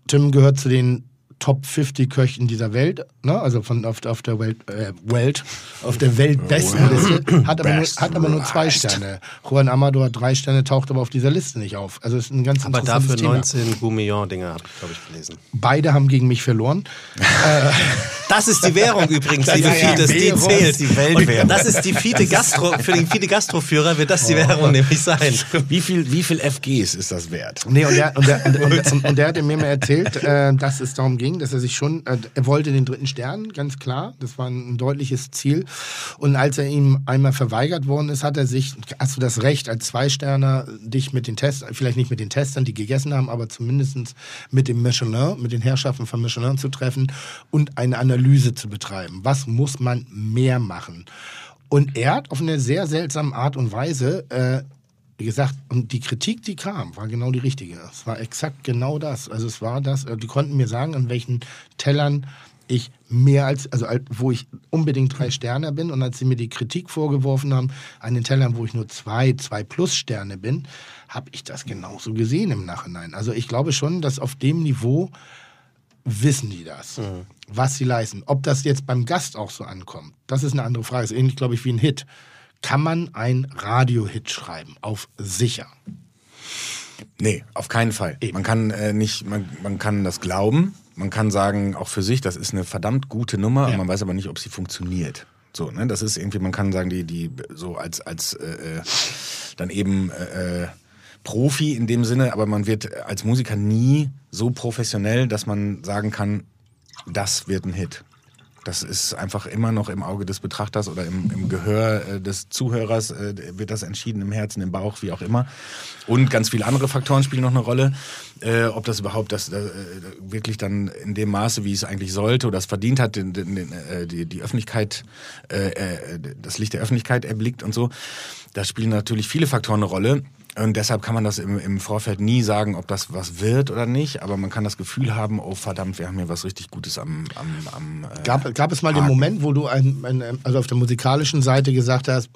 [SPEAKER 4] Tim gehört zu den Top 50 Köchen dieser Welt, ne? also von auf, auf der Welt, äh, Welt, auf der Weltbestenliste, hat aber, nur, hat aber nur zwei Sterne. Juan Amador hat drei Sterne, taucht aber auf dieser Liste nicht auf. Also ist ein ganz
[SPEAKER 2] Aber
[SPEAKER 4] interessantes
[SPEAKER 2] dafür
[SPEAKER 4] Thema.
[SPEAKER 2] 19 Gourmillon-Dinger habe ich, glaube ich, gelesen.
[SPEAKER 4] Beide haben gegen mich verloren.
[SPEAKER 2] Das ist die Währung übrigens,
[SPEAKER 4] Das
[SPEAKER 2] liebe
[SPEAKER 4] ist ja
[SPEAKER 2] Fides, die zählt.
[SPEAKER 6] die Weltwährung.
[SPEAKER 2] Und das ist die Fiete Gastro, für den Fiete Gastroführer wird das die Währung nämlich sein.
[SPEAKER 6] Wie viel, wie viel FGs ist das wert?
[SPEAKER 4] Nee, und der, und der, und, und, und, und der hatte mir mal erzählt, äh, dass es darum ging, dass er sich schon, äh, er wollte den dritten Stern, ganz klar. Das war ein, deutliches Ziel. Und als er ihm einmal verweigert worden ist, hat er sich, hast du das Recht, als Zwei-Sterner dich mit den Testern, vielleicht nicht mit den Testern, die gegessen haben, aber zumindest mit dem Michelin, mit den Herrschaften von Michelin zu treffen und eine Analyse zu betreiben. Was muss man mehr machen? Und er hat auf eine sehr seltsame Art und Weise äh, wie gesagt, und die Kritik, die kam, war genau die richtige. Es war exakt genau das. Also es war das, äh, die konnten mir sagen, an welchen Tellern ich mehr als, also als- wo ich unbedingt drei Sterne bin und als sie mir die Kritik vorgeworfen haben an den Tellern, wo ich nur zwei, zwei plus Sterne bin, habe ich das genauso gesehen im Nachhinein. Also ich glaube schon, dass auf dem Niveau wissen die das, was sie leisten. Ob das jetzt beim Gast auch so ankommt, das ist eine andere Frage. Das ist ähnlich, glaube ich, wie ein Hit. Kann man ein Radio-Hit schreiben? Auf sicher.
[SPEAKER 6] Nee, auf keinen Fall. Man kann äh, nicht, man, man kann das glauben, man kann sagen, auch für sich, das ist eine verdammt gute Nummer,
[SPEAKER 4] Ja.
[SPEAKER 6] man weiß aber nicht, ob sie funktioniert. So, ne? Das ist irgendwie, man kann sagen, die, die so als, als äh, äh, dann eben äh, äh, Profi in dem Sinne, aber man wird als Musiker nie so professionell, dass man sagen kann, das wird ein Hit. Das ist einfach immer noch im Auge des Betrachters oder im, im Gehör äh, des Zuhörers, äh, wird das entschieden, im Herzen, im Bauch, wie auch immer. Und ganz viele andere Faktoren spielen noch eine Rolle. Äh, ob das überhaupt das, äh, wirklich dann in dem Maße, wie es eigentlich sollte oder es verdient hat, den, den, den, äh, die, die Öffentlichkeit, äh, das Licht der Öffentlichkeit erblickt und so. Da spielen natürlich viele Faktoren eine Rolle. Und deshalb kann man das im, im Vorfeld nie sagen, ob das was wird oder nicht. Aber man kann das Gefühl haben, oh verdammt, wir haben hier was richtig Gutes am, am, am äh,
[SPEAKER 4] Gab, gab es mal den
[SPEAKER 6] Haken.
[SPEAKER 4] Moment, wo du ein, ein, also auf der musikalischen Seite gesagt hast,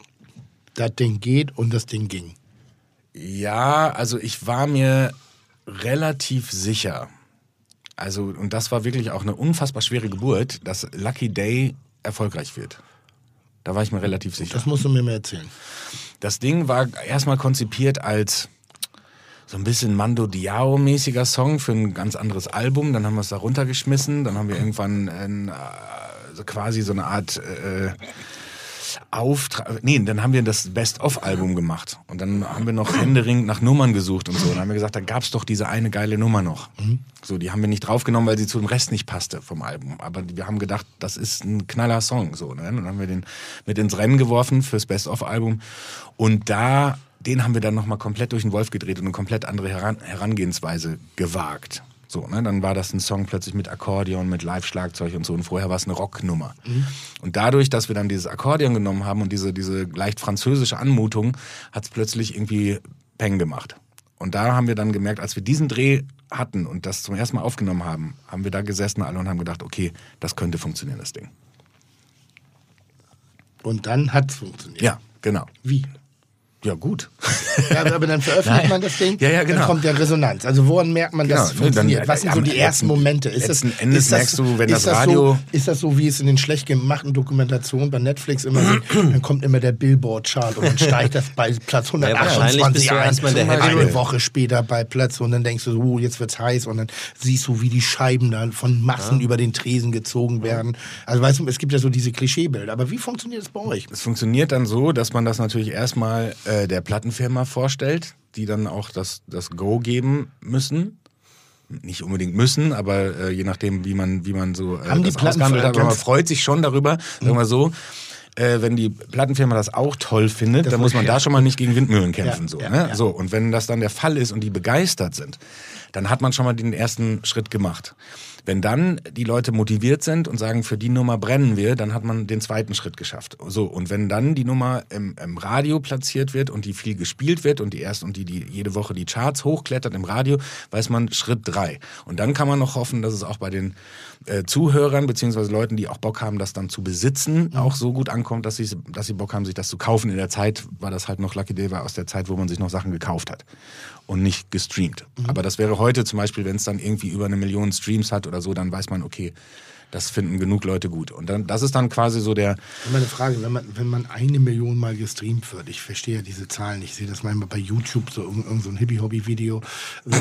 [SPEAKER 4] das Ding geht und das Ding ging?
[SPEAKER 6] Ja, also ich war mir relativ sicher. Also, und das war wirklich auch eine unfassbar schwere Geburt, dass Lucky Day erfolgreich wird. Da war ich mir relativ sicher.
[SPEAKER 4] Das musst du mir mal erzählen.
[SPEAKER 6] Das Ding war erstmal konzipiert als so ein bisschen Mando Diao-mäßiger Song für ein ganz anderes Album. Dann haben wir es da runtergeschmissen. Dann haben wir irgendwann ein, äh, so quasi so eine Art äh, Auftrag. Nee, dann haben wir das Best-of-Album gemacht. Und dann haben wir noch händeringend nach Nummern gesucht und so. Und dann haben wir gesagt, da gab's doch diese eine geile Nummer noch. So, die haben wir nicht draufgenommen, weil sie zu dem Rest nicht passte vom Album. Aber wir haben gedacht, das ist ein knaller Song. So, ne? Und dann haben wir den mit ins Rennen geworfen fürs Best-of-Album. Und da, den haben wir dann nochmal komplett durch den Wolf gedreht und eine komplett andere Heran Herangehensweise gewagt. So, ne? Dann war das ein Song plötzlich mit Akkordeon, mit Live-Schlagzeug und so. Und vorher war es eine Rocknummer. Und dadurch, dass wir dann dieses Akkordeon genommen haben und diese, diese leicht französische Anmutung, hat es plötzlich irgendwie Peng gemacht. Und da haben wir dann gemerkt, als wir diesen Dreh hatten und das zum ersten Mal aufgenommen haben, haben wir da gesessen alle und haben gedacht, okay, das könnte funktionieren, das Ding.
[SPEAKER 4] Und dann hat es funktioniert.
[SPEAKER 6] Ja, genau.
[SPEAKER 4] Wie?
[SPEAKER 6] Ja, gut.
[SPEAKER 4] Ja, aber dann veröffentlicht man das Ding.
[SPEAKER 6] Ja, ja, genau.
[SPEAKER 4] Dann kommt ja Resonanz. Also woran merkt man, dass es
[SPEAKER 6] Genau, ne, dann-
[SPEAKER 4] funktioniert? Was sind so die ersten Momente? Ist das,
[SPEAKER 6] Endes
[SPEAKER 4] ist das,
[SPEAKER 6] merkst du, wenn
[SPEAKER 4] ist
[SPEAKER 6] das Radio-
[SPEAKER 4] So, ist das so, wie es in den schlecht gemachten Dokumentationen bei Netflix immer so, dann kommt immer der Billboard-Chart und dann steigt das bei Platz
[SPEAKER 2] wahrscheinlich
[SPEAKER 4] 128
[SPEAKER 2] bist du
[SPEAKER 4] ein. Eine. Woche später bei Platz und dann denkst du, so, uh, jetzt wird's heiß und dann siehst du, wie die Scheiben dann von Massen über den Tresen gezogen werden. Also weißt du, es gibt ja so diese Klischeebilder. Aber wie funktioniert das bei euch?
[SPEAKER 6] Es funktioniert dann so, dass man das natürlich erstmal äh, der Plattenfirma vorstellt, die dann auch das, das Go geben müssen. Nicht unbedingt müssen, aber äh, je nachdem, wie man, wie man so äh,
[SPEAKER 4] Haben die
[SPEAKER 6] das ausgehandelt hat. Aber man freut sich schon darüber, sagen wir so. Äh, wenn die Plattenfirma das auch toll findet, dann muss man da schon mal nicht gegen Windmühlen kämpfen.
[SPEAKER 4] Ja,
[SPEAKER 6] so,
[SPEAKER 4] ja,
[SPEAKER 6] ne?
[SPEAKER 4] ja.
[SPEAKER 6] so, und wenn das dann der Fall ist und die begeistert sind, dann hat man schon mal den ersten Schritt gemacht. Wenn dann die Leute motiviert sind und sagen, für die Nummer brennen wir, dann hat man den zweiten Schritt geschafft. So, und wenn dann die Nummer im, im Radio platziert wird und die viel gespielt wird und die erst und die, die jede Woche die Charts hochklettert im Radio, weiß man Schritt drei. Und dann kann man noch hoffen, dass es auch bei den äh, Zuhörern beziehungsweise Leuten, die auch Bock haben, das dann zu besitzen, auch so gut ankommt, dass sie, dass sie Bock haben, sich das zu kaufen. In der Zeit war das halt noch Lucky Day, war aus der Zeit, wo man sich noch Sachen gekauft hat und nicht gestreamt. Aber das wäre heute zum Beispiel, wenn es dann irgendwie über eine Million Streams hat oder so, dann weiß man, okay, das finden genug Leute gut. Und dann, das ist dann quasi so der,
[SPEAKER 4] Meine Frage, wenn man, wenn man eine Million Mal gestreamt wird, ich verstehe ja diese Zahlen, ich sehe das manchmal bei YouTube, so irgend, irgend so ein Hippie-Hobby-Video.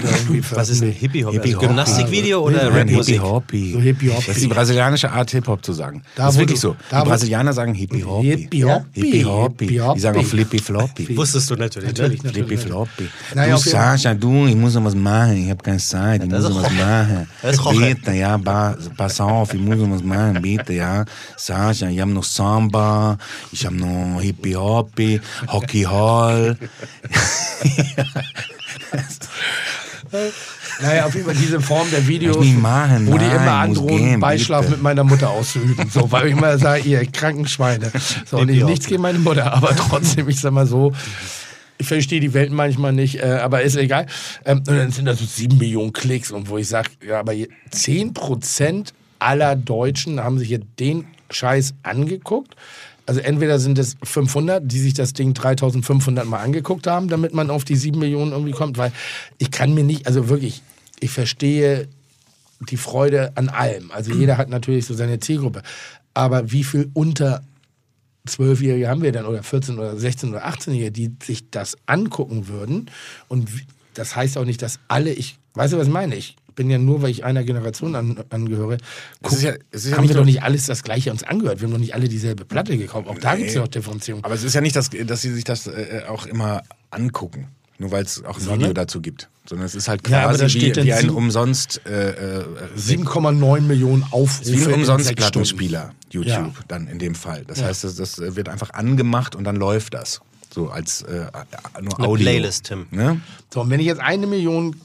[SPEAKER 2] Was ist ein. Hippie-Hobby? Also
[SPEAKER 6] Hippie-Hobby.
[SPEAKER 2] Gymnastikvideo oder Rapmusik?
[SPEAKER 6] Hippie-Hoppi.
[SPEAKER 4] So Hippie-Hoppi.
[SPEAKER 6] Das ist die brasilianische Art, Hip-Hop zu sagen.
[SPEAKER 4] Da,
[SPEAKER 6] das ist wirklich
[SPEAKER 4] du-
[SPEAKER 6] so.
[SPEAKER 4] da,
[SPEAKER 6] die Brasilianer sagen. Hippie-Hoppi.
[SPEAKER 4] Hippie-Hoppi.
[SPEAKER 6] Hippie-Hoppi. Die sagen auch Flippy-Floppy.
[SPEAKER 2] Wusstest du natürlich,
[SPEAKER 4] Natürlich,
[SPEAKER 2] ne?
[SPEAKER 6] Flippy
[SPEAKER 4] natürlich.
[SPEAKER 6] Floppy.
[SPEAKER 4] Naja,
[SPEAKER 6] du. Sascha, du, ich muss noch was machen. Ich habe keine Zeit. Ich muss noch was machen.
[SPEAKER 2] Das ist Roche.
[SPEAKER 6] Bitte, ja, pass auf, ich muss noch was machen. Bitte, ja. Sascha, ich habe noch Samba, ich habe noch Hippie Hoppy, Hockey Hall.
[SPEAKER 4] Naja, auf jeden Fall diese Form der Videos,
[SPEAKER 6] machen,
[SPEAKER 4] wo die
[SPEAKER 6] nein,
[SPEAKER 4] immer androhen,
[SPEAKER 6] gehen,
[SPEAKER 4] Beischlaf
[SPEAKER 6] bitte.
[SPEAKER 4] mit meiner Mutter auszuüben. So, weil ich immer sage, ihr kranken Schweine. So, und ich, nichts gegen meine Mutter, aber trotzdem, ich sag mal so, ich verstehe die Welt manchmal nicht, äh, aber ist egal. Ähm, und dann sind das so sieben Millionen Klicks und wo ich sage, ja, aber 10 Prozent aller Deutschen haben sich hier den Scheiß angeguckt. Also entweder sind es 500, die sich das Ding 3500 Mal angeguckt haben, damit man auf die 7 Millionen irgendwie kommt, weil ich kann mir nicht, also wirklich, ich verstehe die Freude an allem. Also jeder hat natürlich so seine Zielgruppe. Aber wie viel unter Zwölfjährige haben wir denn oder 14 oder 16 oder 18-Jährige, die sich das angucken würden? Und das heißt auch nicht, dass alle, ich, weißt du, was meine? Ich bin ja nur, weil ich einer Generation an, angehöre,
[SPEAKER 6] Es ist ja- es ist ja
[SPEAKER 4] haben wir doch nicht alles das Gleiche uns angehört. Wir haben doch nicht alle dieselbe Platte gekauft. Auch da gibt es ja noch Differenzierung.
[SPEAKER 6] Aber es ist ja nicht, dass, dass sie sich das äh, auch immer angucken, nur weil es auch ein Video dazu gibt. Sondern es ist halt
[SPEAKER 4] Ja, aber
[SPEAKER 6] quasi
[SPEAKER 4] da
[SPEAKER 6] wie,
[SPEAKER 4] steht dann
[SPEAKER 6] wie ein umsonst äh, äh,
[SPEAKER 4] 7,9 Millionen Aufrufe.
[SPEAKER 6] wie ein
[SPEAKER 4] in
[SPEAKER 6] umsonst Plattenspieler, YouTube
[SPEAKER 4] Ja.
[SPEAKER 6] dann in dem Fall. Das heißt, das, das wird einfach angemacht und dann läuft das. So als äh, nur
[SPEAKER 2] Eine
[SPEAKER 6] Audio.
[SPEAKER 2] Playlist, Tim.
[SPEAKER 6] Ne?
[SPEAKER 4] So, und wenn ich jetzt eine Million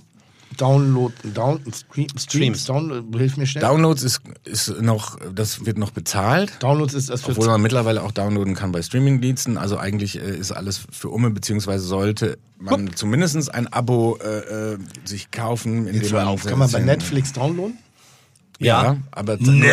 [SPEAKER 4] Download, down, Stream, Streams. Download, hilf mir schnell.
[SPEAKER 6] Downloads ist, ist noch, das wird noch bezahlt.
[SPEAKER 4] Downloads ist das für
[SPEAKER 6] Obwohl man mittlerweile auch downloaden kann bei Streamingdiensten. Also eigentlich äh, ist alles für Umme, beziehungsweise sollte man zumindest ein Abo äh, äh, sich kaufen. Indem
[SPEAKER 4] Jetzt hör
[SPEAKER 6] man
[SPEAKER 4] auf. Kann man bei Netflix downloaden?
[SPEAKER 6] Ja,
[SPEAKER 2] Ja.
[SPEAKER 6] aber
[SPEAKER 4] Nee.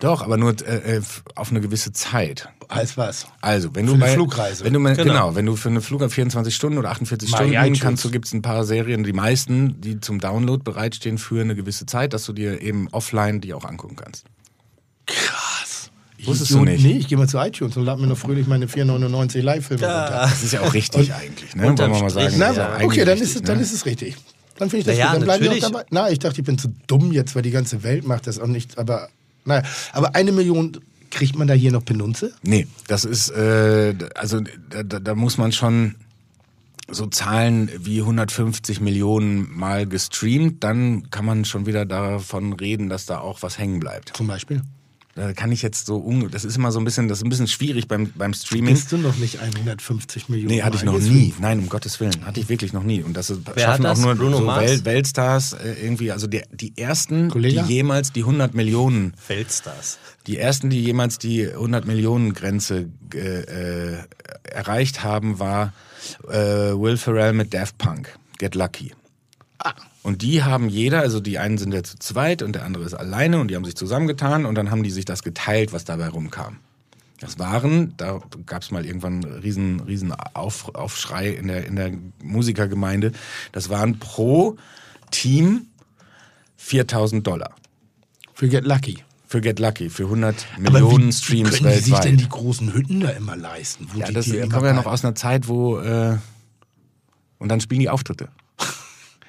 [SPEAKER 6] Doch, aber nur äh, äh, auf eine gewisse Zeit.
[SPEAKER 4] Als was?
[SPEAKER 6] Also, wenn
[SPEAKER 4] Für
[SPEAKER 6] du
[SPEAKER 4] eine
[SPEAKER 6] bei,
[SPEAKER 4] Flugreise.
[SPEAKER 6] Wenn du, mal- genau.
[SPEAKER 2] Genau.
[SPEAKER 6] wenn du für eine Flug 24 Stunden oder 48
[SPEAKER 4] Mal
[SPEAKER 6] Stunden
[SPEAKER 4] iTunes.
[SPEAKER 6] kannst du, gibt's ein paar Serien, die meisten, die zum Download bereitstehen für eine gewisse Zeit, dass du dir eben offline die auch angucken kannst.
[SPEAKER 4] Krass.
[SPEAKER 6] Wusstest
[SPEAKER 4] Idiot.
[SPEAKER 6] du nicht?
[SPEAKER 4] Nee, ich gehe mal zu iTunes und lade mir noch fröhlich meine 4,99 Live-Filme runter.
[SPEAKER 6] Das ist ja auch richtig eigentlich, ne? Wollen wir mal sagen.
[SPEAKER 4] Na,
[SPEAKER 2] ja,
[SPEAKER 4] okay, dann
[SPEAKER 6] richtig,
[SPEAKER 4] ist, es, dann
[SPEAKER 6] ne?
[SPEAKER 4] ist es richtig. Dann finde ich das
[SPEAKER 2] Na ja,
[SPEAKER 4] gut. Dann bleiben wir auch dabei. Na, ich dachte, ich bin zu dumm jetzt, weil die ganze Welt macht das auch nicht. Aber, naja, aber eine Million, kriegt man da hier noch Penunze?
[SPEAKER 6] Nee, das ist, äh, also da, da da muss man schon so Zahlen wie 150 Millionen Mal gestreamt, dann kann man schon wieder davon reden, dass da auch was hängen bleibt.
[SPEAKER 4] Zum Beispiel.
[SPEAKER 6] Da kann ich jetzt so, un das ist immer so ein bisschen, das ist ein bisschen schwierig beim, beim Streaming.
[SPEAKER 4] Bist du noch nicht 150 Millionen?
[SPEAKER 6] Nee, hatte ich noch nie. Nein, um Gottes Willen. Hatte ich wirklich noch nie. Und das ist,
[SPEAKER 2] Wer
[SPEAKER 6] schaffen
[SPEAKER 2] das?
[SPEAKER 6] auch nur
[SPEAKER 2] Bruno
[SPEAKER 6] so
[SPEAKER 2] Mars?
[SPEAKER 6] Welt, Weltstars äh, irgendwie. Also die, die ersten,
[SPEAKER 4] Kollege?
[SPEAKER 6] die jemals die 100 Millionen,
[SPEAKER 2] Weltstars.
[SPEAKER 6] die ersten, die jemals die 100 Millionen Grenze äh, äh, erreicht haben, war äh, Will Ferrell mit Daft Punk. Get Lucky. Und die haben jeder, also die einen sind ja zu zweit und der andere ist alleine und die haben sich zusammengetan und dann haben die sich das geteilt, was dabei rumkam. Das waren, da gab es mal irgendwann einen riesen, riesen Auf, Aufschrei in der, in der Musikergemeinde. Das waren pro Team 4000 Dollar
[SPEAKER 4] Für Get Lucky.
[SPEAKER 6] für Get Lucky, für 100
[SPEAKER 4] Aber
[SPEAKER 6] Millionen
[SPEAKER 4] wie,
[SPEAKER 6] Streams
[SPEAKER 4] wie können die sich
[SPEAKER 6] weltweit.
[SPEAKER 4] denn die großen Hütten da immer leisten?
[SPEAKER 6] Ja,
[SPEAKER 4] die
[SPEAKER 6] das kommen ja noch aus einer Zeit, wo äh, und dann spielen die Auftritte.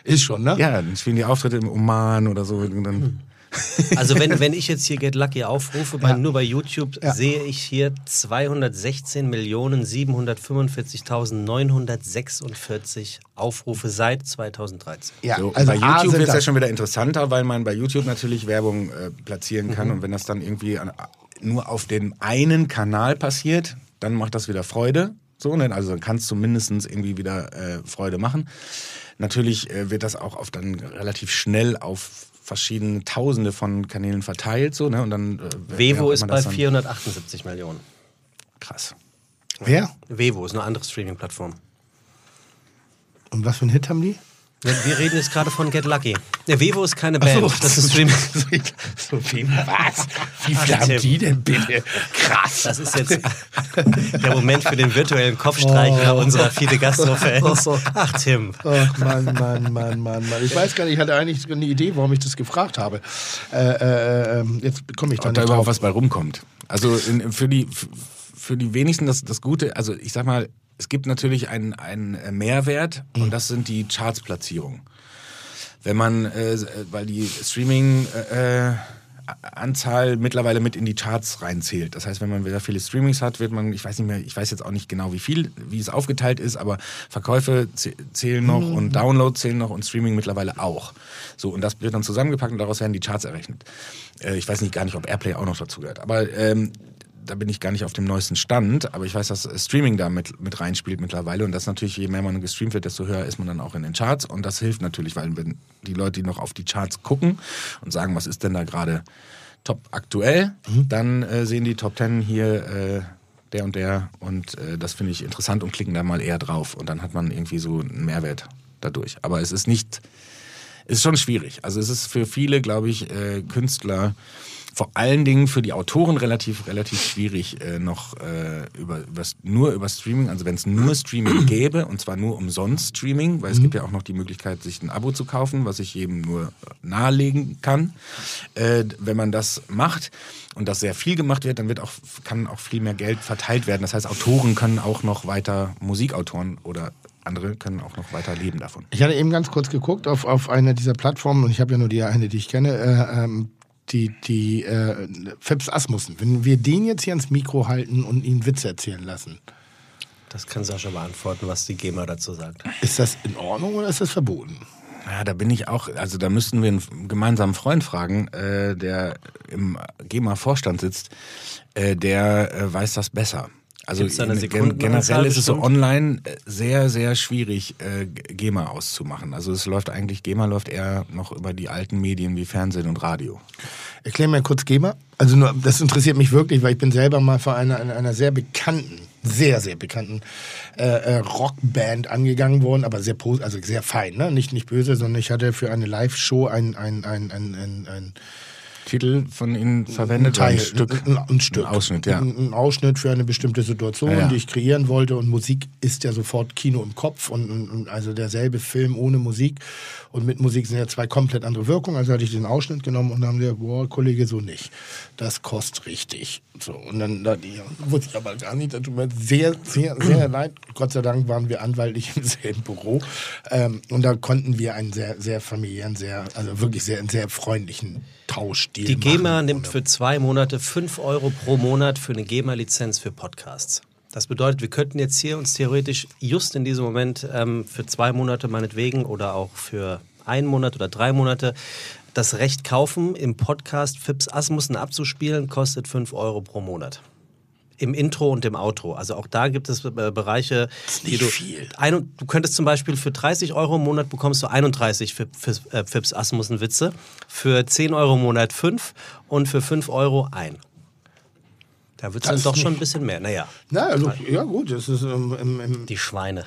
[SPEAKER 4] Ist schon, ne?
[SPEAKER 6] Ja, dann spielen die Auftritte im Oman oder so. Und dann,
[SPEAKER 2] Also wenn, wenn ich jetzt hier Get Lucky aufrufe, bei,
[SPEAKER 4] Ja.
[SPEAKER 2] nur bei YouTube,
[SPEAKER 4] Ja.
[SPEAKER 2] sehe ich hier 216.745.946 Aufrufe seit 2013.
[SPEAKER 4] Ja,
[SPEAKER 6] So,
[SPEAKER 4] also
[SPEAKER 6] bei YouTube wird es ja schon wieder interessanter, weil man bei YouTube natürlich Werbung äh, platzieren kann und wenn das dann irgendwie an, nur auf dem einen Kanal passiert, dann macht das wieder Freude. So, ne? Also dann kannst du mindestens irgendwie wieder äh, Freude machen. Natürlich äh, wird das auch auf dann relativ schnell auf verschiedene Tausende von Kanälen verteilt, so, ne? Und dann äh,
[SPEAKER 2] Vevo ist bei
[SPEAKER 6] das dann-
[SPEAKER 2] 478 Millionen.
[SPEAKER 6] Krass.
[SPEAKER 4] Wer?
[SPEAKER 2] Vevo ist eine andere Streaming-Plattform.
[SPEAKER 4] Und was für einen Hit haben die?
[SPEAKER 2] Wir, reden jetzt gerade von Get Lucky. Der Vevo ist keine Band, das ist Streaming.
[SPEAKER 4] so viel was? Wie viel haben
[SPEAKER 2] Tim.
[SPEAKER 4] die denn bitte? Krass.
[SPEAKER 2] Das ist jetzt der Moment für den virtuellen Kopfstreichler unserer Fide Gastro-Fans. Ach, Tim.
[SPEAKER 4] Ach Mann, Mann, Mann, Mann, Mann. Ich weiß gar nicht, ich hatte eigentlich eine Idee, warum ich das gefragt habe. Äh, äh, ähm, jetzt komme ich da
[SPEAKER 6] Ob da überhaupt
[SPEAKER 4] drauf.
[SPEAKER 6] was bei rumkommt. Also in, für, die, für die wenigsten das, das Gute, also ich sag mal, es gibt natürlich einen, einen äh, Mehrwert
[SPEAKER 4] Mhm.
[SPEAKER 6] und das sind die Charts-Platzierungen. Wenn man, äh, weil die Streaming äh, äh, Anzahl mittlerweile mit in die Charts reinzählt. Das heißt, wenn man wieder viele Streamings hat, wird man, ich weiß nicht mehr, ich weiß jetzt auch nicht genau wie viel, wie es aufgeteilt ist, aber Verkäufe zäh- zählen noch
[SPEAKER 4] Mhm.
[SPEAKER 6] und Downloads zählen noch und Streaming mittlerweile auch. So, und das wird dann zusammengepackt und daraus werden die Charts errechnet. Äh, ich weiß nicht gar nicht, ob Airplay auch noch dazu gehört. Aber ähm, da bin ich gar nicht auf dem neuesten Stand, aber ich weiß, dass äh, Streaming da mit, mit reinspielt mittlerweile und das natürlich, je mehr man gestreamt wird, desto höher ist man dann auch in den Charts und das hilft natürlich, weil wenn die Leute, die noch auf die Charts gucken und sagen, was ist denn da gerade top aktuell, dann äh, sehen die Top Ten hier äh, der und der und äh, das finde ich interessant und klicken da mal eher drauf und dann hat man irgendwie so einen Mehrwert dadurch. Aber es ist nicht ist schon schwierig. Also es ist für viele, glaube ich, äh, Künstler vor allen Dingen für die Autoren relativ relativ schwierig äh, noch äh, über übers, nur über Streaming, also wenn es nur Streaming gäbe und zwar nur umsonst Streaming, weil es gibt ja auch noch die Möglichkeit, sich ein Abo zu kaufen, was ich jedem nur nahelegen kann. Äh, wenn man das macht und das sehr viel gemacht wird, dann wird auch kann auch viel mehr Geld verteilt werden. Das heißt, Autoren können auch noch weiter Musikautoren oder andere können auch noch weiter leben davon.
[SPEAKER 4] Ich hatte eben ganz kurz geguckt auf, auf einer dieser Plattformen und ich habe ja nur die eine, die ich kenne, äh, ähm, die, die äh, Phipps Asmussen. Wenn wir den jetzt hier ans Mikro halten und ihn Witze erzählen lassen,
[SPEAKER 2] Das kann Sascha beantworten, was die GEMA dazu sagt.
[SPEAKER 4] ist das in Ordnung oder ist das verboten?
[SPEAKER 6] Ja, da bin ich auch, also da müssten wir einen gemeinsamen Freund fragen, äh, der im GEMA-Vorstand sitzt, äh, der äh, weiß das besser. Also
[SPEAKER 2] Gibt's da eine
[SPEAKER 6] gen- generell ist es so online äh, sehr, sehr schwierig, äh, GEMA auszumachen. Also es läuft eigentlich, GEMA läuft eher noch über die alten Medien wie Fernsehen und Radio.
[SPEAKER 4] Erklär mir kurz GEMA. Also nur, das interessiert mich wirklich, weil ich bin selber mal vor einer, einer, einer sehr bekannten, sehr, sehr bekannten äh, äh, Rockband angegangen worden, aber sehr pos- also sehr fein, ne? Nicht, nicht böse, sondern ich hatte für eine Live-Show ein, ein, ein, ein, ein, ein
[SPEAKER 6] Titel von Ihnen verwendet?
[SPEAKER 4] Teil,
[SPEAKER 6] Ein Stück?
[SPEAKER 4] ein, ein Stück,
[SPEAKER 6] Ein Ausschnitt, ja.
[SPEAKER 4] ein, ein Ausschnitt für eine bestimmte Situation,
[SPEAKER 6] Ja, ja.
[SPEAKER 4] die ich kreieren wollte. Und Musik ist ja sofort Kino im Kopf und, und, also derselbe Film ohne Musik und mit Musik sind ja zwei komplett andere Wirkungen. Also hatte ich den Ausschnitt genommen und dann haben wir, boah, Kollege, so nicht. Das kostet richtig. So und dann da, ja, wusste ich aber gar nicht. Das tut mir sehr, sehr, sehr leid. Gott sei Dank waren wir anwaltlich im selben Büro ähm, und da konnten wir einen sehr, sehr familiären, sehr, also wirklich sehr, sehr freundlichen Tauschdeal
[SPEAKER 2] Die GEMA
[SPEAKER 4] machen.
[SPEAKER 2] nimmt für zwei Monate 5 Euro pro Monat für eine GEMA-Lizenz für Podcasts. Das bedeutet, wir könnten jetzt hier uns theoretisch just in diesem Moment ähm, für zwei Monate meinetwegen oder auch für einen Monat oder drei Monate das Recht kaufen, im Podcast Fips Asmussen abzuspielen, kostet 5 Euro pro Monat. Im Intro und im Outro. Also auch da gibt es äh, Bereiche, die
[SPEAKER 4] nicht
[SPEAKER 2] du.
[SPEAKER 4] viel.
[SPEAKER 2] Ein, du könntest zum Beispiel für 30 Euro im Monat bekommst du 31 für, für, äh, Fips Asmussen Witze, für 10 Euro im Monat 5 und für 5 Euro ein. Da wird es
[SPEAKER 4] Das
[SPEAKER 2] dann doch schon ein bisschen mehr. Naja,
[SPEAKER 4] Na, also, ja gut, das ist ähm, im, im,
[SPEAKER 2] die Schweine.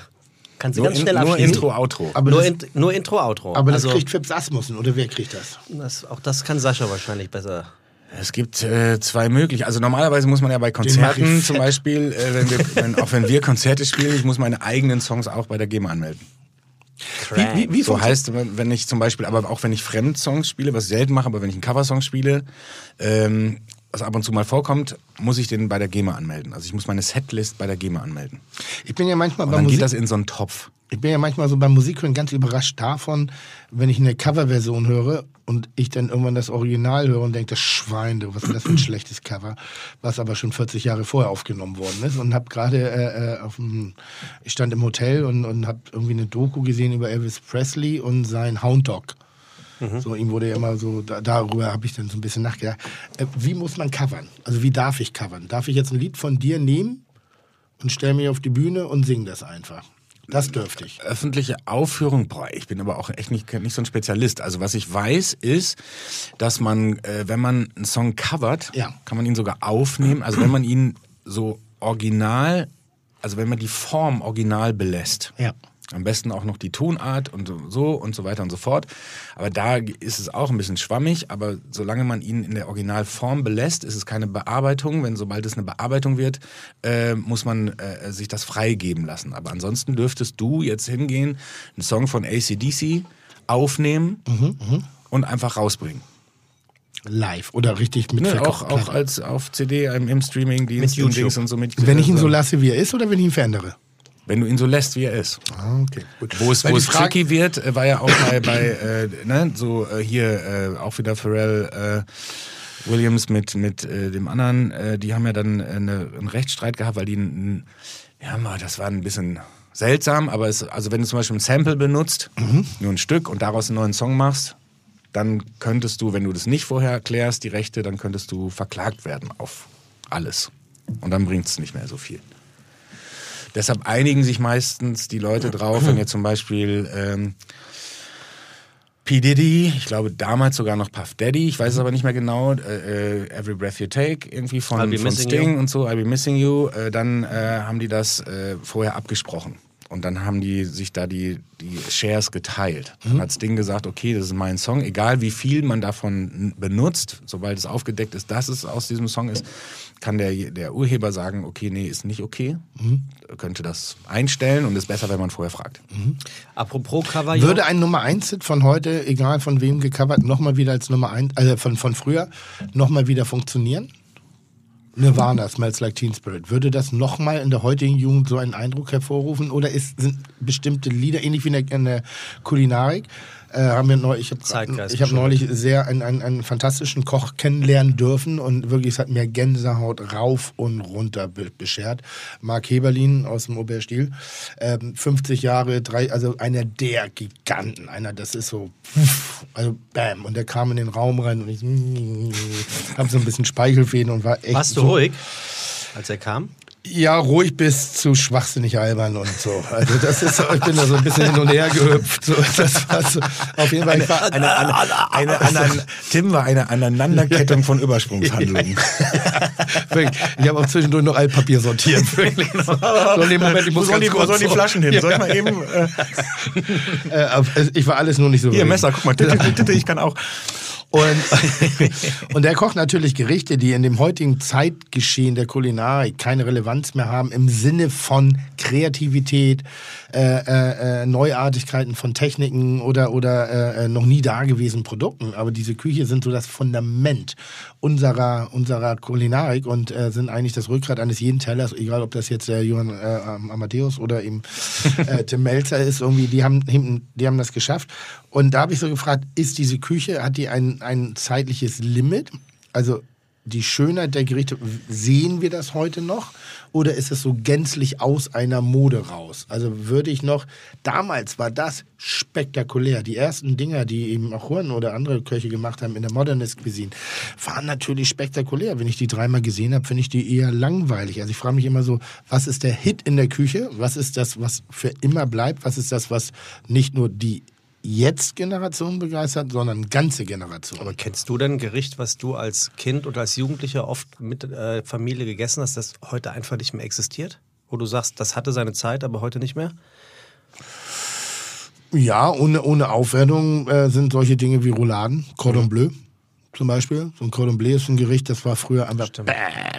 [SPEAKER 2] Kannst du
[SPEAKER 6] Nur,
[SPEAKER 2] ganz
[SPEAKER 6] in,
[SPEAKER 2] schnell
[SPEAKER 6] nur
[SPEAKER 2] abschließen.
[SPEAKER 6] Intro, Outro.
[SPEAKER 4] aber
[SPEAKER 2] nur,
[SPEAKER 4] das,
[SPEAKER 2] in, nur Intro, Outro.
[SPEAKER 4] aber das
[SPEAKER 2] also,
[SPEAKER 4] kriegt Fips Asmussen oder wer kriegt das?
[SPEAKER 2] das, auch das kann Sascha wahrscheinlich besser.
[SPEAKER 6] Es gibt äh, zwei Möglichkeiten. Also normalerweise muss man ja bei Konzerten zum. Beispiel, äh, wenn wir, wenn, auch wenn wir Konzerte spielen, ich muss meine eigenen Songs auch bei der GEMA anmelden.
[SPEAKER 2] Crank.
[SPEAKER 4] Wie, wie, wie
[SPEAKER 6] So heißt, wenn wenn ich zum Beispiel, aber auch wenn ich Fremdsongs spiele, was ich selten mache, aber wenn ich einen Coversong spiele, ähm, was ab und zu mal vorkommt, muss ich den bei der GEMA anmelden. Also ich muss meine Setlist bei der GEMA anmelden.
[SPEAKER 4] Ich bin ja manchmal
[SPEAKER 6] Und
[SPEAKER 4] bei
[SPEAKER 6] dann
[SPEAKER 4] Musik,
[SPEAKER 6] geht das in so einen Topf.
[SPEAKER 4] Ich bin ja manchmal so beim Musikhören ganz überrascht davon, wenn ich eine Coverversion höre und ich dann irgendwann das Original höre und denke, das Schwein, du, was ist das für ein schlechtes Cover, was aber schon 40 Jahre vorher aufgenommen worden ist und habe gerade äh, äh, auf dem, ich stand im Hotel und, und habe irgendwie eine Doku gesehen über Elvis Presley und sein Hound Dog. So, ihm wurde ja immer so, da, darüber habe ich dann so ein bisschen nachgedacht. Äh, wie muss man covern? Also wie darf ich covern? Darf ich jetzt ein Lied von dir nehmen und stelle mich auf die Bühne und singe das einfach? Das dürfte ich.
[SPEAKER 6] öffentliche Aufführung, boah, ich bin aber auch echt nicht, nicht so ein Spezialist. Also was ich weiß, ist, dass man, äh, wenn man einen Song covert,
[SPEAKER 4] Ja.
[SPEAKER 6] kann man ihn sogar aufnehmen. Also wenn man ihn so original, also wenn man die Form original belässt.
[SPEAKER 4] Ja.
[SPEAKER 6] Am besten auch noch die Tonart und so und so weiter und so fort. Aber da ist es auch ein bisschen schwammig. Aber solange man ihn in der Originalform belässt, ist es keine Bearbeitung. Wenn sobald es eine Bearbeitung wird, äh, muss man äh, sich das freigeben lassen. Aber ansonsten dürftest du jetzt hingehen, einen Song von ACDC aufnehmen und einfach rausbringen.
[SPEAKER 4] Live oder richtig mit
[SPEAKER 6] Ne, auch, auch als auf CD im, Streaming-Dienst und. Dings und so mit.
[SPEAKER 4] Wenn ich ihn so lasse, wie er ist, oder wenn ich ihn verändere?
[SPEAKER 6] Wenn du ihn so lässt, wie er ist.
[SPEAKER 4] Ah, okay. Gut.
[SPEAKER 6] Wo es,
[SPEAKER 4] Weil
[SPEAKER 6] wo
[SPEAKER 4] die
[SPEAKER 6] es
[SPEAKER 4] Frage-
[SPEAKER 6] tricky wird, äh, war ja auch bei, bei äh, ne, so äh, hier äh, auch wieder Pharrell äh, Williams mit, mit äh, dem anderen, äh, die haben ja dann äh, eine, einen Rechtsstreit gehabt, weil die, ein, ja mal, das war ein bisschen seltsam, aber es, also wenn du zum Beispiel ein Sample benutzt, nur ein Stück und daraus einen neuen Song machst, dann könntest du, wenn du das nicht vorher erklärst, die Rechte, dann könntest du verklagt werden auf alles. Und dann bringt es nicht mehr so viel. Deshalb einigen sich meistens die Leute drauf, wenn jetzt zum Beispiel ähm, P. Diddy, ich glaube damals sogar noch Puff Daddy, ich weiß es aber nicht mehr genau, äh, äh, Every Breath You Take, irgendwie von, von Sting
[SPEAKER 2] You.
[SPEAKER 6] und so, I'll Be Missing You, äh, dann äh, haben die das äh, vorher abgesprochen. Und dann haben die sich da die, die Shares geteilt. Dann hat Sting gesagt, okay, das ist mein Song, egal wie viel man davon benutzt, sobald es aufgedeckt ist, dass es aus diesem Song ist, kann der, der Urheber sagen, okay, nee, ist nicht okay, könnte das einstellen und ist besser, wenn man vorher fragt.
[SPEAKER 2] Apropos Cover,
[SPEAKER 4] Würde ein Nummer 1 Hit von heute, egal von wem gecovert, nochmal wieder als Nummer 1, also von, von früher, nochmal wieder funktionieren? Nirvana, Smells Like Teen Spirit. Würde das nochmal in der heutigen Jugend so einen Eindruck hervorrufen? Oder ist, sind bestimmte Lieder, ähnlich wie in der, in der Kulinarik, äh, haben wir neu, ich habe hab neulich sehr einen, einen, einen fantastischen Koch kennenlernen dürfen und wirklich, es hat mir Gänsehaut rauf und runter be beschert. Marc Heberlin aus dem Oberstil, ähm, 50 Jahre, drei, also einer der Giganten, einer, das ist so, also bam, und der kam in den Raum rein und ich habe so ein bisschen Speichelfäden und war echt
[SPEAKER 2] warst du
[SPEAKER 4] so,
[SPEAKER 2] ruhig, als er kam?
[SPEAKER 4] Ja, ruhig bis zu schwachsinnig albern und so. Also das ist ich bin da so ein bisschen hin und her gehüpft. So, das war so, auf jeden Fall, ich war,
[SPEAKER 6] Eine, eine, eine, eine, Tim war eine Aneinanderkettung von Übersprungshandlungen.
[SPEAKER 4] Wirklich. Ich habe auch zwischendurch noch Altpapier sortiert. Wirklich. So, in dem Moment, ich
[SPEAKER 6] Wo
[SPEAKER 4] muss
[SPEAKER 6] sollen
[SPEAKER 4] ganz
[SPEAKER 6] die, wo sollen die Flaschen hin? Soll ich mal eben... Äh,
[SPEAKER 4] Äh, ich war alles nur nicht so.
[SPEAKER 6] hier. Messer, guck mal, Titte, Titte, Titte, ich kann auch.
[SPEAKER 4] Und, und der kocht natürlich Gerichte, die in dem heutigen Zeitgeschehen der Kulinarik keine Relevanz mehr haben im Sinne von Kreativität, äh, äh, äh, Neuartigkeiten von Techniken oder, oder äh, äh, noch nie dagewesenen Produkten. Aber diese Küche sind so das Fundament unserer, unserer Kulinarik und äh, sind eigentlich das Rückgrat eines jeden Tellers, egal ob das jetzt der Johann Amadeus oder eben Tim Melzer ist, irgendwie, die haben, die haben das geschafft. Und da habe ich so gefragt, ist diese Küche, hat die ein, ein zeitliches Limit? Also die Schönheit der Gerichte, sehen wir das heute noch? Oder ist es so gänzlich aus einer Mode raus? Also würde ich noch, damals war das spektakulär. Die ersten Dinger, die eben auch Juan oder andere Köche gemacht haben in der Modernist Cuisine, waren natürlich spektakulär. Wenn ich die dreimal gesehen habe, finde ich die eher langweilig. Also ich frage mich immer so, was ist der Hit in der Küche? Was ist das, was für immer bleibt? Was ist das, was nicht nur die Jetzt-Generation begeistert, sondern ganze Generation?
[SPEAKER 2] Aber kennst du denn ein Gericht, was du als Kind oder als Jugendlicher oft mit äh, Familie gegessen hast, das heute einfach nicht mehr existiert? Wo du sagst, das hatte seine Zeit, aber heute nicht mehr?
[SPEAKER 4] Ja, ohne, ohne Aufwertung äh, sind solche Dinge wie Rouladen, Cordon Bleu zum Beispiel. So ein Cordon Bleu ist ein Gericht, das war früher einfach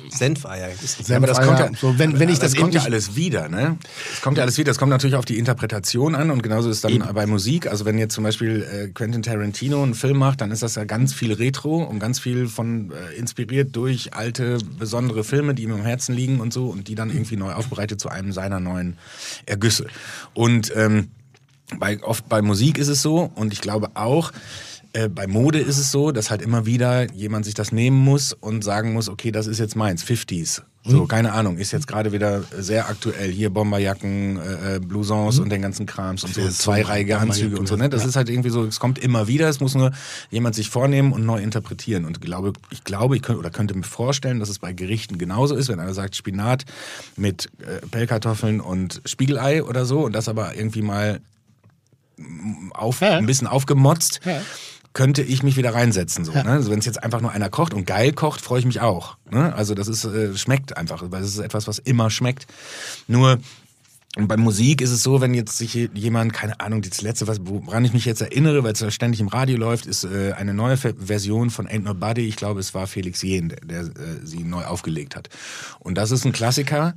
[SPEAKER 2] Senfeier. Ist
[SPEAKER 6] Ja, aber das kommt ja,
[SPEAKER 4] so, wenn, wenn ich das,
[SPEAKER 6] das kommt
[SPEAKER 4] eben
[SPEAKER 6] ja alles wieder, ne? Es kommt ja alles wieder. Es kommt natürlich auf die Interpretation an und genauso ist dann bei Musik. Also wenn jetzt zum Beispiel äh, Quentin Tarantino einen Film macht, dann ist das ja ganz viel Retro und ganz viel von äh, inspiriert durch alte besondere Filme, die ihm am Herzen liegen und so und die dann irgendwie neu aufbereitet zu einem seiner neuen Ergüsse. Und ähm, bei, oft bei Musik ist es so und ich glaube auch, äh, bei Mode ist es so, dass halt immer wieder jemand sich das nehmen muss und sagen muss, okay, das ist jetzt meins, 50s. So, keine Ahnung, ist jetzt gerade wieder sehr aktuell. Hier Bomberjacken, äh, äh, Blousons und den ganzen Krams und so, zweireihige Anzüge und so. Ne? Das
[SPEAKER 4] Ja.
[SPEAKER 6] ist halt irgendwie so, es kommt immer wieder, es muss nur jemand sich vornehmen und neu interpretieren. Und glaube, ich glaube, ich könnte, oder könnte mir vorstellen, dass es bei Gerichten genauso ist, wenn einer sagt Spinat mit äh, Pellkartoffeln und Spiegelei oder so und das aber irgendwie mal auf,
[SPEAKER 4] Ja.
[SPEAKER 6] ein bisschen aufgemotzt,
[SPEAKER 4] Ja.
[SPEAKER 6] Könnte ich mich wieder reinsetzen. So, ne? also wenn es jetzt einfach nur einer kocht und geil kocht, freue ich mich auch. Ne? Also das ist, äh, schmeckt einfach, weil es ist etwas, was immer schmeckt. Nur und bei Musik ist es so, wenn jetzt sich jemand, keine Ahnung, das letzte, was, woran ich mich jetzt erinnere, weil es ja ständig im Radio läuft, ist äh, eine neue Ver- Version von Ain't Nobody. Ich glaube, es war Felix Jähn, der, der äh, sie neu aufgelegt hat. Und das ist ein Klassiker,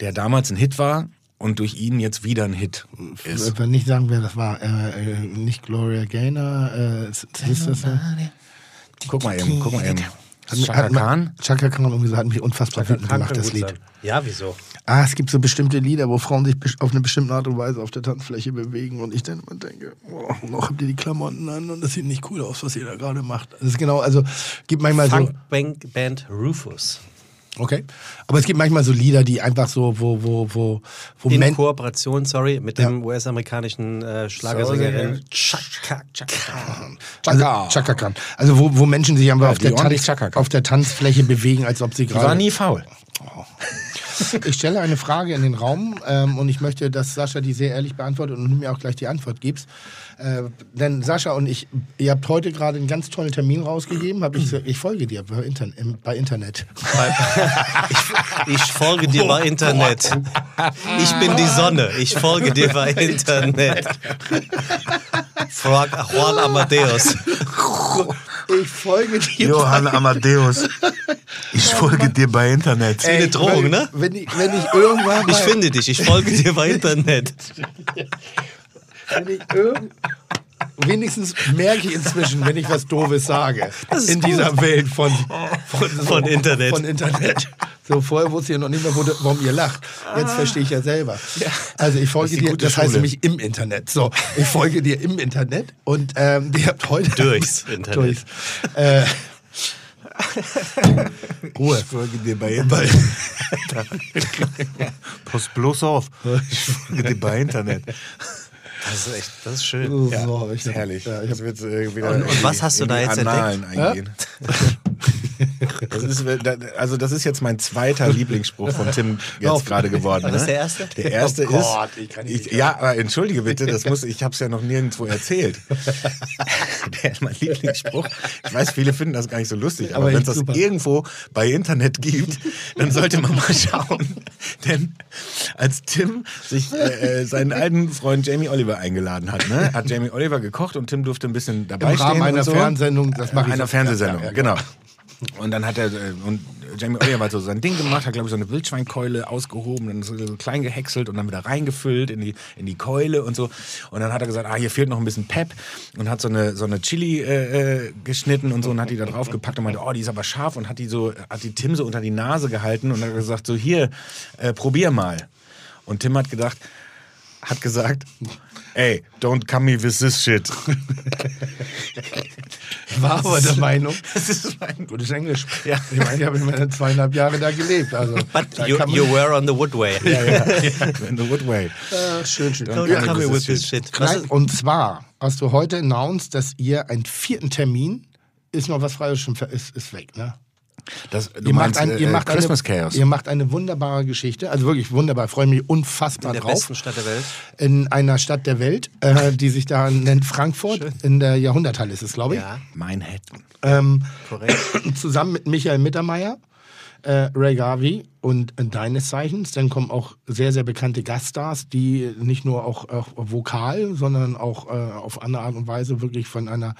[SPEAKER 6] der damals ein Hit war und durch ihn jetzt wieder ein Hit ist.
[SPEAKER 4] Ich will nicht sagen, wer das war. Äh, äh, nicht Gloria Gaynor. Äh, ist, ist das so?
[SPEAKER 6] Guck mal eben, guck mal eben.
[SPEAKER 4] Hat mich-
[SPEAKER 6] Chaka Khan?
[SPEAKER 4] Chaka Khan irgendwie so, hat mich unfassbar wütend gemacht, das Lied.
[SPEAKER 2] sein. Ja, wieso?
[SPEAKER 4] Ah, es gibt so bestimmte Lieder, wo Frauen sich auf eine bestimmte Art und Weise auf der Tanzfläche bewegen und ich dann immer denke, oh, noch habt ihr die Klamotten an und das sieht nicht cool aus, was ihr da gerade macht. Das ist genau, also gibt manchmal so,
[SPEAKER 2] Funkband Rufus.
[SPEAKER 4] Okay, aber es gibt manchmal so Lieder, die einfach so, wo, wo, wo, wo
[SPEAKER 2] In
[SPEAKER 4] Men
[SPEAKER 2] Kooperation, sorry, mit
[SPEAKER 4] Ja.
[SPEAKER 2] dem US-amerikanischen äh, Schlagersängerin Chaka Khan.
[SPEAKER 4] also, Chaka. Also wo, wo Menschen sich einfach auf,
[SPEAKER 6] die
[SPEAKER 4] der Tanz,
[SPEAKER 6] Chaka
[SPEAKER 4] auf der Tanzfläche bewegen, als ob sie
[SPEAKER 6] Die war
[SPEAKER 4] gerade
[SPEAKER 6] nie faul.
[SPEAKER 4] Ich stelle eine Frage in den Raum ähm, und ich möchte, dass Sascha die sehr ehrlich beantwortet und du mir auch gleich die Antwort gibst. Äh, denn Sascha und ich, ihr habt heute gerade einen ganz tollen Termin rausgegeben. Hab ich, ich folge dir bei, Intern im, bei Internet.
[SPEAKER 2] Ich folge dir bei Internet. Ich bin die Sonne. Ich folge dir bei Internet. Frag Juan Amadeus.
[SPEAKER 4] Ich folge dir.
[SPEAKER 6] Johann Amadeus. Ich folge dir bei Internet.
[SPEAKER 2] Wie eine Drohung, ne?
[SPEAKER 4] Wenn ich, wenn ich irgendwann
[SPEAKER 2] Ich finde dich. Ich folge dir bei Internet.
[SPEAKER 4] wenn ich irgend wenigstens merke ich inzwischen, wenn ich was Doofes sage. In
[SPEAKER 2] gut.
[SPEAKER 4] dieser Welt von, von, so-
[SPEAKER 2] Von Internet.
[SPEAKER 4] Von Internet. So vorher wusste ich noch nicht mehr, wo, warum ihr lacht. Jetzt verstehe ich ja selber. Also ich folge
[SPEAKER 6] Das
[SPEAKER 4] dir, das heißt nämlich im Internet. So, ich folge dir im Internet und ähm, ihr habt heute
[SPEAKER 2] Durchs Internet.
[SPEAKER 4] Durchs. Äh, Ruhe.
[SPEAKER 6] Ich folge dir bei Internet. Pass bloß auf. Ich folge dir bei Internet.
[SPEAKER 2] Das ist echt, das ist schön.
[SPEAKER 4] So,
[SPEAKER 6] Ja,
[SPEAKER 4] ich
[SPEAKER 6] herrlich.
[SPEAKER 4] Ja, ich hab,
[SPEAKER 6] wird äh,
[SPEAKER 2] Und- und was hast du da jetzt
[SPEAKER 6] Annalen eingehen. Das ist, also das ist jetzt mein zweiter Lieblingsspruch von Tim jetzt gerade geworden.
[SPEAKER 2] War das
[SPEAKER 6] ne?
[SPEAKER 2] der erste?
[SPEAKER 6] Der erste
[SPEAKER 4] Oh Gott,
[SPEAKER 6] ist,
[SPEAKER 4] ich kann nicht
[SPEAKER 6] ich, ja, aber entschuldige bitte, das muss, ich habe es ja noch nirgendwo erzählt. der ist mein Lieblingsspruch. Ich weiß, viele finden das gar nicht so lustig, aber,
[SPEAKER 4] Aber
[SPEAKER 6] wenn es das irgendwo bei Internet gibt, dann sollte man mal schauen. Denn als Tim sich äh, äh, seinen alten Freund Jamie Oliver eingeladen hat, ne, hat Jamie Oliver gekocht und Tim durfte ein bisschen dabei
[SPEAKER 4] Im Rahmen
[SPEAKER 6] stehen
[SPEAKER 4] einer
[SPEAKER 6] so.
[SPEAKER 4] Fernsehsendung, das mache ich
[SPEAKER 6] Einer
[SPEAKER 4] so.
[SPEAKER 6] Fernsehsendung,
[SPEAKER 4] Ja, ja,
[SPEAKER 6] genau. Und dann hat er, äh, und Jamie Oliver hat so sein Ding gemacht, hat, glaube ich, so eine Wildschweinkeule ausgehoben, dann so, klein gehäckselt und dann wieder reingefüllt in die, in die Keule und so. Und dann hat er gesagt, ah, hier fehlt noch ein bisschen Pep und hat so eine, so eine Chili äh, äh, geschnitten und so und hat die da drauf gepackt und meinte, oh, die ist aber scharf und hat die so, hat die Tim so unter die Nase gehalten und hat gesagt, so hier, äh, probier mal. Und Tim hat gedacht, hat gesagt, ey, don't come me with this shit.
[SPEAKER 4] war aber der Meinung,
[SPEAKER 6] Das ist mein
[SPEAKER 4] gutes Englisch.
[SPEAKER 6] Ja.
[SPEAKER 4] Ich meine, ich habe immerhin zweieinhalb Jahre da gelebt. Also,
[SPEAKER 2] But you, you were on the woodway.
[SPEAKER 6] In the Woodway.
[SPEAKER 4] Äh, schön, schön.
[SPEAKER 2] Don't
[SPEAKER 6] Ja,
[SPEAKER 2] come with this shit.
[SPEAKER 4] Nein, und zwar hast du heute announced, dass ihr einen vierten Termin, ist noch was ver- ist, ist weg, ne?
[SPEAKER 6] Das, du
[SPEAKER 4] Ihr
[SPEAKER 6] meinst
[SPEAKER 4] macht, ein, ihr,
[SPEAKER 6] äh,
[SPEAKER 4] macht
[SPEAKER 6] Christmas
[SPEAKER 4] eine,
[SPEAKER 6] Chaos.
[SPEAKER 4] ihr macht eine wunderbare Geschichte, also wirklich wunderbar, freue mich unfassbar
[SPEAKER 2] in der
[SPEAKER 4] drauf.
[SPEAKER 2] besten Stadt der Welt.
[SPEAKER 4] In einer Stadt der Welt, äh, die sich da nennt Frankfurt, in der Jahrhunderthalle ist es, glaube ich.
[SPEAKER 2] Ja,
[SPEAKER 6] Manhattan.
[SPEAKER 4] Ähm,
[SPEAKER 2] korrekt.
[SPEAKER 4] zusammen mit Michael Mittermeier, äh, Ray Garvey und äh, deines Zeichens. Dann kommen auch sehr, sehr bekannte Gaststars, die nicht nur auch, auch vokal, sondern auch äh, auf andere Art und Weise wirklich von einer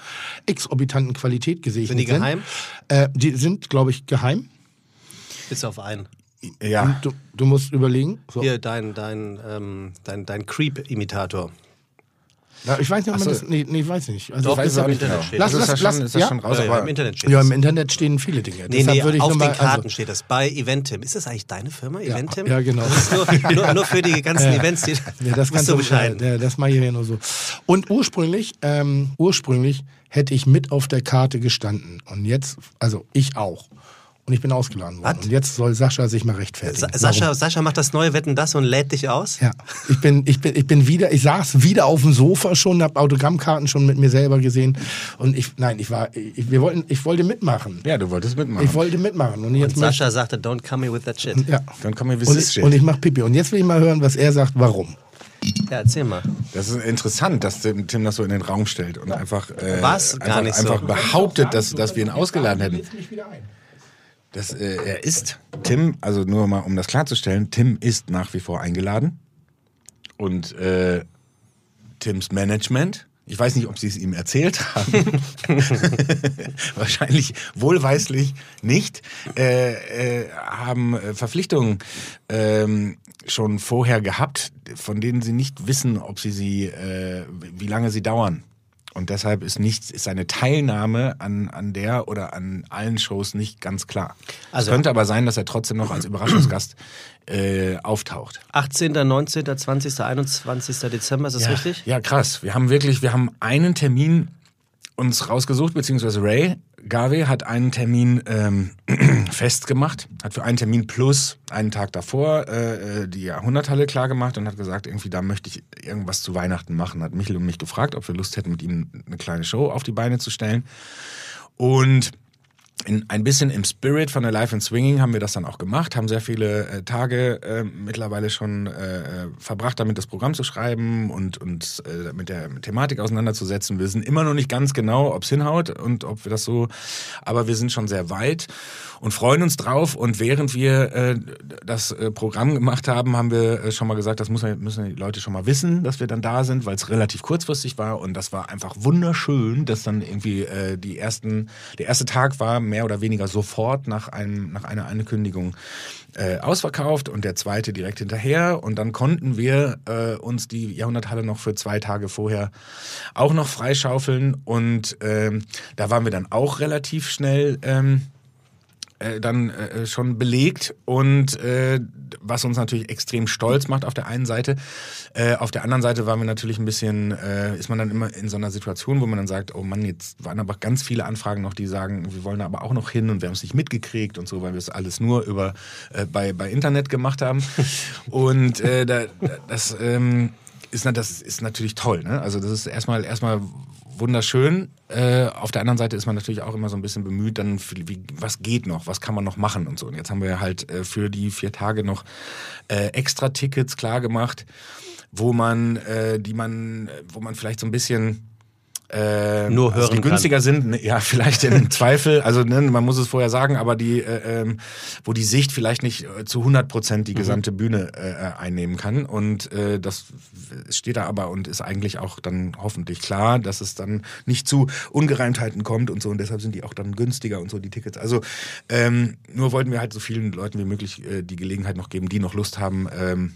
[SPEAKER 4] exorbitanten Qualität gesegnet
[SPEAKER 2] Sind die geheim?
[SPEAKER 4] Äh, die sind, glaube ich, geheim.
[SPEAKER 2] Bis auf einen.
[SPEAKER 6] Ja.
[SPEAKER 4] Du, du musst überlegen. So.
[SPEAKER 2] Hier, dein, dein, ähm, dein, dein Creep-Imitator.
[SPEAKER 4] Ja, ich weiß nicht, ob man
[SPEAKER 6] so.
[SPEAKER 4] das. Nee, nee, ich weiß nicht. Also
[SPEAKER 2] Doch,
[SPEAKER 4] ich
[SPEAKER 2] ist
[SPEAKER 4] weiß
[SPEAKER 2] im
[SPEAKER 4] nicht
[SPEAKER 2] Internet
[SPEAKER 4] genau.
[SPEAKER 2] steht.
[SPEAKER 4] Lass,
[SPEAKER 6] das
[SPEAKER 4] lass, lass,
[SPEAKER 6] ist ja
[SPEAKER 4] ja?
[SPEAKER 6] schon raus,
[SPEAKER 2] Ja, ja,
[SPEAKER 6] aber
[SPEAKER 2] Im Internet steht
[SPEAKER 4] Ja,
[SPEAKER 2] das.
[SPEAKER 4] im Internet stehen viele Dinge.
[SPEAKER 2] Nee,
[SPEAKER 4] Deshalb
[SPEAKER 2] nee,
[SPEAKER 4] würde ich
[SPEAKER 2] auf den
[SPEAKER 4] mal,
[SPEAKER 2] Karten
[SPEAKER 4] also,
[SPEAKER 2] steht das. Bei Eventim. Ist das eigentlich deine Firma, Eventim?
[SPEAKER 4] ja, genau.
[SPEAKER 2] Das ist nur, nur, nur für die ganzen Events, die.
[SPEAKER 4] Ja, das kannst
[SPEAKER 2] du
[SPEAKER 4] du
[SPEAKER 2] bescheiden.
[SPEAKER 4] Ja, das mache ich ja nur so. Und ursprünglich, ähm, ursprünglich hätte ich mit auf der Karte gestanden. Und jetzt, also ich auch. Und ich bin ausgeladen worden.
[SPEAKER 2] Was?
[SPEAKER 4] Und jetzt soll Sascha sich mal rechtfertigen.
[SPEAKER 2] Sa
[SPEAKER 4] Warum?
[SPEAKER 2] Sascha, Sascha macht das neue Wetten das und lädt dich aus?
[SPEAKER 4] Ja, ich bin, ich bin, ich bin wieder, ich saß wieder auf dem Sofa schon, habe Autogrammkarten schon mit mir selber gesehen. Und ich, nein, ich war, ich, wir wollten, ich wollte mitmachen.
[SPEAKER 6] ja, du wolltest mitmachen.
[SPEAKER 4] Ich wollte mitmachen. Und jetzt
[SPEAKER 2] Und Sascha sagte, don't come me with that shit.
[SPEAKER 4] ja.
[SPEAKER 6] Dann komm mir with
[SPEAKER 4] Und,
[SPEAKER 6] this
[SPEAKER 4] ich-
[SPEAKER 6] shit.
[SPEAKER 4] und ich mach Pipi. Und jetzt will ich mal hören, was er sagt, warum.
[SPEAKER 2] Ja, erzähl mal.
[SPEAKER 6] das ist interessant, dass Tim, das so in den Raum stellt und einfach, äh, einfach,
[SPEAKER 2] nicht so.
[SPEAKER 6] einfach behauptet, dass, dass wir ihn ausgeladen hätten. Das, äh, er ist, Tim, also nur mal um das klarzustellen, Tim ist nach wie vor eingeladen. Und äh, Tims Management, ich weiß nicht, ob sie es ihm erzählt haben, wahrscheinlich wohlweislich nicht, äh, äh, haben äh, Verpflichtungen ähm, schon vorher gehabt, von denen sie nicht wissen, ob sie sie, äh, wie lange sie dauern. Und deshalb ist nicht, ist seine Teilnahme an, an der oder an allen Shows nicht ganz klar.
[SPEAKER 2] Also-
[SPEAKER 6] es könnte aber sein, dass er trotzdem noch als Überraschungsgast äh, auftaucht.
[SPEAKER 2] 18., 19., 20., 21. Dezember, ist das richtig?
[SPEAKER 6] Ja, krass. Wir haben wirklich, wir haben einen Termin uns rausgesucht, beziehungsweise Ray Garvey hat einen Termin ähm, festgemacht, hat für einen Termin plus einen Tag davor äh, äh, die Jahrhunderthalle klar gemacht und hat gesagt, irgendwie da möchte ich irgendwas zu Weihnachten machen. Hat Michel und mich gefragt, ob wir Lust hätten, mit ihm eine kleine Show auf die Beine zu stellen. Und in, ein bisschen im Spirit von der Life and Swinging haben wir das dann auch gemacht, haben sehr viele äh, Tage äh, mittlerweile schon äh, äh, verbracht, damit das Programm zu schreiben und uns äh, mit der Thematik auseinanderzusetzen. Wir sind immer noch nicht ganz genau, ob es hinhaut und ob wir das so, aber wir sind schon sehr weit und freuen uns drauf. Und während wir äh, das äh, Programm gemacht haben, haben wir äh, schon mal gesagt, das muss, müssen die Leute schon mal wissen, dass wir dann da sind, weil es relativ kurzfristig war und das war einfach wunderschön, dass dann irgendwie äh, die ersten, der erste Tag war mehr oder weniger sofort nach, einem, nach einer Ankündigung äh, ausverkauft und der zweite direkt hinterher. Und dann konnten wir äh, uns die Jahrhunderthalle noch für zwei Tage vorher auch noch freischaufeln. Und ähm, da waren wir dann auch relativ schnell. Ähm, äh, dann äh, schon belegt und äh, was uns natürlich extrem stolz macht auf der einen Seite. Äh, auf der anderen Seite waren wir natürlich ein bisschen, äh, ist man dann immer in so einer Situation, wo man dann sagt, oh Mann, jetzt waren aber ganz viele Anfragen noch, die sagen, wir wollen aber auch noch hin und wir haben es nicht mitgekriegt und so, weil wir es alles nur über bei, bei Internet gemacht haben. und da, das ähm, ist, das ist natürlich toll. Ne? Also das ist erstmal erstmal wunderschön. Äh, auf der anderen Seite ist man natürlich auch immer so ein bisschen bemüht, dann für, wie, was geht noch, was kann man noch machen und so. Und jetzt haben wir halt äh, für die vier Tage noch äh, extra Tickets klar gemacht, wo man, äh, die man, wo man vielleicht so ein bisschen äh,
[SPEAKER 2] Nur
[SPEAKER 6] also die
[SPEAKER 2] hören
[SPEAKER 6] günstiger sind, ne, ja, vielleicht im Zweifel, also ne, man muss es vorher sagen, aber die, äh, ähm, wo die Sicht vielleicht nicht äh, zu 100 Prozent die
[SPEAKER 2] Mhm.
[SPEAKER 6] gesamte Bühne äh, einnehmen kann und äh, das steht da aber und ist eigentlich auch dann hoffentlich klar, dass es dann nicht zu Ungereimtheiten kommt und so und deshalb sind die auch dann günstiger und so die Tickets. Also ähm, nur wollten wir halt so vielen Leuten wie möglich äh, die Gelegenheit noch geben, die noch Lust haben, ähm,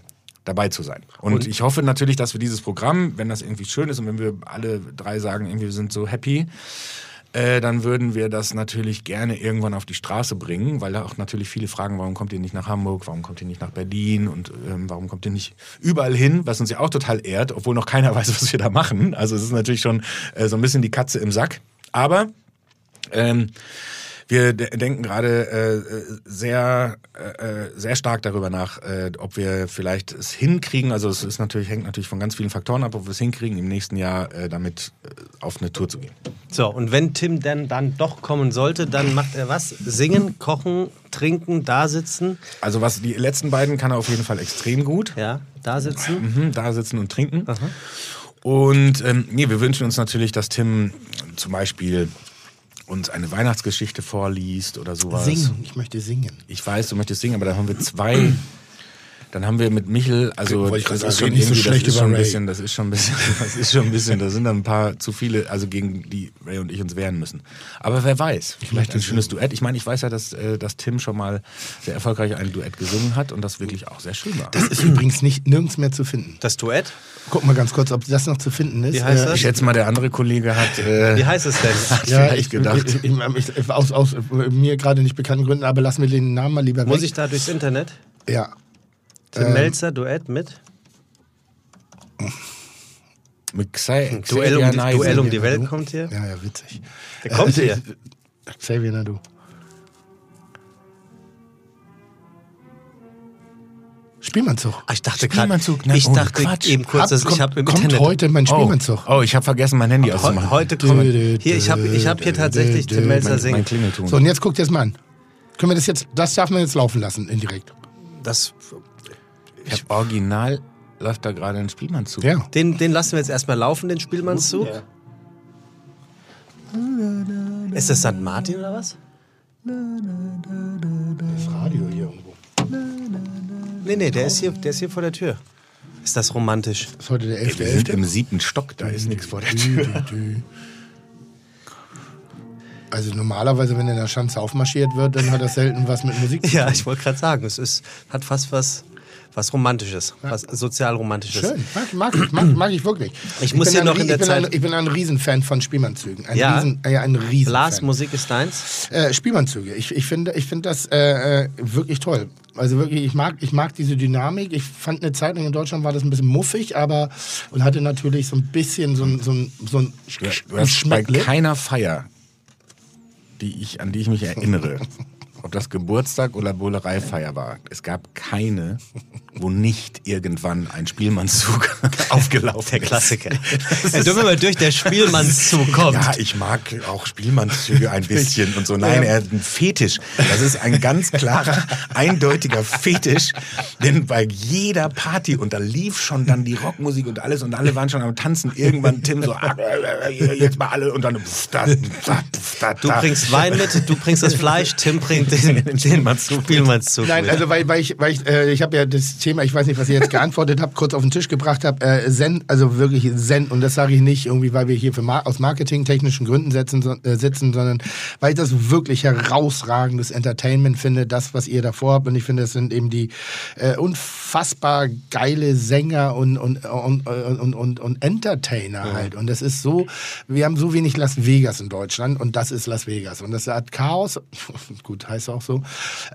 [SPEAKER 6] dabei zu sein. Und, ich hoffe natürlich, dass wir dieses Programm, wenn das irgendwie schön ist und wenn wir alle drei sagen, irgendwie wir sind so happy, äh, dann würden wir das natürlich gerne irgendwann auf die Straße bringen, weil da auch natürlich viele fragen, warum kommt ihr nicht nach Hamburg, warum kommt ihr nicht nach Berlin und ähm, warum kommt ihr nicht überall hin, was uns ja auch total ehrt, obwohl noch keiner weiß, was wir da machen. Also es ist natürlich schon äh, so ein bisschen die Katze im Sack. Aber ähm, wir de denken gerade äh, sehr, äh, sehr stark darüber nach, äh, ob wir vielleicht es hinkriegen. Also es ist natürlich, hängt natürlich von ganz vielen Faktoren ab, ob wir es hinkriegen, im nächsten Jahr äh, damit äh, auf eine Tour zu gehen.
[SPEAKER 2] So, und wenn Tim dann, dann doch kommen sollte, dann macht er was? Singen, kochen, trinken, da sitzen.
[SPEAKER 6] Also was die letzten beiden kann er auf jeden Fall extrem gut.
[SPEAKER 2] Ja, da sitzen.
[SPEAKER 6] Mhm, da sitzen und trinken. Und ähm, nee, wir wünschen uns natürlich, dass Tim zum Beispiel uns eine Weihnachtsgeschichte vorliest oder sowas.
[SPEAKER 4] Singen. Ich möchte singen.
[SPEAKER 6] Ich weiß, du möchtest singen, aber da haben wir zwei. Dann haben wir mit Michel, also das ist schon
[SPEAKER 4] nicht so
[SPEAKER 6] irgendwie, das
[SPEAKER 4] schlecht
[SPEAKER 6] ist
[SPEAKER 4] über
[SPEAKER 6] schon ein
[SPEAKER 4] Ray.
[SPEAKER 6] bisschen, das ist schon ein bisschen, das ist schon ein bisschen, da sind dann ein paar zu viele, also gegen die Ray und ich uns wehren müssen. Aber wer weiß, vielleicht ein schönes Duett. Ich meine, ich weiß ja, dass, äh, dass Tim schon mal sehr erfolgreich ein Duett gesungen hat und das wirklich auch sehr schön war.
[SPEAKER 4] Das ist übrigens nicht nirgends mehr zu finden.
[SPEAKER 2] Das Duett?
[SPEAKER 4] Guck mal ganz kurz, ob das noch zu finden ist.
[SPEAKER 2] Wie heißt
[SPEAKER 4] Äh,
[SPEAKER 2] das?
[SPEAKER 6] Ich schätze mal, der andere Kollege hat, äh,
[SPEAKER 2] Wie heißt es denn?
[SPEAKER 4] Ja,
[SPEAKER 6] vielleicht
[SPEAKER 4] ich,
[SPEAKER 6] gedacht.
[SPEAKER 4] Ich, ich, ich, aus, aus mir gerade nicht bekannten Gründen, aber lass mir den Namen mal lieber weg.
[SPEAKER 2] Muss ich da durchs Internet?
[SPEAKER 4] Ja.
[SPEAKER 2] Tim
[SPEAKER 4] Ähm,
[SPEAKER 2] Melzer, Duett mit?
[SPEAKER 6] mit Xay,
[SPEAKER 2] Duell um,
[SPEAKER 6] Naidoo.
[SPEAKER 2] Duell um die Welt kommt hier.
[SPEAKER 4] Ja, ja, witzig.
[SPEAKER 2] Der kommt
[SPEAKER 4] Äh,
[SPEAKER 2] hier.
[SPEAKER 4] Xavier Nadu. Spielmannzug.
[SPEAKER 2] Ah, ich dachte gerade,
[SPEAKER 6] Spielmannzug,
[SPEAKER 2] ich
[SPEAKER 6] Oh,
[SPEAKER 2] dachte
[SPEAKER 6] Quatsch.
[SPEAKER 2] eben kurz, dass ich
[SPEAKER 4] kommt,
[SPEAKER 2] habe im
[SPEAKER 4] kommt
[SPEAKER 2] Internet
[SPEAKER 4] heute mein
[SPEAKER 6] Oh,
[SPEAKER 4] Spielmannzug.
[SPEAKER 6] oh, ich habe vergessen, mein Handy auszumachen.
[SPEAKER 2] heute kommt hier. Ich habe ich hab hier tatsächlich Tim Melzer
[SPEAKER 6] mein,
[SPEAKER 2] singen.
[SPEAKER 6] mein.
[SPEAKER 4] So, und jetzt guckt jetzt mal an. Können wir das jetzt, das darf man jetzt laufen lassen, indirekt.
[SPEAKER 2] Das,
[SPEAKER 6] Ich hab original läuft da gerade ein Spielmannzug.
[SPEAKER 4] Ja.
[SPEAKER 2] den, den lassen wir jetzt erstmal laufen, den Spielmannszug. Ist das St. Martin oder was?
[SPEAKER 4] Das Radio hier irgendwo.
[SPEAKER 2] Nee, nee, der ist hier, der ist hier vor der Tür. Ist das romantisch?
[SPEAKER 4] ist heute der
[SPEAKER 6] Wir sind
[SPEAKER 4] 11.11.
[SPEAKER 6] im siebten Stock, da ist nichts vor der Tür.
[SPEAKER 4] Also normalerweise, wenn in der Schanze aufmarschiert wird, dann hat das selten was mit Musik zu tun.
[SPEAKER 2] Ja, ich wollte gerade sagen, es ist, hat fast was, was Romantisches, was sozial-romantisches.
[SPEAKER 4] Schön, mag, mag, ich, mag, mag ich wirklich.
[SPEAKER 2] Ich muss
[SPEAKER 4] bin
[SPEAKER 2] hier
[SPEAKER 4] ein
[SPEAKER 2] noch in der
[SPEAKER 4] ich
[SPEAKER 2] Zeit-
[SPEAKER 4] Ein, ich bin ein Riesenfan von Spielmannzügen. Ein
[SPEAKER 2] Ja?
[SPEAKER 4] Riesen, äh, ja, ein Riesenfan.
[SPEAKER 2] Lars, Musik ist deins.
[SPEAKER 4] Äh, Spielmannzüge. Ich, ich finde ich finde das äh, äh, wirklich toll. Also wirklich, ich mag, ich mag diese Dynamik. Ich fand eine Zeit lang in Deutschland war das ein bisschen muffig, aber und hatte natürlich so ein bisschen so ein, so ein, so ein,
[SPEAKER 6] Du,
[SPEAKER 4] Sch-
[SPEAKER 6] bei keiner Feier, die ich, an die ich mich erinnere, ob das Geburtstag oder Bullereifeier war, es gab keine, wo nicht irgendwann ein Spielmannszug aufgelaufen
[SPEAKER 2] Der
[SPEAKER 6] ist.
[SPEAKER 2] Klassiker. Ja, dürfen wir mal durch, der Spielmannszug kommt.
[SPEAKER 6] Ja, ich mag auch Spielmannszüge ein bisschen und so. Nein, er hat einen Fetisch. Das ist ein ganz klarer, eindeutiger Fetisch. Denn bei jeder Party, und da lief schon dann die Rockmusik und alles, und alle waren schon am Tanzen. Irgendwann Tim so, ah, jetzt mal alle, und dann pff, da, da, pff, da,
[SPEAKER 2] Du bringst Wein mit, du bringst das Fleisch, Tim bringt den, den
[SPEAKER 6] Spielmannszug.
[SPEAKER 2] Spielmannszug.
[SPEAKER 4] Nein,
[SPEAKER 2] mit.
[SPEAKER 4] also weil, weil ich, weil ich, äh, ich habe ja das Thema, ich weiß nicht, was ihr jetzt geantwortet habt, kurz auf den Tisch gebracht habt, äh, Zen, also wirklich Zen, und das sage ich nicht irgendwie, weil wir hier für aus marketingtechnischen Gründen setzen, so, äh, sitzen, sondern weil ich das wirklich herausragendes Entertainment finde, das, was ihr davor habt, und ich finde, das sind eben die äh, unfassbar geile Sänger und, und, und, und, und, und Entertainer halt. Und das ist so, wir haben so wenig Las Vegas in Deutschland und das ist Las Vegas. Und das hat Chaos, gut, heißt auch so.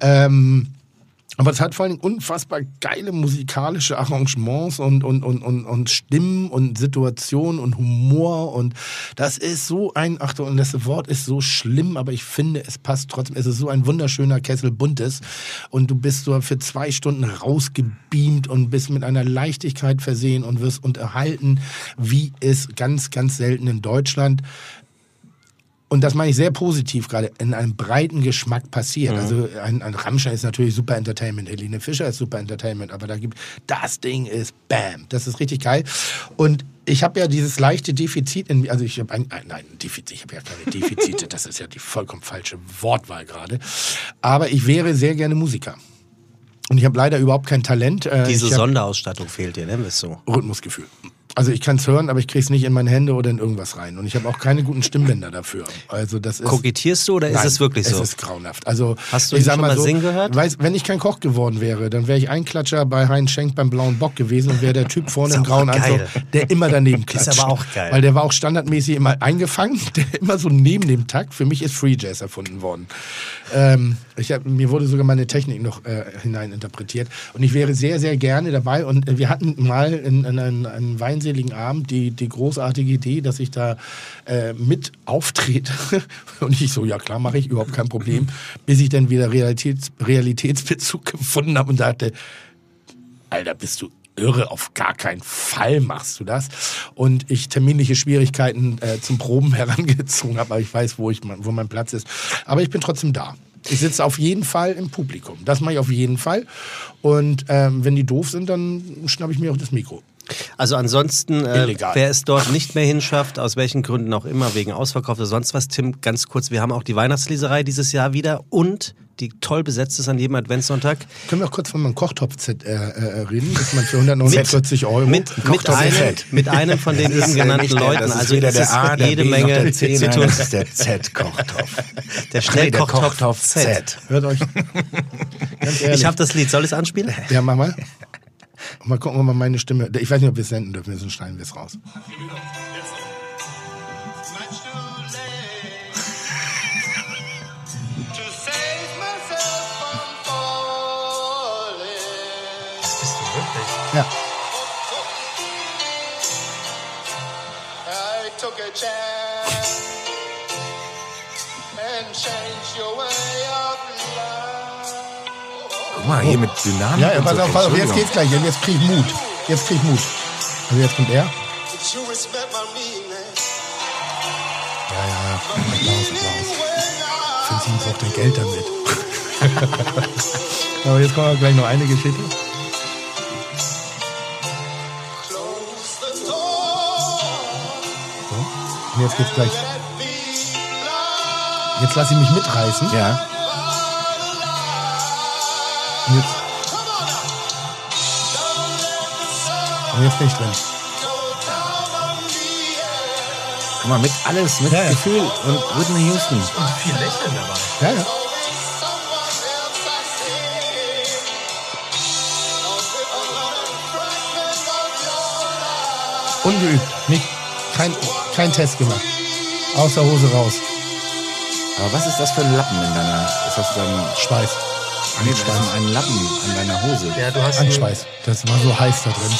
[SPEAKER 4] Ähm, aber es hat vor allem unfassbar geile musikalische Arrangements und, und, und, und, und Stimmen und Situationen und Humor. Und das ist so ein, Achtung, und das Wort ist so schlimm, aber ich finde, es passt trotzdem. Es ist so ein wunderschöner Kessel Buntes. Und du bist so für zwei Stunden rausgebeamt und bist mit einer Leichtigkeit versehen und wirst unterhalten, wie es ganz, ganz selten in Deutschland und das meine ich sehr positiv gerade, in einem breiten Geschmack passiert. Also ein, ein Rammstein ist natürlich super Entertainment, Helene Fischer ist super Entertainment, aber da gibt, das Ding ist Bam, das ist richtig geil. Und ich habe ja dieses leichte Defizit, in, also ich habe ein, ein, nein, Defizit, ich habe ja keine Defizite, das ist ja die vollkommen falsche Wortwahl gerade. Aber ich wäre sehr gerne Musiker. Und ich habe leider überhaupt kein Talent. Äh,
[SPEAKER 2] Diese
[SPEAKER 4] hab-
[SPEAKER 2] Sonderausstattung fehlt dir, ne? Bist so.
[SPEAKER 4] Rhythmusgefühl. Also ich kann es hören, aber ich kriege es nicht in meine Hände oder in irgendwas rein. Und ich habe auch keine guten Stimmbänder dafür. Also das ist.
[SPEAKER 2] Kokettierst du oder ist
[SPEAKER 4] Nein,
[SPEAKER 2] es wirklich so?
[SPEAKER 4] Es ist grauenhaft. Also,
[SPEAKER 2] Hast du
[SPEAKER 4] ich sag
[SPEAKER 2] schon mal singen gehört?
[SPEAKER 4] Weiß, wenn ich kein Koch geworden wäre, dann wäre ich Einklatscher bei Heinz Schenk beim Blauen Bock gewesen und wäre der Typ vorne
[SPEAKER 2] Ist
[SPEAKER 4] im grauen. Anzug, der immer daneben klatscht.
[SPEAKER 2] Ist aber auch geil.
[SPEAKER 4] Weil der war auch standardmäßig immer eingefangen, der immer so neben dem Takt. Für mich ist Free Jazz erfunden worden. Ähm, ich hab, mir wurde sogar meine Technik noch äh, hineininterpretiert. Und ich wäre sehr, sehr gerne dabei. Und äh, wir hatten mal in, in einen, einen weinseligen Abend die, die großartige Idee, dass ich da äh, mit auftrete. Und ich so, ja klar, mache ich, überhaupt kein Problem. Bis ich dann wieder Realitäts, Realitätsbezug gefunden habe und dachte, Alter, bist du irre, auf gar keinen Fall machst du das. Und ich terminliche Schwierigkeiten äh, zum Proben herangezogen habe, aber ich weiß, wo, ich, wo mein Platz ist. Aber ich bin trotzdem da. Ich sitze auf jeden Fall im Publikum. Das mache ich auf jeden Fall. Und ähm, wenn die doof sind, dann schnappe ich mir auch das Mikro.
[SPEAKER 2] Also ansonsten, äh, wer es dort nicht mehr hinschafft, aus welchen Gründen auch immer, wegen Ausverkauf oder sonst was, Tim, ganz kurz, wir haben auch die Weihnachtsleserei dieses Jahr wieder und die toll besetzt ist an jedem Adventssonntag.
[SPEAKER 4] Können wir auch kurz von meinem Kochtopf-Set äh, äh, reden? Dass man für 149 Euro
[SPEAKER 2] Mit, mit,
[SPEAKER 4] Kochtopf-
[SPEAKER 2] einem, mit einem von den eben genannten Leuten.
[SPEAKER 6] Das ist
[SPEAKER 2] also
[SPEAKER 6] weder der
[SPEAKER 2] ist
[SPEAKER 6] A, der
[SPEAKER 2] jede
[SPEAKER 6] B,
[SPEAKER 2] Menge
[SPEAKER 6] der C, nein,
[SPEAKER 2] Zitrus-
[SPEAKER 6] das ist der Z-Kochtopf.
[SPEAKER 2] der Schnellkochtopf
[SPEAKER 6] Kochtopf
[SPEAKER 2] Z.
[SPEAKER 4] Hört euch.
[SPEAKER 2] Ich habe das Lied, soll ich es anspielen?
[SPEAKER 4] Ja, mach mal. Mal gucken, ob man meine Stimme. Ich weiß nicht, ob wir es senden dürfen, sonst schneiden wir es raus.
[SPEAKER 7] Life.
[SPEAKER 6] Guck mal, hier mit Dynamik
[SPEAKER 4] Ja, ja,
[SPEAKER 6] und
[SPEAKER 4] pass
[SPEAKER 6] so.
[SPEAKER 4] auf, pass auf, jetzt geht's gleich. Jetzt krieg ich Mut. Jetzt krieg ich Mut. Also jetzt kommt er. Ja, ja. Applaus, Applaus. Fünf braucht dein Geld damit. Aber jetzt kommt gleich noch eine Geschichte. Und jetzt geht's gleich. Jetzt lasse ich mich mitreißen.
[SPEAKER 6] Ja.
[SPEAKER 4] Und jetzt, und jetzt bin ich drin.
[SPEAKER 6] Guck mal, mit alles, mit
[SPEAKER 4] Ja, ja.
[SPEAKER 6] Gefühl und Whitney Houston.
[SPEAKER 4] Ja, ja. Ungeübt. Nicht, kein, kein Test gemacht. Aus der Hose raus.
[SPEAKER 6] Aber was ist das für ein Lappen in deiner... Ist das dann...
[SPEAKER 4] Schweiß.
[SPEAKER 6] Nee, das ist ein Lappen an deiner Hose.
[SPEAKER 2] Ja, du hast
[SPEAKER 4] Anschweiß. Das war so heiß da drin.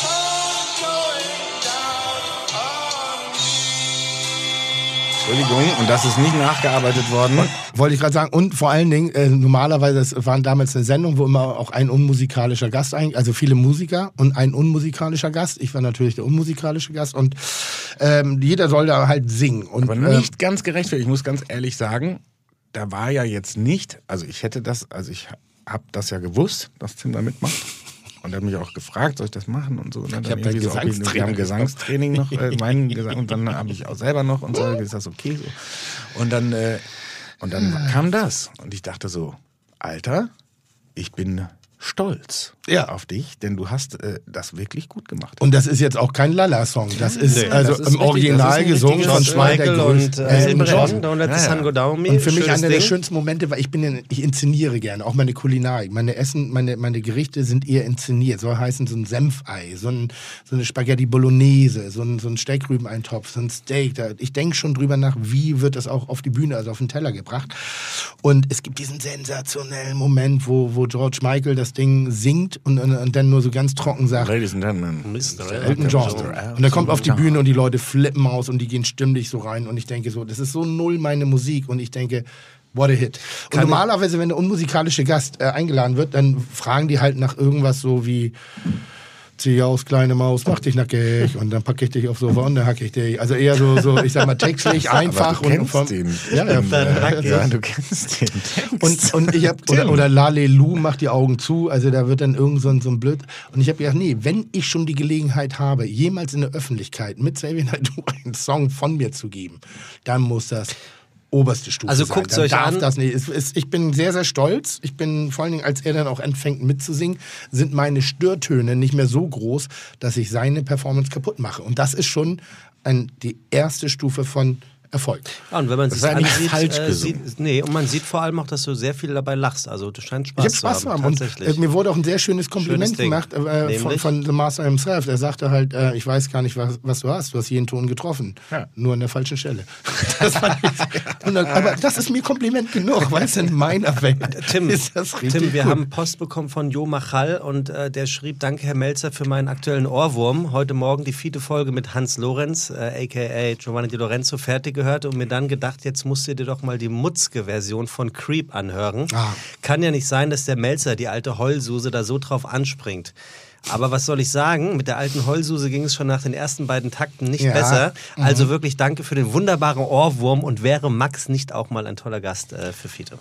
[SPEAKER 6] Entschuldigung, und das ist nicht nachgearbeitet worden.
[SPEAKER 4] Wollte ich gerade sagen. Und vor allen Dingen, äh, normalerweise, es waren damals eine Sendung, wo immer auch ein unmusikalischer Gast, ein, also viele Musiker und ein unmusikalischer Gast. Ich war natürlich der unmusikalische Gast und ähm, jeder soll da halt singen. Und,
[SPEAKER 6] Aber
[SPEAKER 4] ähm,
[SPEAKER 6] nicht ganz gerechtfertigt. Ich muss ganz ehrlich sagen, da war ja jetzt nicht, also ich hätte das, also ich habe das ja gewusst, dass Tim da mitmacht. Und er hat mich auch gefragt, soll ich das machen und so. Und dann
[SPEAKER 4] Ich hab
[SPEAKER 6] irgendwie
[SPEAKER 4] dein
[SPEAKER 6] so,
[SPEAKER 4] Gesangstraining
[SPEAKER 6] Wir haben Gesangstraining noch, äh, meinen Gesang, und dann habe ich auch selber noch und so, ist das okay so. Und dann, äh, und dann kam das. Und ich dachte so, Alter, ich bin stolz
[SPEAKER 4] Ja.
[SPEAKER 6] auf dich, denn du hast äh, das wirklich gut gemacht.
[SPEAKER 4] Und das ist jetzt auch kein Lala-Song. Das ist
[SPEAKER 2] Nee,
[SPEAKER 4] also
[SPEAKER 3] das ist
[SPEAKER 4] im
[SPEAKER 3] richtig,
[SPEAKER 4] Original gesungen von
[SPEAKER 2] Michael und
[SPEAKER 4] größten.
[SPEAKER 2] äh,
[SPEAKER 4] Elton
[SPEAKER 2] Elton
[SPEAKER 4] John.
[SPEAKER 6] Ja, ja.
[SPEAKER 4] Und für mich einer der schönsten Momente, weil ich bin, ja- ich inszeniere gerne, auch meine Kulinarik. Meine Essen, meine, meine Gerichte sind eher inszeniert. Soll heißen so ein Senfei, so, ein, so eine Spaghetti Bolognese, so ein, so ein Steckrübeneintopf, so ein Steak. Da, ich denke schon drüber nach, wie wird das auch auf die Bühne, also auf den Teller gebracht. Und es gibt diesen sensationellen Moment, wo, wo George Michael das Ding singt und, und, und dann nur so ganz trocken sagt,
[SPEAKER 6] Ladies and Gentlemen.
[SPEAKER 4] Elton John. Und er kommt auf die Bühne und die Leute flippen aus und die gehen stimmlich so rein. Und ich denke so, das ist so null meine Musik. Und ich denke, what a hit. Und normalerweise, wenn der unmusikalische Gast äh, eingeladen wird, dann fragen die halt nach irgendwas so wie zieh aus, kleine Maus, mach dich nackig und dann packe ich dich aufs Sofa und dann hacke ich dich. Also eher so, so ich sag mal, textlich, einfach.
[SPEAKER 6] Aber du kennst
[SPEAKER 4] und
[SPEAKER 6] den.
[SPEAKER 4] Ja, ja.
[SPEAKER 2] Dann hack
[SPEAKER 6] Ja, du kennst den Text.
[SPEAKER 4] Und, und ich hab, oder, oder Lalelu macht die Augen zu, also da wird dann irgend so ein, so ein blöd. Und ich habe gedacht, nee, wenn ich schon die Gelegenheit habe, jemals in der Öffentlichkeit mit Xavier Naidoo einen Song von mir zu geben, dann muss das oberste Stufe
[SPEAKER 2] Also
[SPEAKER 4] sein. Dann
[SPEAKER 2] euch
[SPEAKER 4] darf
[SPEAKER 2] an.
[SPEAKER 4] Das nicht. Es, es, ich bin sehr, sehr stolz. Ich bin vor allen Dingen, als er dann auch anfängt mitzusingen, sind meine Störtöne nicht mehr so groß, dass ich seine Performance kaputt mache. Und das ist schon ein, die erste Stufe von Erfolg.
[SPEAKER 2] Ja, und wenn man
[SPEAKER 6] Das
[SPEAKER 2] sich ansieht,
[SPEAKER 6] falsch
[SPEAKER 2] äh, sieht, nee, und man sieht vor allem auch, dass du sehr viel dabei lachst. Also du scheinst Spaß,
[SPEAKER 4] Ich habe Spaß
[SPEAKER 2] zu haben,
[SPEAKER 4] haben. Und
[SPEAKER 2] tatsächlich.
[SPEAKER 4] äh, mir wurde auch ein sehr schönes Kompliment
[SPEAKER 2] Schönes
[SPEAKER 4] gemacht äh, von, von The Master himself. Er sagte halt, äh, ich weiß gar nicht, was, was du hast. Du hast jeden Ton getroffen.
[SPEAKER 6] Ja.
[SPEAKER 4] Nur an der falschen Stelle. Das fand ich, und dann, aber das ist mir Kompliment genug. Weißt du, in meiner Welt
[SPEAKER 2] Tim,
[SPEAKER 4] ist das richtig
[SPEAKER 2] Tim, wir
[SPEAKER 4] gut.
[SPEAKER 2] haben Post bekommen von Jo Machal und äh, der schrieb, danke Herr Melzer für meinen aktuellen Ohrwurm. Heute Morgen die vierte Folge mit Hans Lorenz, äh, aka Giovanni Di Lorenzo, fertig gehört und mir dann gedacht, jetzt musst du dir doch mal die Mutzke-Version von Creep anhören.
[SPEAKER 4] Ah.
[SPEAKER 2] Kann ja nicht sein, dass der Melzer, die alte Heulsuse, da so drauf anspringt. Aber was soll ich sagen? Mit der alten Heulsuse ging es schon nach den ersten beiden Takten nicht
[SPEAKER 4] Ja. Mhm.
[SPEAKER 2] besser. Also wirklich danke für den wunderbaren Ohrwurm und wäre Max nicht auch mal ein toller Gast äh, für Fiete?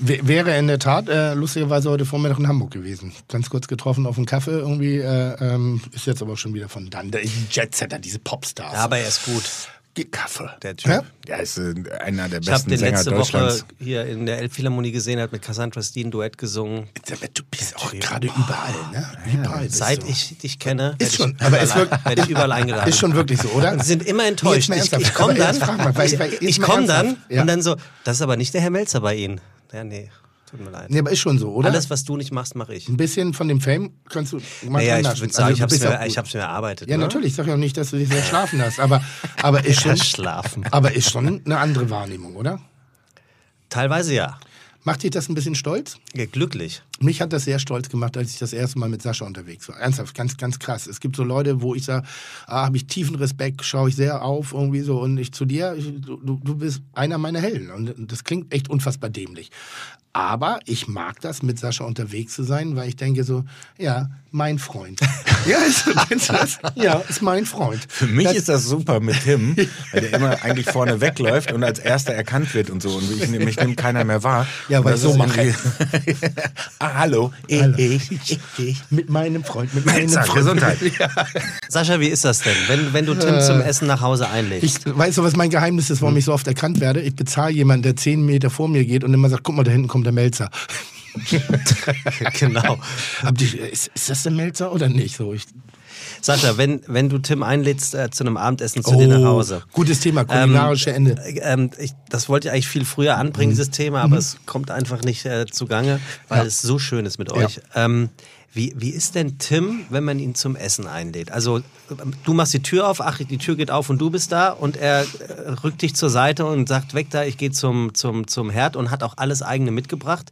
[SPEAKER 4] Wäre in der Tat äh, lustigerweise heute Vormittag in Hamburg gewesen. Ganz kurz getroffen auf einen Kaffee irgendwie. Äh, ähm, ist jetzt aber schon wieder von dann. Der Jetsetter, diese Popstars.
[SPEAKER 2] Ja, aber er ist gut.
[SPEAKER 6] Kaffee.
[SPEAKER 2] Der Typ.
[SPEAKER 4] Ja?
[SPEAKER 6] Ja, ist äh, einer der
[SPEAKER 2] Ich habe
[SPEAKER 6] besten
[SPEAKER 2] den
[SPEAKER 6] Sänger
[SPEAKER 2] letzte
[SPEAKER 6] Deutschlands.
[SPEAKER 2] Woche hier in der Elbphilharmonie gesehen, er hat mit Cassandra Steen Duett gesungen.
[SPEAKER 4] Du bist auch gerade überall, ne? Überall bist
[SPEAKER 2] Seit ich dich kenne,
[SPEAKER 4] Ist schon, aber
[SPEAKER 2] ich,
[SPEAKER 4] ist
[SPEAKER 2] überall,
[SPEAKER 4] wirklich-
[SPEAKER 2] werde ich überall eingeladen.
[SPEAKER 4] Ist schon wirklich so, oder?
[SPEAKER 2] Und sie sind immer enttäuscht.
[SPEAKER 4] Nee,
[SPEAKER 2] ich ich komme
[SPEAKER 4] Aber
[SPEAKER 2] dann,
[SPEAKER 4] mal, weil-
[SPEAKER 2] ich,
[SPEAKER 4] weil-
[SPEAKER 2] ich
[SPEAKER 4] mal
[SPEAKER 2] komme dann.
[SPEAKER 4] Ja.
[SPEAKER 2] und dann so, das ist aber nicht der Herr Melzer bei Ihnen. Ja, nee, tut mir leid.
[SPEAKER 4] Nee, aber ist schon so, oder?
[SPEAKER 2] Alles, was du nicht machst, mache ich.
[SPEAKER 4] Ein bisschen von dem Fame kannst du mal
[SPEAKER 2] Naja, ich würde sagen,
[SPEAKER 4] Also,
[SPEAKER 2] ich
[SPEAKER 4] du
[SPEAKER 2] habe es mir, ich hab's mir erarbeitet.
[SPEAKER 4] Ja,
[SPEAKER 2] ne?
[SPEAKER 4] natürlich. Ich sag ja auch nicht, dass du dich verschlafen hast, aber, aber ist schon,
[SPEAKER 2] Verschlafen.
[SPEAKER 4] aber ist schon eine andere Wahrnehmung, oder?
[SPEAKER 2] Teilweise ja.
[SPEAKER 4] Macht dich das ein bisschen stolz?
[SPEAKER 2] ja. Glücklich.
[SPEAKER 4] Mich hat das sehr stolz gemacht, als ich das erste Mal mit Sascha unterwegs war. Ernsthaft, ganz, ganz krass. Es gibt so Leute, wo ich sage, ah, habe ich tiefen Respekt, schaue ich sehr auf irgendwie so und ich zu dir, ich, du, du bist einer meiner Helden und das klingt echt unfassbar dämlich. Aber ich mag das, mit Sascha unterwegs zu sein, weil ich denke so, ja, mein Freund. ja, ist, kennst du das? Ja, ist mein Freund.
[SPEAKER 6] Für mich
[SPEAKER 4] das,
[SPEAKER 6] ist das super mit Tim, weil der immer eigentlich vorne wegläuft und als erster erkannt wird und so. Und ich, mich nimmt keiner mehr wahr.
[SPEAKER 4] Ja, weil ich so mache.
[SPEAKER 6] irgendwie- hallo. Ich,
[SPEAKER 4] Hallo.
[SPEAKER 6] ich, ich, ich.
[SPEAKER 4] mit meinem Freund, mit meinem Freund.
[SPEAKER 6] Gesundheit.
[SPEAKER 4] Ja.
[SPEAKER 2] Sascha, wie ist das denn, wenn, wenn du Tim zum Essen nach Hause einlädst?
[SPEAKER 4] Ich, weißt du, was mein Geheimnis ist, warum ich so oft erkannt werde? Ich bezahle jemanden, der zehn Meter vor mir geht und immer sagt, guck mal, da hinten kommt der Melzer.
[SPEAKER 2] genau.
[SPEAKER 4] Ist, ist das der Melzer oder nicht? So, ich,
[SPEAKER 2] Sascha, wenn, wenn du Tim einlädst äh, zu einem Abendessen zu dir nach Hause.
[SPEAKER 4] Gutes Thema, kulinarische Ende.
[SPEAKER 2] Äh, Ähm, ich, das wollte ich eigentlich viel früher anbringen, dieses Thema, aber es kommt einfach nicht äh, zugange, weil
[SPEAKER 4] Mhm. Ja.
[SPEAKER 2] es so schön ist mit euch. Ähm, wie, wie ist denn Tim, wenn man ihn zum Essen einlädt? Also ähm, du machst die Tür auf, ach, die Tür geht auf und du bist da und er äh, rückt dich zur Seite und sagt, weg da, ich gehe zum, zum, zum Herd und hat auch alles eigene mitgebracht.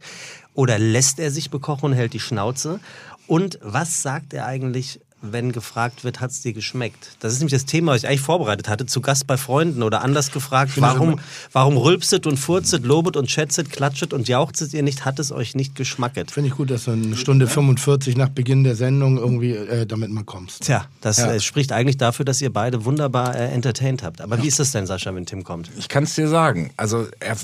[SPEAKER 2] Oder lässt er sich bekochen und hält die Schnauze? Und was sagt er eigentlich wenn gefragt wird, hat es dir geschmeckt? Das ist nämlich das Thema, was ich eigentlich vorbereitet hatte, zu Gast bei Freunden oder anders gefragt, warum, warum rülpset und furzet, lobet und schätzet, klatschet und jauchzet ihr nicht, hat es euch nicht geschmacket?
[SPEAKER 4] Finde ich gut, dass du eine Stunde 45 nach Beginn der Sendung irgendwie äh, damit mal kommst.
[SPEAKER 2] Tja, das
[SPEAKER 6] Ja.
[SPEAKER 2] äh, spricht eigentlich dafür, dass ihr beide wunderbar äh, entertained habt. Aber wie ist das denn, Sascha, wenn Tim kommt?
[SPEAKER 6] Ich kann es dir sagen. Also, er,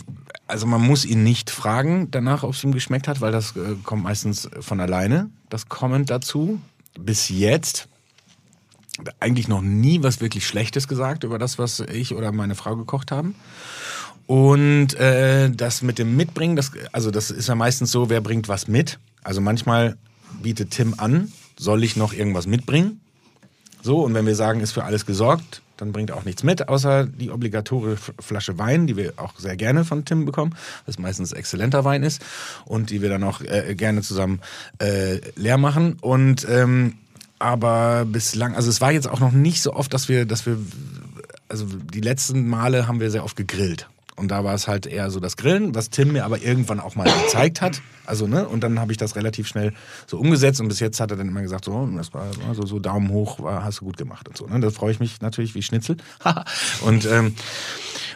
[SPEAKER 6] also man muss ihn nicht fragen danach, ob es ihm geschmeckt hat, weil das äh, kommt meistens von alleine, das Comment dazu. Bis jetzt eigentlich noch nie was wirklich Schlechtes gesagt über das, was ich oder meine Frau gekocht haben. Und äh, das mit dem Mitbringen, das, also das ist ja meistens so, wer bringt was mit. Also manchmal bietet Tim an, soll ich noch irgendwas mitbringen? So, und wenn wir sagen, ist für alles gesorgt, dann bringt auch nichts mit, außer die obligatorische Flasche Wein, die wir auch sehr gerne von Tim bekommen, was meistens exzellenter Wein ist und die wir dann auch äh, gerne zusammen äh, leer machen. Und ähm, aber bislang, also es war jetzt auch noch nicht so oft, dass wir, dass wir, also die letzten Male haben wir sehr oft gegrillt. Und da war es halt eher so das Grillen, was Tim mir aber irgendwann auch mal gezeigt hat. Also, ne, und dann habe ich das relativ schnell so umgesetzt und bis jetzt hat er dann immer gesagt, so, das war also so Daumen hoch, war, hast du gut gemacht und so. Ne? Da freue ich mich natürlich wie Schnitzel. und, ähm,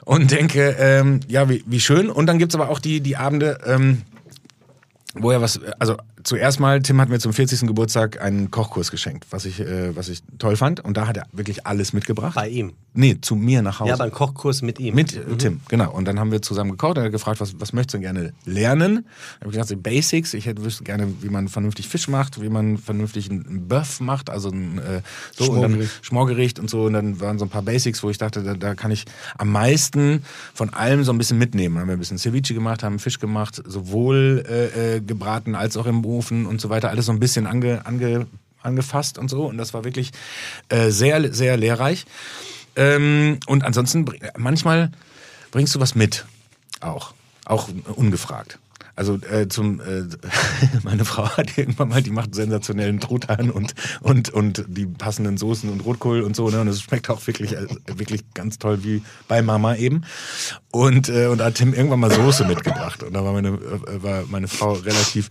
[SPEAKER 6] und denke, ähm, ja, wie, wie schön. Und dann gibt's aber auch die, die Abende, ähm, wo er was, also zuerst mal, Tim hat mir zum 40. Geburtstag einen Kochkurs geschenkt, was ich, äh, was ich toll fand. Und da hat er wirklich alles mitgebracht.
[SPEAKER 2] Bei ihm.
[SPEAKER 6] Nee, zu mir nach Hause.
[SPEAKER 2] Ja, beim Kochkurs mit ihm.
[SPEAKER 6] Mit äh, Tim, genau. Und dann haben wir zusammen gekocht. Er hat gefragt, was, was möchtest du gerne lernen? Da habe ich gesagt, die Basics. Ich hätte wüsste gerne, wie man vernünftig Fisch macht, wie man vernünftig einen Bœuf macht, also ein äh, so und
[SPEAKER 4] Schmorgericht.
[SPEAKER 6] Schmorgericht und so. Und dann waren so ein paar Basics, wo ich dachte, da, da kann ich am meisten von allem so ein bisschen mitnehmen. Dann haben wir ein bisschen Ceviche gemacht, haben Fisch gemacht, sowohl äh, äh, gebraten als auch im Ofen und so weiter. Alles so ein bisschen ange, ange, angefasst und so. Und das war wirklich äh, sehr, sehr lehrreich. Ähm, und ansonsten, manchmal bringst du was mit. Auch. Auch ungefragt. Also äh, zum äh, meine Frau hat irgendwann mal, die macht sensationellen Truthahn und und und die passenden Soßen und Rotkohl und so, ne? Und es schmeckt auch wirklich äh, wirklich ganz toll wie bei Mama eben. Und äh, und hat Tim irgendwann mal Soße mitgebracht und da war meine äh, war meine Frau relativ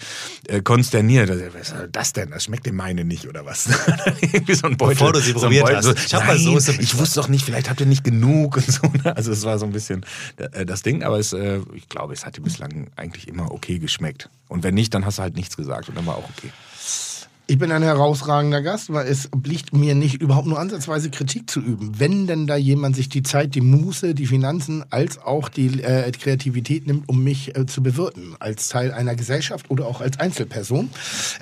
[SPEAKER 6] äh, konsterniert. Also, Was soll das denn? Das schmeckt dem meine nicht oder was? Irgendwie so ein Beutel.
[SPEAKER 2] Bevor du sie
[SPEAKER 6] so
[SPEAKER 2] probiert
[SPEAKER 6] Beutel,
[SPEAKER 2] hast.
[SPEAKER 6] So,
[SPEAKER 2] Ich hab mal Soße
[SPEAKER 6] Ich
[SPEAKER 2] mitgebracht.
[SPEAKER 6] wusste doch nicht, vielleicht habt ihr nicht genug und so. Ne? Also es war so ein bisschen äh, das Ding, aber es, äh, ich glaube, es hat dir bislang eigentlich immer okay geschmeckt. Und wenn nicht, dann hast du halt nichts gesagt und dann war auch okay.
[SPEAKER 4] Ich bin ein herausragender Gast, weil es obliegt mir nicht überhaupt nur ansatzweise Kritik zu üben. Wenn denn da jemand sich die Zeit, die Muße, die Finanzen als auch die äh, Kreativität nimmt, um mich äh, zu bewirten, als Teil einer Gesellschaft oder auch als Einzelperson.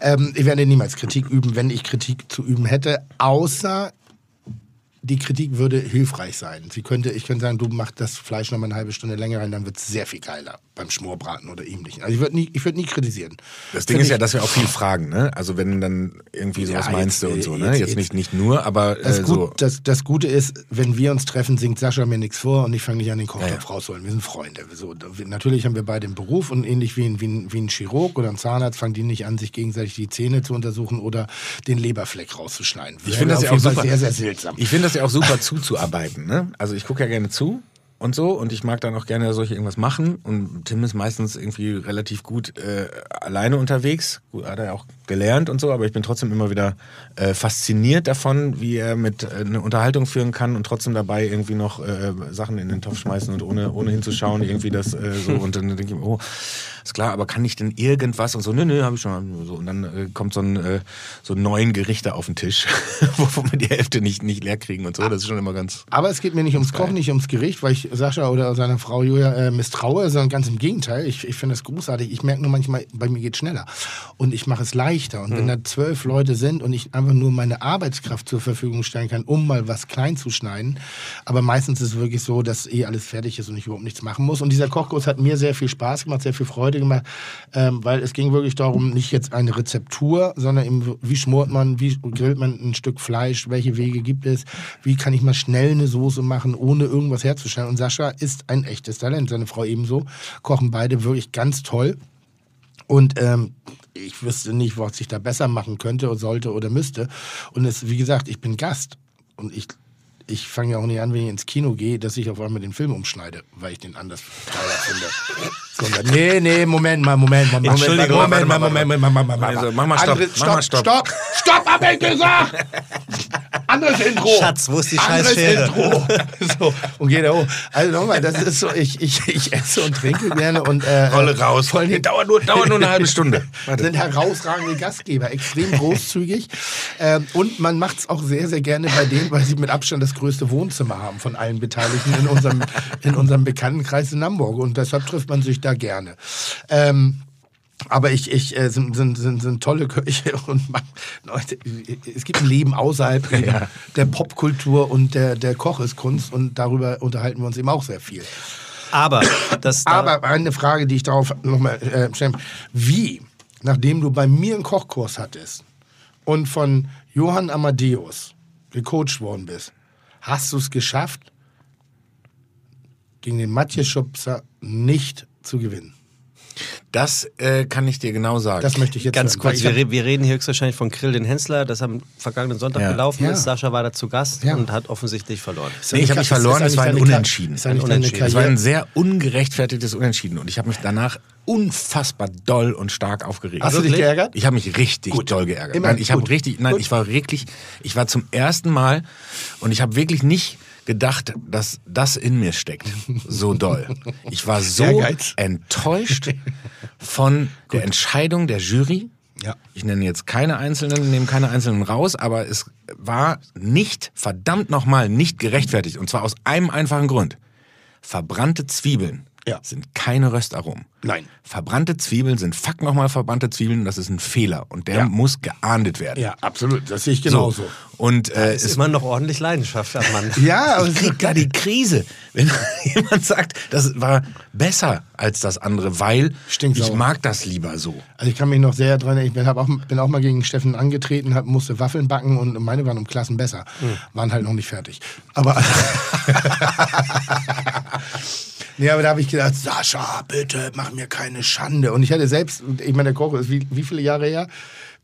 [SPEAKER 4] Ähm, ich werde niemals Kritik üben, wenn ich Kritik zu üben hätte, außer die Kritik würde hilfreich sein. Sie könnte, ich könnte sagen, du machst das Fleisch noch mal eine halbe Stunde länger rein, dann wird es sehr viel geiler beim Schmorbraten oder ähnlichen. Also ich würde nie, ich würde nie kritisieren.
[SPEAKER 6] Das Ding
[SPEAKER 4] Find
[SPEAKER 6] ist ja, dass wir auch viel fragen, ne? Also wenn dann irgendwie sowas
[SPEAKER 4] Ja,
[SPEAKER 6] meinst du und so,
[SPEAKER 4] äh,
[SPEAKER 6] ne?
[SPEAKER 4] jetzt-
[SPEAKER 6] Jetzt,
[SPEAKER 4] jetzt-
[SPEAKER 6] nicht, nicht nur, aber
[SPEAKER 4] Das,
[SPEAKER 6] äh,
[SPEAKER 4] Gut,
[SPEAKER 6] so.
[SPEAKER 4] das, das Gute ist, wenn wir uns treffen, singt Sascha mir nichts vor und ich fange nicht an, den Kochtopf
[SPEAKER 6] Ja, ja.
[SPEAKER 4] rausholen. Wir sind Freunde. So, natürlich haben wir beide einen Beruf und ähnlich wie ein, wie, ein, wie ein Chirurg oder ein Zahnarzt fangen die nicht an, sich gegenseitig die Zähne zu untersuchen oder den Leberfleck rauszuschneiden.
[SPEAKER 6] Ich finde das ja auch super.
[SPEAKER 4] sehr, sehr seltsam.
[SPEAKER 6] Ich finde das ja auch super zuzuarbeiten. Ne? Also ich gucke ja gerne zu und so. Und ich mag dann auch gerne solche irgendwas machen. Und Tim ist meistens irgendwie relativ gut äh, alleine unterwegs, gut, hat er ja auch gelernt und so, aber ich bin trotzdem immer wieder äh, fasziniert davon, wie er mit äh, eine Unterhaltung führen kann und trotzdem dabei irgendwie noch äh, Sachen in den Topf schmeißen und ohne ohne hinzuschauen irgendwie das äh, so. Und dann denke ich mir, oh, ist klar, aber kann ich denn irgendwas? Und so, nö, nö, habe ich schon so. Und dann äh, kommt so ein äh, so neun Gerichte auf den Tisch, wovon wir die Hälfte nicht nicht leer kriegen und so, das ist schon immer ganz
[SPEAKER 4] Aber es geht mir nicht ums Kochen, nicht ums Gericht, weil ich Sascha oder seiner Frau Julia äh, misstraue, sondern ganz im Gegenteil. Ich, ich finde es großartig. Ich merke nur manchmal, bei mir geht schneller. Und ich mache es leichter. Und wenn da zwölf Leute sind und ich einfach nur meine Arbeitskraft zur Verfügung stellen kann, um mal was klein zu schneiden. Aber meistens ist es wirklich so, dass eh alles fertig ist und ich überhaupt nichts machen muss. Und dieser Kochkurs hat mir sehr viel Spaß gemacht, sehr viel Freude gemacht, ähm, weil es ging wirklich darum, nicht jetzt eine Rezeptur, sondern eben, wie schmort man, wie grillt man ein Stück Fleisch, welche Wege gibt es, wie kann ich mal schnell eine Soße machen, ohne irgendwas herzustellen. Und Sascha ist ein echtes Talent, seine Frau ebenso, kochen beide wirklich ganz toll. Und ähm, ich wüsste nicht, was ich da besser machen könnte oder sollte oder müsste. Und es, wie gesagt, ich bin Gast. Und ich, ich fange ja auch nicht an, wenn ich ins Kino gehe, dass ich auf einmal den Film umschneide, weil ich den anders finde. Sondern, nee, nee, Moment mal, Moment mal, Moment,
[SPEAKER 2] Entschuldigung,
[SPEAKER 4] Moment,
[SPEAKER 6] warte
[SPEAKER 4] mal,
[SPEAKER 6] mal,
[SPEAKER 4] Moment, Moment, Moment, Moment,
[SPEAKER 6] Also, mach mal Stopp,
[SPEAKER 4] Andere-
[SPEAKER 6] mach mal Stopp.
[SPEAKER 4] Stopp, stopp, hab ich gesagt! Anderes Intro.
[SPEAKER 2] Schatz, wo ist die Scheißschere?
[SPEAKER 4] Intro. so, und geht da hoch. Also nochmal, das ist so, ich, ich, ich esse und trinke gerne und äh,
[SPEAKER 6] Rolle raus.
[SPEAKER 4] Vor allem
[SPEAKER 6] dauert, nur, dauert nur eine halbe Stunde. Warte.
[SPEAKER 4] sind herausragende Gastgeber, extrem großzügig. Ähm, und man macht es auch sehr, sehr gerne bei denen, weil sie mit Abstand das größte Wohnzimmer haben von allen Beteiligten in unserem, in unserem Bekanntenkreis in Hamburg. Und deshalb trifft man sich da gerne. Ähm, aber ich, ich äh, sind, sind, sind, sind tolle Köche und man, Leute, es gibt ein Leben außerhalb der Popkultur und der, der Kocheskunst und darüber unterhalten wir uns eben auch sehr viel.
[SPEAKER 2] Aber das da-
[SPEAKER 4] Aber eine Frage, die ich darauf nochmal äh, stellen Wie, nachdem du bei mir einen Kochkurs hattest und von Johann Amadeus gecoacht worden bist, hast du es geschafft, gegen den Matje Schubser nicht zu gewinnen?
[SPEAKER 6] Das äh, kann ich dir genau sagen.
[SPEAKER 4] Das möchte ich jetzt
[SPEAKER 2] Ganz
[SPEAKER 4] hören,
[SPEAKER 2] kurz, wir, re wir reden hier höchstwahrscheinlich von Grill den Hensler, das am vergangenen Sonntag
[SPEAKER 6] Ja.
[SPEAKER 2] gelaufen
[SPEAKER 4] Ja.
[SPEAKER 2] ist. Sascha war da zu Gast
[SPEAKER 4] Ja.
[SPEAKER 2] und hat offensichtlich verloren.
[SPEAKER 6] Nee, ich habe nicht verloren, es war ein Unentschieden. Es war ein sehr ungerechtfertigtes Unentschieden und ich habe mich danach unfassbar doll und stark aufgeregt.
[SPEAKER 4] Hast du dich geärgert?
[SPEAKER 6] Ich habe mich richtig
[SPEAKER 4] Gut.
[SPEAKER 6] doll geärgert.
[SPEAKER 4] Immer
[SPEAKER 6] nein, ich habe
[SPEAKER 4] gut.
[SPEAKER 6] richtig, nein,
[SPEAKER 4] Gut.
[SPEAKER 6] ich war wirklich, ich war zum ersten Mal und ich habe wirklich nicht gedacht, dass das in mir steckt. So doll. Ich war so enttäuscht von der Entscheidung der Jury.
[SPEAKER 4] Ja.
[SPEAKER 6] Ich nenne jetzt keine Einzelnen, nehme keine Einzelnen raus, aber es war nicht, verdammt nochmal, nicht gerechtfertigt. Und zwar aus einem einfachen Grund. Verbrannte Zwiebeln
[SPEAKER 4] Ja.
[SPEAKER 6] sind keine Röstaromen.
[SPEAKER 4] Nein.
[SPEAKER 6] Verbrannte Zwiebeln sind fuck nochmal verbrannte Zwiebeln, das ist ein Fehler und der
[SPEAKER 4] Ja.
[SPEAKER 6] muss geahndet werden.
[SPEAKER 4] Ja, absolut. Das sehe ich
[SPEAKER 6] So.
[SPEAKER 4] genauso.
[SPEAKER 6] Und äh,
[SPEAKER 2] Es
[SPEAKER 6] es
[SPEAKER 2] ist immer noch ordentlich Leidenschaft am Mann.
[SPEAKER 4] Ja, aber
[SPEAKER 6] ich krieg da die Krise, wenn jemand sagt, das war besser als das andere, weil
[SPEAKER 4] Stinksauer.
[SPEAKER 6] ich mag das lieber so.
[SPEAKER 4] Also ich kann mich noch sehr dran erinnern, ich bin, auch, bin auch mal gegen Steffen angetreten, hab, musste Waffeln backen und meine waren um Klassen besser. Waren halt noch nicht fertig. Aber, nee, aber da habe ich gedacht, Sascha, bitte mach mir keine Schande. Und ich hatte selbst, ich meine, der Koch ist wie, wie viele Jahre her?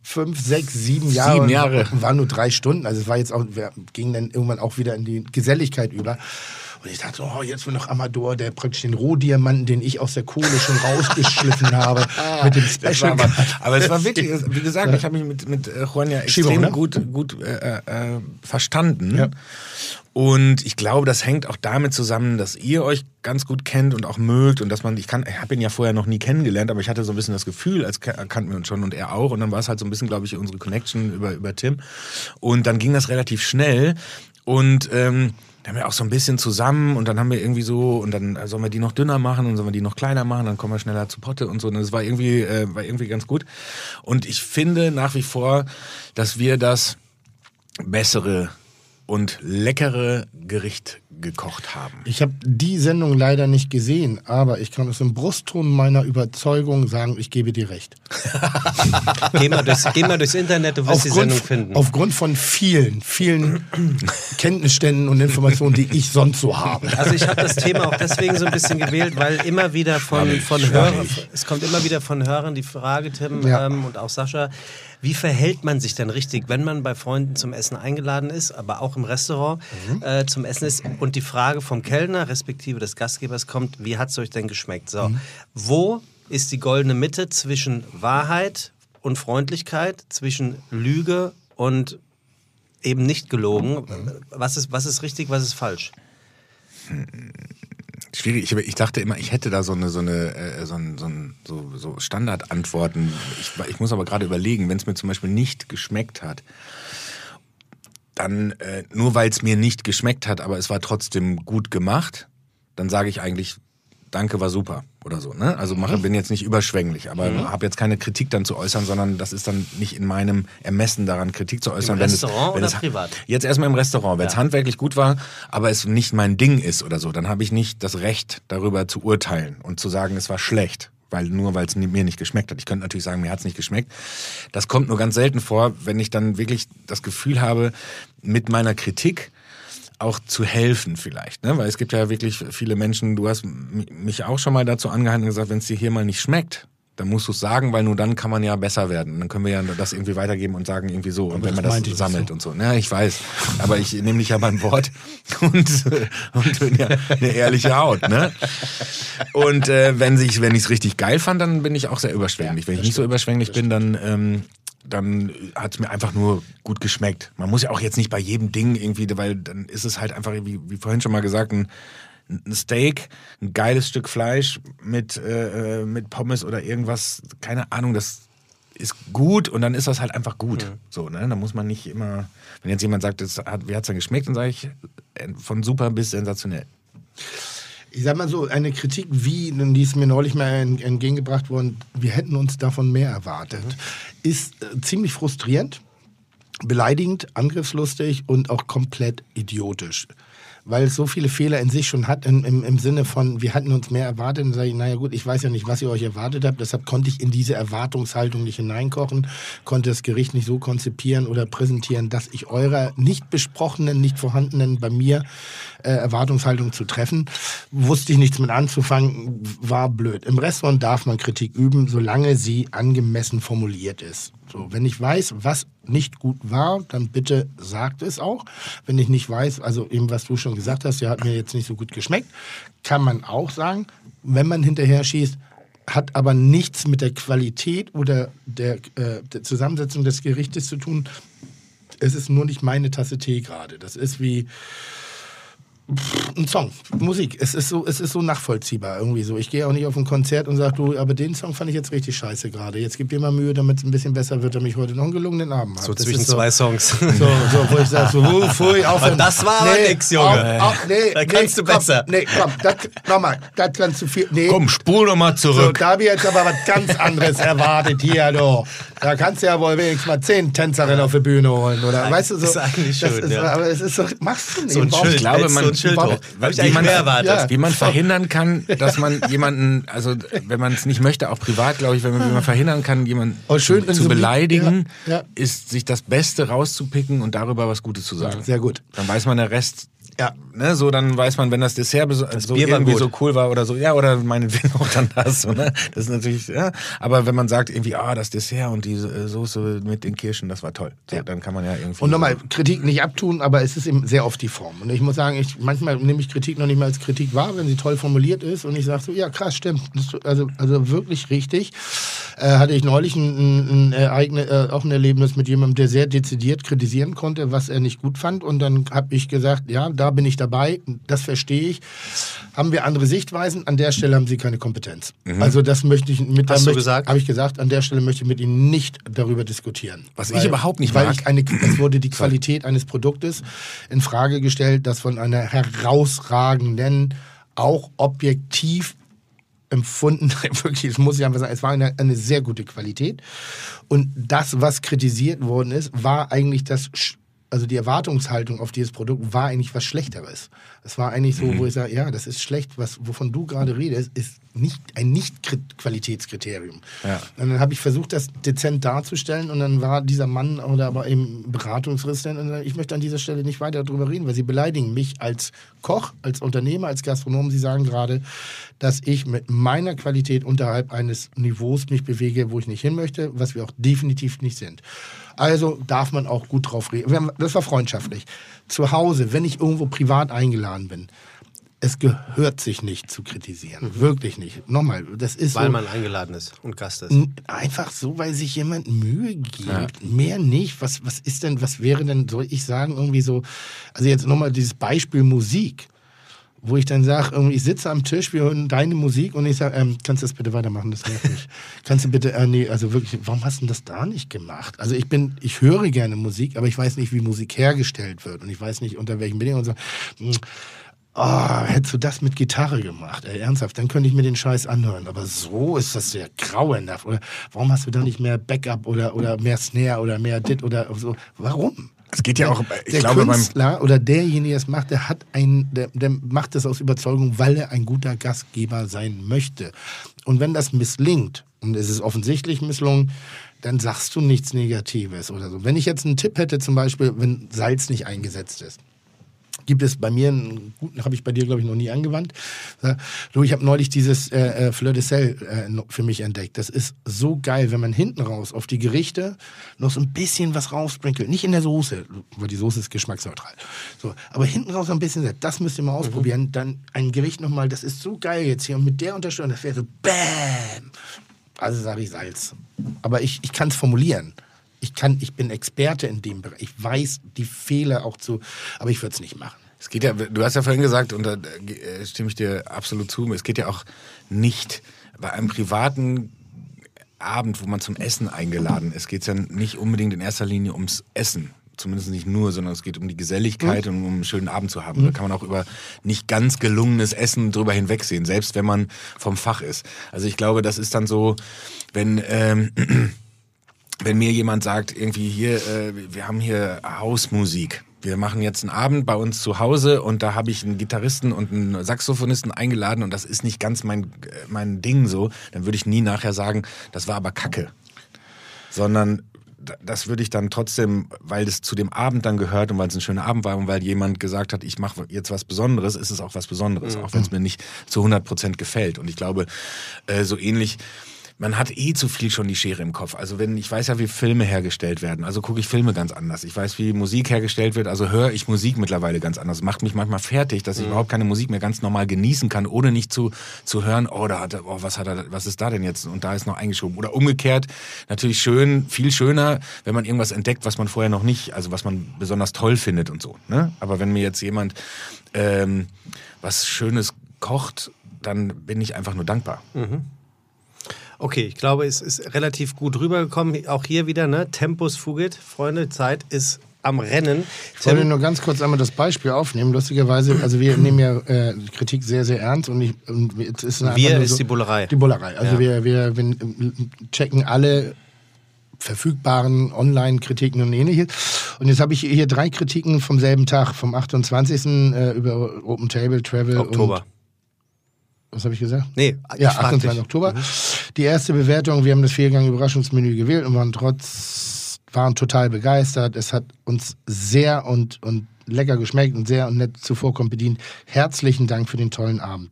[SPEAKER 4] Fünf, sechs, sieben Jahre.
[SPEAKER 6] Sieben Jahre.
[SPEAKER 4] Waren nur drei Stunden. Also es war jetzt auch, wir gingen dann irgendwann auch wieder in die Geselligkeit über. Und ich dachte, oh, jetzt wird noch Amador, der praktisch den Rohdiamanten, den ich aus der Kohle schon rausgeschliffen habe, mit dem Special.
[SPEAKER 6] aber, aber es war wirklich, wie gesagt, ich habe mich mit, mit äh, Juan ja extrem
[SPEAKER 4] Schiebung, ne?
[SPEAKER 6] gut, gut äh, äh, verstanden.
[SPEAKER 4] Ja.
[SPEAKER 6] Und ich glaube, das hängt auch damit zusammen, dass ihr euch ganz gut kennt und auch mögt und dass man, ich kann, ich habe ihn ja vorher noch nie kennengelernt, aber ich hatte so ein bisschen das Gefühl, als kannten wir uns schon und er auch und dann war es halt so ein bisschen, glaube ich, unsere Connection über, über Tim und dann ging das relativ schnell und ähm, da haben wir auch so ein bisschen zusammen und dann haben wir irgendwie so und dann äh, sollen wir die noch dünner machen und sollen wir die noch kleiner machen, dann kommen wir schneller zu Potte und so. Und das war irgendwie, äh, war irgendwie ganz gut. Und ich finde nach wie vor, dass wir das bessere und leckere Gericht gekocht haben.
[SPEAKER 4] Ich habe die Sendung leider nicht gesehen, aber ich kann aus dem Brustton meiner Überzeugung sagen, ich gebe dir recht.
[SPEAKER 2] Geh mal, durchs, geh mal durchs Internet, du wirst die
[SPEAKER 4] Aufgrund,
[SPEAKER 2] Sendung finden.
[SPEAKER 4] aufgrund von vielen, vielen Kenntnisständen und Informationen, die ich sonst so habe.
[SPEAKER 2] Also ich habe das Thema auch deswegen so ein bisschen gewählt, weil immer wieder von, von Hörern, es kommt immer wieder von Hörern die Frage, Tim
[SPEAKER 4] Ja.
[SPEAKER 2] ähm, und auch Sascha, wie verhält man sich denn richtig, wenn man bei Freunden zum Essen eingeladen ist, aber auch im Restaurant äh, zum Essen ist und die Frage vom Kellner respektive des Gastgebers kommt, wie hat es euch denn geschmeckt? So, wo ist die goldene Mitte zwischen Wahrheit und Freundlichkeit, zwischen Lüge und eben nicht gelogen? Was ist, was ist richtig, was ist falsch?
[SPEAKER 6] Schwierig. Ich, ich dachte immer, ich hätte da so eine, so eine, äh, so, ein, so, so, so Standardantworten. Ich, ich muss aber gerade überlegen, wenn es mir zum Beispiel nicht geschmeckt hat, dann äh, nur weil es mir nicht geschmeckt hat, aber es war trotzdem gut gemacht, dann sage ich eigentlich, danke, war super oder so. Ne? Also mache, bin jetzt nicht überschwänglich, aber habe jetzt keine Kritik dann zu äußern, sondern das ist dann nicht in meinem Ermessen daran, Kritik zu äußern.
[SPEAKER 2] Im
[SPEAKER 6] wenn
[SPEAKER 2] Restaurant
[SPEAKER 6] es, wenn
[SPEAKER 2] oder
[SPEAKER 6] es,
[SPEAKER 2] privat?
[SPEAKER 6] Jetzt erstmal im Restaurant. Wenn es
[SPEAKER 2] Ja.
[SPEAKER 6] handwerklich gut war, aber es nicht mein Ding ist oder so, dann habe ich nicht das Recht, darüber zu urteilen und zu sagen, es war schlecht. Weil nur weil es mir nicht geschmeckt hat. Ich könnte natürlich sagen, mir hat es nicht geschmeckt. Das kommt nur ganz selten vor, wenn ich dann wirklich das Gefühl habe, mit meiner Kritik auch zu helfen vielleicht. Ne? Weil es gibt ja wirklich viele Menschen, du hast mich auch schon mal dazu angehalten und gesagt, wenn es dir hier mal nicht schmeckt, dann musst du es sagen, weil nur dann kann man ja besser werden. Dann können wir ja das irgendwie weitergeben und sagen irgendwie so. Und wenn man
[SPEAKER 4] das
[SPEAKER 6] sammelt
[SPEAKER 4] so.
[SPEAKER 6] und so. Ja, ich weiß. Aber ich nehme dich ja beim Wort und, und bin ja eine ehrliche Haut. Ne? Und äh, wenn ich wenn ich's richtig geil fand, dann bin ich auch sehr überschwänglich. wenn ich nicht so überschwänglich bin, dann ähm, dann hat es mir einfach nur gut geschmeckt. Man muss ja auch jetzt nicht bei jedem Ding irgendwie, weil dann ist es halt einfach, wie, wie vorhin schon mal gesagt, ein, ein Steak, ein geiles Stück Fleisch mit, äh, äh, mit Pommes oder irgendwas, keine Ahnung, das ist gut und dann ist das halt einfach gut. So, ne? Da muss man nicht immer, wenn jetzt jemand sagt, das hat, wie hat's denn geschmeckt, dann sage ich äh, von super bis sensationell.
[SPEAKER 4] Ich sag mal so, eine Kritik wie, die ist mir neulich mal en- entgegengebracht worden, wir hätten uns davon mehr erwartet, ist äh, ziemlich frustrierend, beleidigend, angriffslustig und auch komplett idiotisch. Weil es so viele Fehler in sich schon hat, im, im, im Sinne von, wir hatten uns mehr erwartet. Und sage ich, naja gut, ich weiß ja nicht, was ihr euch erwartet habt. Deshalb konnte ich in diese Erwartungshaltung nicht hineinkochen, konnte das Gericht nicht so konzipieren oder präsentieren, dass ich eurer nicht besprochenen, nicht vorhandenen, bei mir äh, Erwartungshaltung zu treffen. Wusste ich nichts mit anzufangen, war blöd. Im Restaurant darf man Kritik üben, solange sie angemessen formuliert ist. So, wenn ich weiß, was nicht gut war, dann bitte sagt es auch. Wenn ich nicht weiß, also eben was du schon gesagt hast, ja, hat mir jetzt nicht so gut geschmeckt, kann man auch sagen, wenn man hinterher schießt, hat aber nichts mit der Qualität oder der, äh, der Zusammensetzung des Gerichtes zu tun. Es ist nur nicht meine Tasse Tee gerade. Das ist wie ein Song, Musik. Es ist so, es ist so nachvollziehbar irgendwie so. Ich gehe auch nicht auf ein Konzert und sage, du, aber den Song fand ich jetzt richtig scheiße gerade. Jetzt gib dir mal Mühe, damit es ein bisschen besser wird, damit ich heute noch einen gelungenen Abend habe.
[SPEAKER 2] So
[SPEAKER 4] Das
[SPEAKER 2] zwischen
[SPEAKER 4] so,
[SPEAKER 2] zwei Songs.
[SPEAKER 4] So, so, wo ich sage, so, uh, pfui, aufhören.
[SPEAKER 2] Und das war aber nix, Junge.
[SPEAKER 4] Auf, auf, nee,
[SPEAKER 2] Da kannst
[SPEAKER 4] nee,
[SPEAKER 2] du besser.
[SPEAKER 4] Komm, nee, komm, das, nochmal, das kannst du viel, nee.
[SPEAKER 6] Komm, spul doch mal
[SPEAKER 4] So,
[SPEAKER 6] zurück.
[SPEAKER 4] da habe ich jetzt aber was ganz anderes erwartet hier, du. Da kannst du ja wohl wenigstens mal zehn Tänzerinnen auf die Bühne holen, oder? Weißt du, so.
[SPEAKER 2] ist eigentlich
[SPEAKER 4] das
[SPEAKER 2] schön,
[SPEAKER 4] ist,
[SPEAKER 2] ja.
[SPEAKER 4] Aber es ist so, machst du nicht.
[SPEAKER 2] So ein.
[SPEAKER 6] Ich glaube, man-
[SPEAKER 2] ein Schild hoch. Ich
[SPEAKER 6] wie man-
[SPEAKER 2] mehr erwartet.
[SPEAKER 4] Ja.
[SPEAKER 6] Wie man verhindern kann, dass man jemanden, also wenn man es nicht möchte, auch privat, glaube ich, wenn man, wie man verhindern kann, jemanden
[SPEAKER 4] Oh, schön, wenn
[SPEAKER 6] zu
[SPEAKER 4] so-
[SPEAKER 6] beleidigen,
[SPEAKER 4] Ja, ja.
[SPEAKER 6] ist sich das Beste rauszupicken und darüber was Gutes zu sagen.
[SPEAKER 4] Sehr gut.
[SPEAKER 6] Dann weiß man, der Rest,
[SPEAKER 4] Ja.
[SPEAKER 6] ne, so dann weiß man, wenn das Dessert so
[SPEAKER 2] Bier
[SPEAKER 6] irgendwie so cool war oder so, ja, oder meinetwegen auch dann das, so, ne? Das ist natürlich, ja. Aber wenn man sagt irgendwie, ah, das Dessert und die äh, Soße mit den Kirschen, das war toll. So, Dann kann man ja irgendwie.
[SPEAKER 4] Und nochmal, Kritik nicht abtun, aber es ist eben sehr oft die Form. Und ich muss sagen, ich, manchmal nehme ich Kritik noch nicht mal als Kritik wahr, wenn sie toll formuliert ist. Und ich sage so, ja krass, stimmt. Also, also wirklich richtig. Äh, hatte ich neulich ein, ein, ein Ereignis, äh, auch ein Erlebnis mit jemandem, der sehr dezidiert kritisieren konnte, was er nicht gut fand. Und dann habe ich gesagt, ja, da bin ich dabei, das verstehe ich. Haben wir andere Sichtweisen? An der Stelle haben Sie keine Kompetenz. Also das möchte ich mit
[SPEAKER 2] Hast
[SPEAKER 4] da
[SPEAKER 2] du gesagt?
[SPEAKER 4] Habe ich gesagt, an der Stelle möchte ich mit Ihnen nicht darüber diskutieren.
[SPEAKER 6] Was ich überhaupt nicht
[SPEAKER 4] weil
[SPEAKER 6] mag.
[SPEAKER 4] Ich eine, es wurde die Qualität eines Produktes in Frage gestellt, das von einer herausragenden, auch objektiv empfunden, wirklich, das muss ich einfach sagen, es war eine, eine sehr gute Qualität. Und das, was kritisiert worden ist, war eigentlich das, also die Erwartungshaltung auf dieses Produkt war eigentlich was Schlechteres. Es war eigentlich so, wo ich sage, ja, das ist schlecht, was, wovon du gerade redest, ist nicht ein Nicht-Qualitätskriterium.
[SPEAKER 6] Ja.
[SPEAKER 4] Und dann habe ich versucht, das dezent darzustellen und dann war dieser Mann oder aber eben Beratungsresistent und ich möchte an dieser Stelle nicht weiter darüber reden, weil sie beleidigen mich als Koch, als Unternehmer, als Gastronom. Sie sagen gerade, dass ich mit meiner Qualität unterhalb eines Niveaus mich bewege, wo ich nicht hin möchte, was wir auch definitiv nicht sind. Also darf man auch gut drauf reden. Das war freundschaftlich. Zu Hause, wenn ich irgendwo privat eingeladen bin, es gehört sich nicht zu kritisieren. Wirklich nicht. Nochmal, das ist
[SPEAKER 2] Weil
[SPEAKER 4] so,
[SPEAKER 2] man eingeladen ist und Gast ist.
[SPEAKER 4] Einfach so, weil sich jemand Mühe gibt. Mehr nicht. Was, was ist denn, was wäre denn, soll ich sagen, irgendwie so, also jetzt nochmal dieses Beispiel Musik, wo ich dann sage, ich sitze am Tisch, wir hören deine Musik und ich sage, ähm, kannst du das bitte weitermachen, das nervt mich. kannst du bitte, äh, nee, also wirklich, warum hast du das da nicht gemacht? Also ich bin, ich höre gerne Musik, aber ich weiß nicht, wie Musik hergestellt wird und ich weiß nicht, unter welchen Bedingungen. Und so, mh, Oh, hättest du das mit Gitarre gemacht, ey, ernsthaft, dann könnte ich mir den Scheiß anhören. Aber so ist das sehr grauenhaft. Oder warum hast du da nicht mehr Backup oder, oder mehr Snare oder mehr Dit oder so? Warum?
[SPEAKER 6] Es geht ja auch, ich
[SPEAKER 4] der
[SPEAKER 6] glaube, beim,
[SPEAKER 4] Künstler oder derjenige, der es macht, der hat ein, der, der macht das aus Überzeugung, weil er ein guter Gastgeber sein möchte. Und wenn das misslingt, und es ist offensichtlich misslungen, dann sagst du nichts Negatives oder so. Wenn ich jetzt einen Tipp hätte, zum Beispiel, wenn Salz nicht eingesetzt ist, gibt es bei mir einen guten, habe ich bei dir, glaube ich, noch nie angewandt. Ja, Du, ich habe neulich dieses äh, äh, Fleur de Sel äh, für mich entdeckt. Das ist so geil, wenn man hinten raus auf die Gerichte noch so ein bisschen was raussprinkelt. Nicht in der Soße, weil die Soße ist geschmacksneutral. So, aber hinten raus ein bisschen, das müsst ihr mal ausprobieren. Dann ein Gericht nochmal, das ist so geil jetzt hier. Und mit der Unterstützung, das wäre so BÄM. Also sage ich Salz. Aber ich, ich kann es formulieren. Ich, kann, ich bin Experte in dem Bereich. Ich weiß die Fehler auch zu, aber ich würde es nicht machen.
[SPEAKER 6] Es geht ja, du hast ja vorhin gesagt, und da äh, stimme ich dir absolut zu, es geht ja auch nicht bei einem privaten Abend, wo man zum Essen eingeladen ist, geht es ja nicht unbedingt in erster Linie ums Essen. Zumindest nicht nur, sondern es geht um die Geselligkeit und um einen schönen Abend zu haben. Da kann man auch über nicht ganz gelungenes Essen drüber hinwegsehen, selbst wenn man vom Fach ist. Also ich glaube, das ist dann so, wenn ähm, wenn mir jemand sagt, irgendwie hier, äh, wir haben hier Hausmusik. Wir machen jetzt einen Abend bei uns zu Hause und da habe ich einen Gitarristen und einen Saxophonisten eingeladen und das ist nicht ganz mein, äh, mein Ding so, dann würde ich nie nachher sagen, das war aber Kacke. Sondern das würde ich dann trotzdem, weil das zu dem Abend dann gehört und weil es ein schöner Abend war und weil jemand gesagt hat, ich mache jetzt was Besonderes, ist es auch was Besonderes, auch wenn es mir nicht zu 100 Prozent gefällt. Und ich glaube, äh, so ähnlich man hat eh zu viel schon die Schere im Kopf. Also wenn ich weiß ja, wie Filme hergestellt werden, also gucke ich Filme ganz anders. Ich weiß, wie Musik hergestellt wird, also höre ich Musik mittlerweile ganz anders. Macht mich manchmal fertig, dass ich überhaupt keine Musik mehr ganz normal genießen kann, ohne nicht zu zu hören, oh, da hat er, oh, was hat er, was ist da denn jetzt? Und da ist noch eingeschoben. Oder umgekehrt, natürlich schön, viel schöner, wenn man irgendwas entdeckt, was man vorher noch nicht, also was man besonders toll findet und so. Ne? Aber wenn mir jetzt jemand ähm, was Schönes kocht, dann bin ich einfach nur dankbar.
[SPEAKER 2] Okay, ich glaube, es ist relativ gut rübergekommen. Auch hier wieder, ne? Tempus fugit. Freunde, Zeit ist am Rennen.
[SPEAKER 4] Ich wollte nur ganz kurz einmal das Beispiel aufnehmen. Lustigerweise, also wir nehmen ja äh, Kritik sehr, sehr ernst und, ich, und jetzt ist
[SPEAKER 2] Wir ist die Bullerei.
[SPEAKER 4] Die Bullerei. Also
[SPEAKER 2] Ja.
[SPEAKER 4] wir, wir, wir checken alle verfügbaren Online-Kritiken und ähnliches. Und jetzt habe ich hier drei Kritiken vom selben Tag, vom 28. Äh, über Open Table, Travel
[SPEAKER 2] Oktober.
[SPEAKER 4] und was habe ich gesagt?
[SPEAKER 2] Nee,
[SPEAKER 4] Ja,
[SPEAKER 2] ich frag
[SPEAKER 4] 28.
[SPEAKER 2] dich.
[SPEAKER 4] Oktober. Die erste Bewertung, wir haben das Viergang-Überraschungsmenü gewählt und waren trotz, waren total begeistert. Es hat uns sehr und, und lecker geschmeckt und sehr und nett zuvorkommt bedient. Herzlichen Dank für den tollen Abend.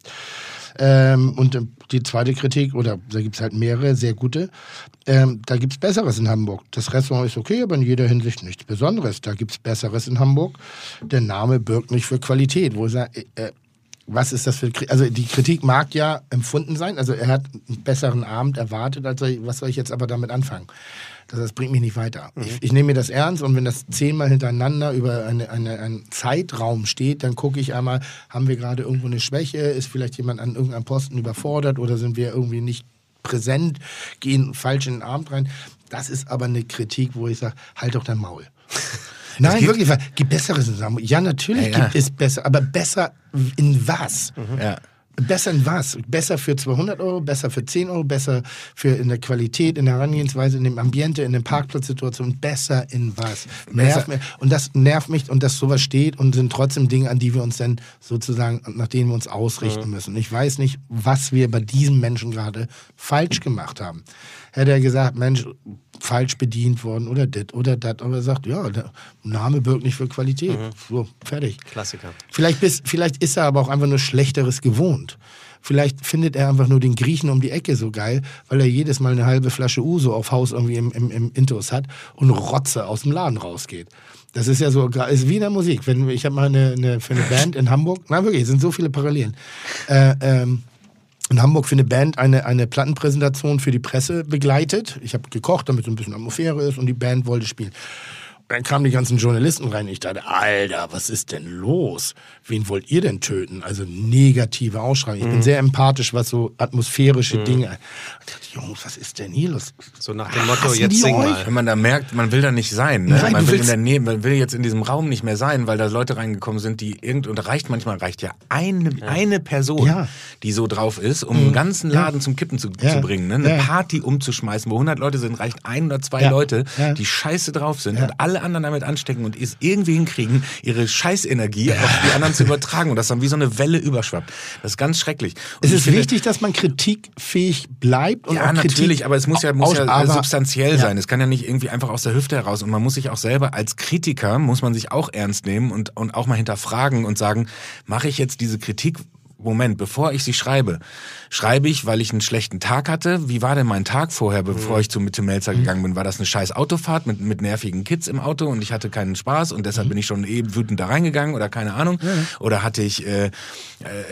[SPEAKER 4] Ähm, und äh, die zweite Kritik, oder da gibt es halt mehrere, sehr gute, ähm, da gibt es Besseres in Hamburg. Das Restaurant ist okay, aber in jeder Hinsicht nichts Besonderes. Da gibt es Besseres in Hamburg. Der Name birgt nicht für Qualität. Wo ich sage, äh, äh, was ist das für Kritik? Also die Kritik mag ja empfunden sein. Also er hat einen besseren Abend erwartet. Also was soll ich jetzt aber damit anfangen? Das, das bringt mich nicht weiter. Ich, ich nehme mir das ernst und wenn das zehnmal hintereinander über eine, eine, einen Zeitraum steht, dann gucke ich einmal, haben wir gerade irgendwo eine Schwäche? Ist vielleicht jemand an irgendeinem Posten überfordert oder sind wir irgendwie nicht präsent, gehen falsch in den Abend rein? Das ist aber eine Kritik, wo ich sage, halt doch dein Maul. Nein,
[SPEAKER 6] gibt-
[SPEAKER 4] wirklich, weil- gibt Besseres in. Ja, natürlich
[SPEAKER 6] Ja, ja.
[SPEAKER 4] gibt es besser, aber besser in was?
[SPEAKER 6] Ja.
[SPEAKER 4] Besser in was? Besser für 200 Euro, besser für 10 Euro, besser für in der Qualität, in der Herangehensweise, in dem Ambiente, in der Parkplatzsituation, besser in was? Nervt mich. Und das nervt mich und dass sowas steht und sind trotzdem Dinge, an die wir uns dann sozusagen, nach denen wir uns ausrichten müssen. Ich weiß nicht, was wir bei diesem Menschen gerade falsch gemacht haben. Hätte er gesagt, Mensch, falsch bedient worden oder dit oder dat, aber er sagt, ja, der Name birgt nicht für Qualität. So, fertig.
[SPEAKER 2] Klassiker.
[SPEAKER 4] Vielleicht, bis, vielleicht ist er aber auch einfach nur Schlechteres gewohnt. Vielleicht findet er einfach nur den Griechen um die Ecke so geil, weil er jedes Mal eine halbe Flasche Uso auf Haus irgendwie im, im, im Intus hat und Rotze aus dem Laden rausgeht. Das ist ja so, ist wie in der Musik. Wenn, ich habe mal eine, eine, für eine Band in Hamburg, na wirklich, es sind so viele Parallelen. Äh, ähm, in Hamburg für eine Band eine, eine Plattenpräsentation für die Presse begleitet. Ich habe gekocht, damit so ein bisschen Atmosphäre ist und die Band wollte spielen. Dann kamen die ganzen Journalisten rein. Ich dachte, Alter, was ist denn los? Wen wollt ihr denn töten? Also negative Ausschreibung. Ich bin sehr empathisch, was so atmosphärische Dinge. Ich dachte, Jungs, was ist denn hier los?
[SPEAKER 2] So nach dem Motto,
[SPEAKER 4] Hassen
[SPEAKER 2] jetzt sing
[SPEAKER 4] euch?
[SPEAKER 2] mal.
[SPEAKER 6] Wenn man da merkt, man will da nicht sein. Ne?
[SPEAKER 4] Nein,
[SPEAKER 6] man,
[SPEAKER 4] du
[SPEAKER 6] will in
[SPEAKER 4] willst-
[SPEAKER 6] der Nähe, man will jetzt in diesem Raum nicht mehr sein, weil da Leute reingekommen sind, die irgend und da reicht manchmal reicht ja eine, eine Person,
[SPEAKER 4] Ja.
[SPEAKER 6] die so drauf ist, um einen ganzen Laden zum Kippen zu,
[SPEAKER 4] Ja.
[SPEAKER 6] zu bringen. Ne? Eine
[SPEAKER 4] Ja.
[SPEAKER 6] Party umzuschmeißen, wo 100 Leute sind, reicht ein oder zwei
[SPEAKER 4] Ja.
[SPEAKER 6] Leute,
[SPEAKER 4] Ja.
[SPEAKER 6] die scheiße drauf sind und alle alle anderen damit anstecken und es irgendwie hinkriegen, ihre Scheißenergie auf die anderen zu übertragen und das dann wie so eine Welle überschwappt. Das ist ganz schrecklich. Und
[SPEAKER 4] Es ist
[SPEAKER 6] finde-
[SPEAKER 4] wichtig, dass man kritikfähig bleibt und
[SPEAKER 6] ja,
[SPEAKER 4] auch Kritik
[SPEAKER 6] natürlich, aber es muss ja, muss
[SPEAKER 4] aus-
[SPEAKER 6] ja substanziell sein. Es kann ja nicht irgendwie einfach aus der Hüfte heraus. Und man muss sich auch selber als Kritiker, muss man sich auch ernst nehmen und, und auch mal hinterfragen und sagen, mache ich jetzt diese Kritik, Moment, bevor ich sie schreibe, schreibe ich, weil ich einen schlechten Tag hatte. Wie war denn mein Tag vorher, bevor
[SPEAKER 4] Mhm.
[SPEAKER 6] ich zu Mitte Melzer gegangen bin? War das eine scheiß Autofahrt mit, mit nervigen Kids im Auto und ich hatte keinen Spaß und
[SPEAKER 4] Mhm.
[SPEAKER 6] deshalb bin ich schon eben wütend da reingegangen oder keine Ahnung? Oder hatte ich äh, äh,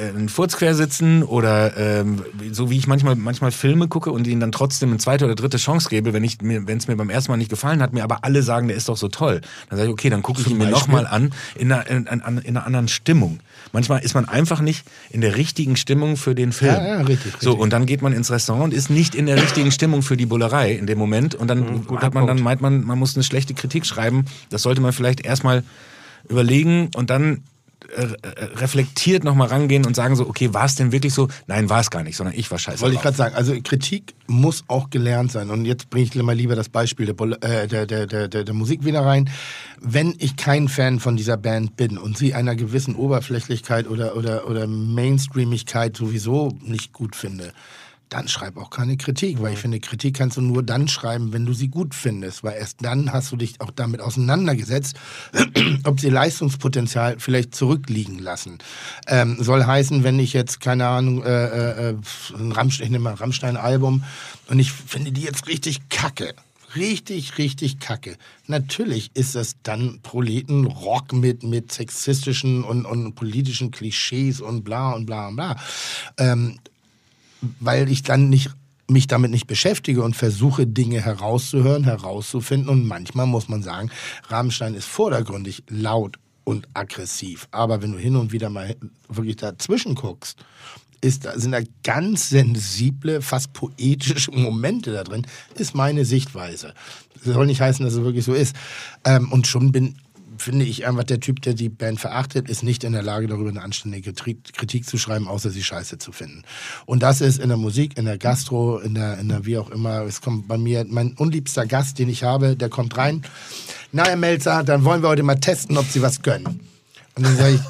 [SPEAKER 6] einen Furz quersitzen oder ähm, so wie ich manchmal manchmal Filme gucke und ihnen dann trotzdem eine zweite oder dritte Chance gebe, wenn ich mir wenn es mir beim ersten Mal nicht gefallen hat, mir aber alle sagen, der ist doch so toll. Dann sage ich, okay, dann gucke ich ihn mir nochmal an in einer, in, in, in einer anderen Stimmung. Manchmal ist man einfach nicht in der richtigen Stimmung für den Film.
[SPEAKER 4] Ja, ja, richtig,
[SPEAKER 6] So,
[SPEAKER 4] richtig.
[SPEAKER 6] und dann geht man ins Restaurant und ist nicht in der richtigen Stimmung für die Bullerei in dem Moment. Und dann hat man dann meint man, man muss eine schlechte Kritik schreiben. Das sollte man vielleicht erstmal überlegen und dann reflektiert nochmal rangehen und sagen so, okay, war es denn wirklich so? Nein, war es gar nicht, sondern ich war scheiße.
[SPEAKER 4] Wollte ich gerade sagen, also Kritik muss auch gelernt sein. Und jetzt bringe ich mal lieber das Beispiel äh, der, der, der, der, der Musik wieder rein. Wenn ich kein Fan von dieser Band bin und sie einer gewissen Oberflächlichkeit oder, oder, oder Mainstreamigkeit sowieso nicht gut finde, dann schreib auch keine Kritik, weil ich finde, Kritik kannst du nur dann schreiben, wenn du sie gut findest, weil erst dann hast du dich auch damit auseinandergesetzt, ob sie Leistungspotenzial vielleicht zurückliegen lassen. Ähm, soll heißen, wenn ich jetzt, keine Ahnung, äh, äh, ein Rammstein, ich nehme mal ein Rammstein-Album und ich finde die jetzt richtig kacke. Richtig, richtig kacke. Natürlich ist das dann Proletenrock mit, mit sexistischen und, und politischen Klischees und bla und bla und bla. Ähm, weil ich dann nicht mich damit nicht beschäftige und versuche, Dinge herauszuhören, herauszufinden. Und manchmal muss man sagen, Rammstein ist vordergründig laut und aggressiv. Aber wenn du hin und wieder mal wirklich dazwischen guckst, ist, sind da ganz sensible, fast poetische Momente da drin, ist meine Sichtweise. Das soll nicht heißen, dass es wirklich so ist. Ähm, und schon bin, finde ich einfach, der Typ, der die Band verachtet, ist nicht in der Lage, darüber eine anständige Kritik zu schreiben, außer sie scheiße zu finden. Und das ist in der Musik, in der Gastro, in der, in der wie auch immer. Es kommt bei mir, mein unliebster Gast, den ich habe, der kommt rein. Na, Herr Melzer, dann wollen wir heute mal testen, ob Sie was können. Und dann sage ich,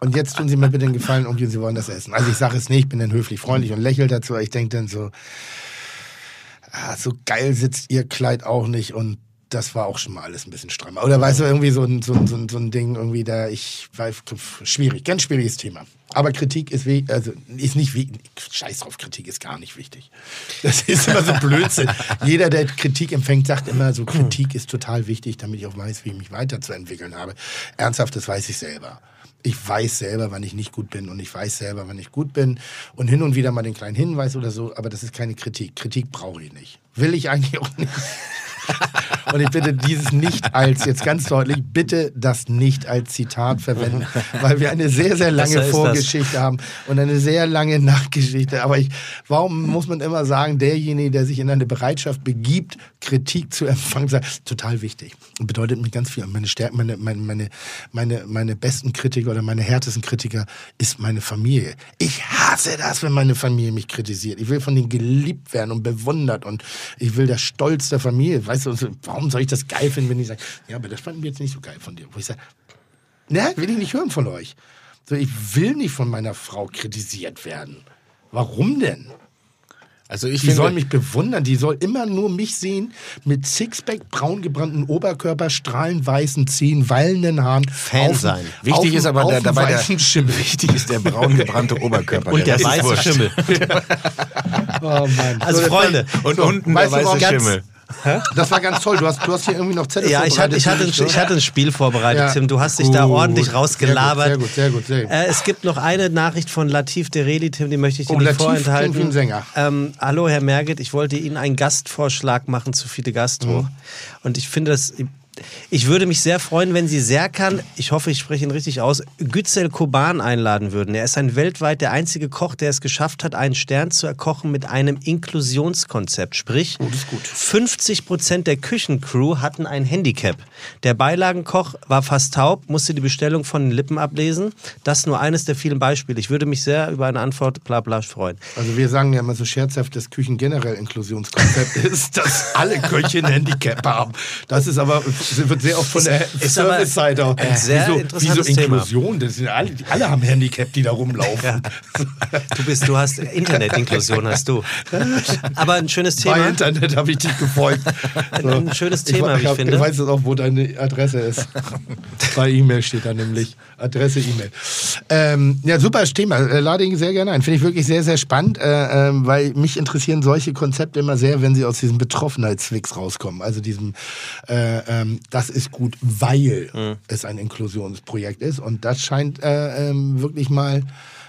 [SPEAKER 4] und jetzt tun Sie mir bitte den Gefallen und Sie wollen das essen. Also ich sage es nicht, bin dann höflich freundlich und lächle dazu. Ich denke dann so, ah, so geil sitzt Ihr Kleid auch nicht und das war auch schon mal alles ein bisschen strammer. Oder weißt du, irgendwie so ein, so ein, so ein, so ein Ding, irgendwie da, ich weiß, schwierig, ganz schwieriges Thema. Aber Kritik ist, wie, also ist nicht wie, scheiß drauf, Kritik ist gar nicht wichtig. Das ist immer so Blödsinn. Jeder, der Kritik empfängt, sagt immer so, Kritik ist total wichtig, damit ich auch weiß, wie ich mich weiterzuentwickeln habe. Ernsthaft, das weiß ich selber. Ich weiß selber, wann ich nicht gut bin und ich weiß selber, wann ich gut bin und hin und wieder mal den kleinen Hinweis oder so, aber das ist keine Kritik. Kritik brauche ich nicht. Will ich eigentlich auch nicht. Und ich bitte dieses nicht als, jetzt ganz deutlich, bitte das nicht als Zitat verwenden, weil wir eine sehr, sehr lange
[SPEAKER 2] das.
[SPEAKER 4] Vorgeschichte haben und eine sehr lange Nachgeschichte. Aber ich, warum muss man immer sagen, derjenige, der sich in eine Bereitschaft begibt, Kritik zu empfangen, sagt, total wichtig. Und bedeutet mir ganz viel. Und meine Stärken, meine, meine, meine, meine, meine besten Kritiker oder meine härtesten Kritiker ist meine Familie. Ich hasse das, wenn meine Familie mich kritisiert. Ich will von denen geliebt werden und bewundert und ich will der Stolz der Familie. Weißt du, so, warum soll ich das geil finden, wenn die sagen, ja, aber das fanden wir jetzt nicht so geil von dir. Wo ich sage, ne, will ich nicht hören von euch. So, ich will nicht von meiner Frau kritisiert werden. Warum denn?
[SPEAKER 6] Also ich
[SPEAKER 4] Die
[SPEAKER 6] finde,
[SPEAKER 4] soll mich bewundern, die soll immer nur mich sehen mit Sixpack, braun gebrannten Oberkörper, strahlend weißen Zähnen, wallenden Haaren.
[SPEAKER 2] Fan
[SPEAKER 4] auf-
[SPEAKER 2] sein.
[SPEAKER 6] wichtig
[SPEAKER 4] auf-
[SPEAKER 6] ist aber der, dabei der,
[SPEAKER 4] Schimmel.
[SPEAKER 6] wichtig ist der braun gebrannte Oberkörper.
[SPEAKER 2] Und der
[SPEAKER 6] ist
[SPEAKER 2] weiße. Schimmel.
[SPEAKER 4] Oh Mann.
[SPEAKER 2] Also Freunde,
[SPEAKER 6] Und unten
[SPEAKER 4] weißt
[SPEAKER 6] der weiße
[SPEAKER 4] warum-
[SPEAKER 6] Schimmel.
[SPEAKER 4] Das war ganz toll. Du hast, du hast hier irgendwie noch Zettel
[SPEAKER 2] Ja, ich hatte,
[SPEAKER 4] vorbereitet.
[SPEAKER 2] ich,
[SPEAKER 4] nicht, oder?
[SPEAKER 2] ich hatte ein Spiel vorbereitet,
[SPEAKER 4] Ja.
[SPEAKER 2] Tim. Du hast dich da
[SPEAKER 4] Gut.
[SPEAKER 2] ordentlich rausgelabert.
[SPEAKER 4] Sehr gut, sehr gut, sehr gut.
[SPEAKER 2] Äh, es gibt noch eine Nachricht von Latif Dereli, Tim, die möchte ich dir
[SPEAKER 4] Oh,
[SPEAKER 2] nicht
[SPEAKER 4] Latif
[SPEAKER 2] vorenthalten.
[SPEAKER 4] ein Sänger.
[SPEAKER 2] Ähm, hallo, Herr Merget, ich wollte Ihnen einen Gastvorschlag machen zu Fide Gastro.
[SPEAKER 4] Mhm.
[SPEAKER 2] Und ich finde das. Ich würde mich sehr freuen, wenn Sie Serkan, ich hoffe, ich spreche ihn richtig aus, Güzel Koban einladen würden. Er ist ein weltweit der einzige Koch, der es geschafft hat, einen Stern zu erkochen mit einem Inklusionskonzept. Sprich, 50 Prozent der Küchencrew hatten ein Handicap. Der Beilagenkoch war fast taub, musste die Bestellung von den Lippen ablesen. Das ist nur eines der vielen Beispiele. Ich würde mich sehr über eine Antwort bla bla freuen.
[SPEAKER 4] Also wir sagen ja immer so scherzhaft, dass Küchen generell Inklusionskonzept ist, dass alle Köche ein Handicap haben. Das ist aber Das wird sehr oft von der Service-Seite
[SPEAKER 2] ein sehr
[SPEAKER 4] wieso,
[SPEAKER 2] interessantes
[SPEAKER 4] wieso
[SPEAKER 2] Thema.
[SPEAKER 4] Inklusion? Das sind alle, alle haben Handicap, die da rumlaufen.
[SPEAKER 2] Du bist, du hast Internetinklusion, hast du. Aber ein schönes
[SPEAKER 4] Bei
[SPEAKER 2] Thema.
[SPEAKER 4] Internet habe ich dich gefolgt.
[SPEAKER 2] Ein schönes Thema, wie ich
[SPEAKER 4] hab-
[SPEAKER 2] finde.
[SPEAKER 4] Du weißt jetzt auch, wo deine Adresse ist. Bei E-Mail steht da nämlich. Adresse E-Mail. Ähm, ja, super Thema. Äh, Lade ihn sehr gerne ein. Finde ich wirklich sehr, sehr spannend, äh, ähm, weil mich interessieren solche Konzepte immer sehr, wenn sie aus diesem Betroffenheitsfix rauskommen. Also diesem, äh, ähm, das ist gut, weil
[SPEAKER 2] Mhm.
[SPEAKER 4] es ein Inklusionsprojekt ist. Und das scheint äh, ähm, wirklich mal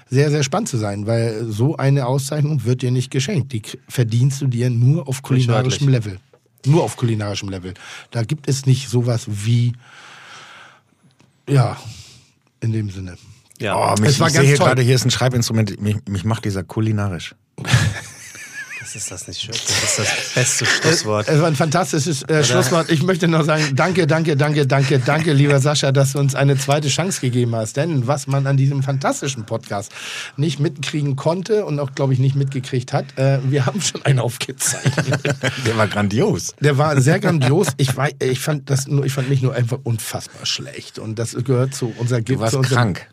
[SPEAKER 4] sehr, sehr spannend zu sein, weil so eine Auszeichnung wird dir nicht geschenkt. Die verdienst du dir nur auf kulinarischem Level. Nur auf kulinarischem Level. Da gibt es nicht sowas wie, ja, in dem Sinne.
[SPEAKER 2] Ja.
[SPEAKER 6] Oh, mich,
[SPEAKER 4] Es war
[SPEAKER 6] ich
[SPEAKER 4] ganz
[SPEAKER 6] sehe hier
[SPEAKER 4] toll.
[SPEAKER 6] gerade, hier ist ein Schreibinstrument, mich, mich macht dieser kulinarisch.
[SPEAKER 2] Das ist das nicht schön. Das ist das beste Schlusswort.
[SPEAKER 4] Es war ein fantastisches äh, Schlusswort. Ich möchte noch sagen, danke, danke, danke, danke, danke, lieber Sascha, dass du uns eine zweite Chance gegeben hast. Denn was man an diesem fantastischen Podcast nicht mitkriegen konnte und auch, glaube ich, nicht mitgekriegt hat, äh, wir haben schon einen aufgezeichnet.
[SPEAKER 6] Der war grandios.
[SPEAKER 4] Der war sehr grandios. Ich, war, ich, fand das nur, ich fand mich nur einfach unfassbar schlecht. Und das gehört zu unserer
[SPEAKER 6] Du warst krank.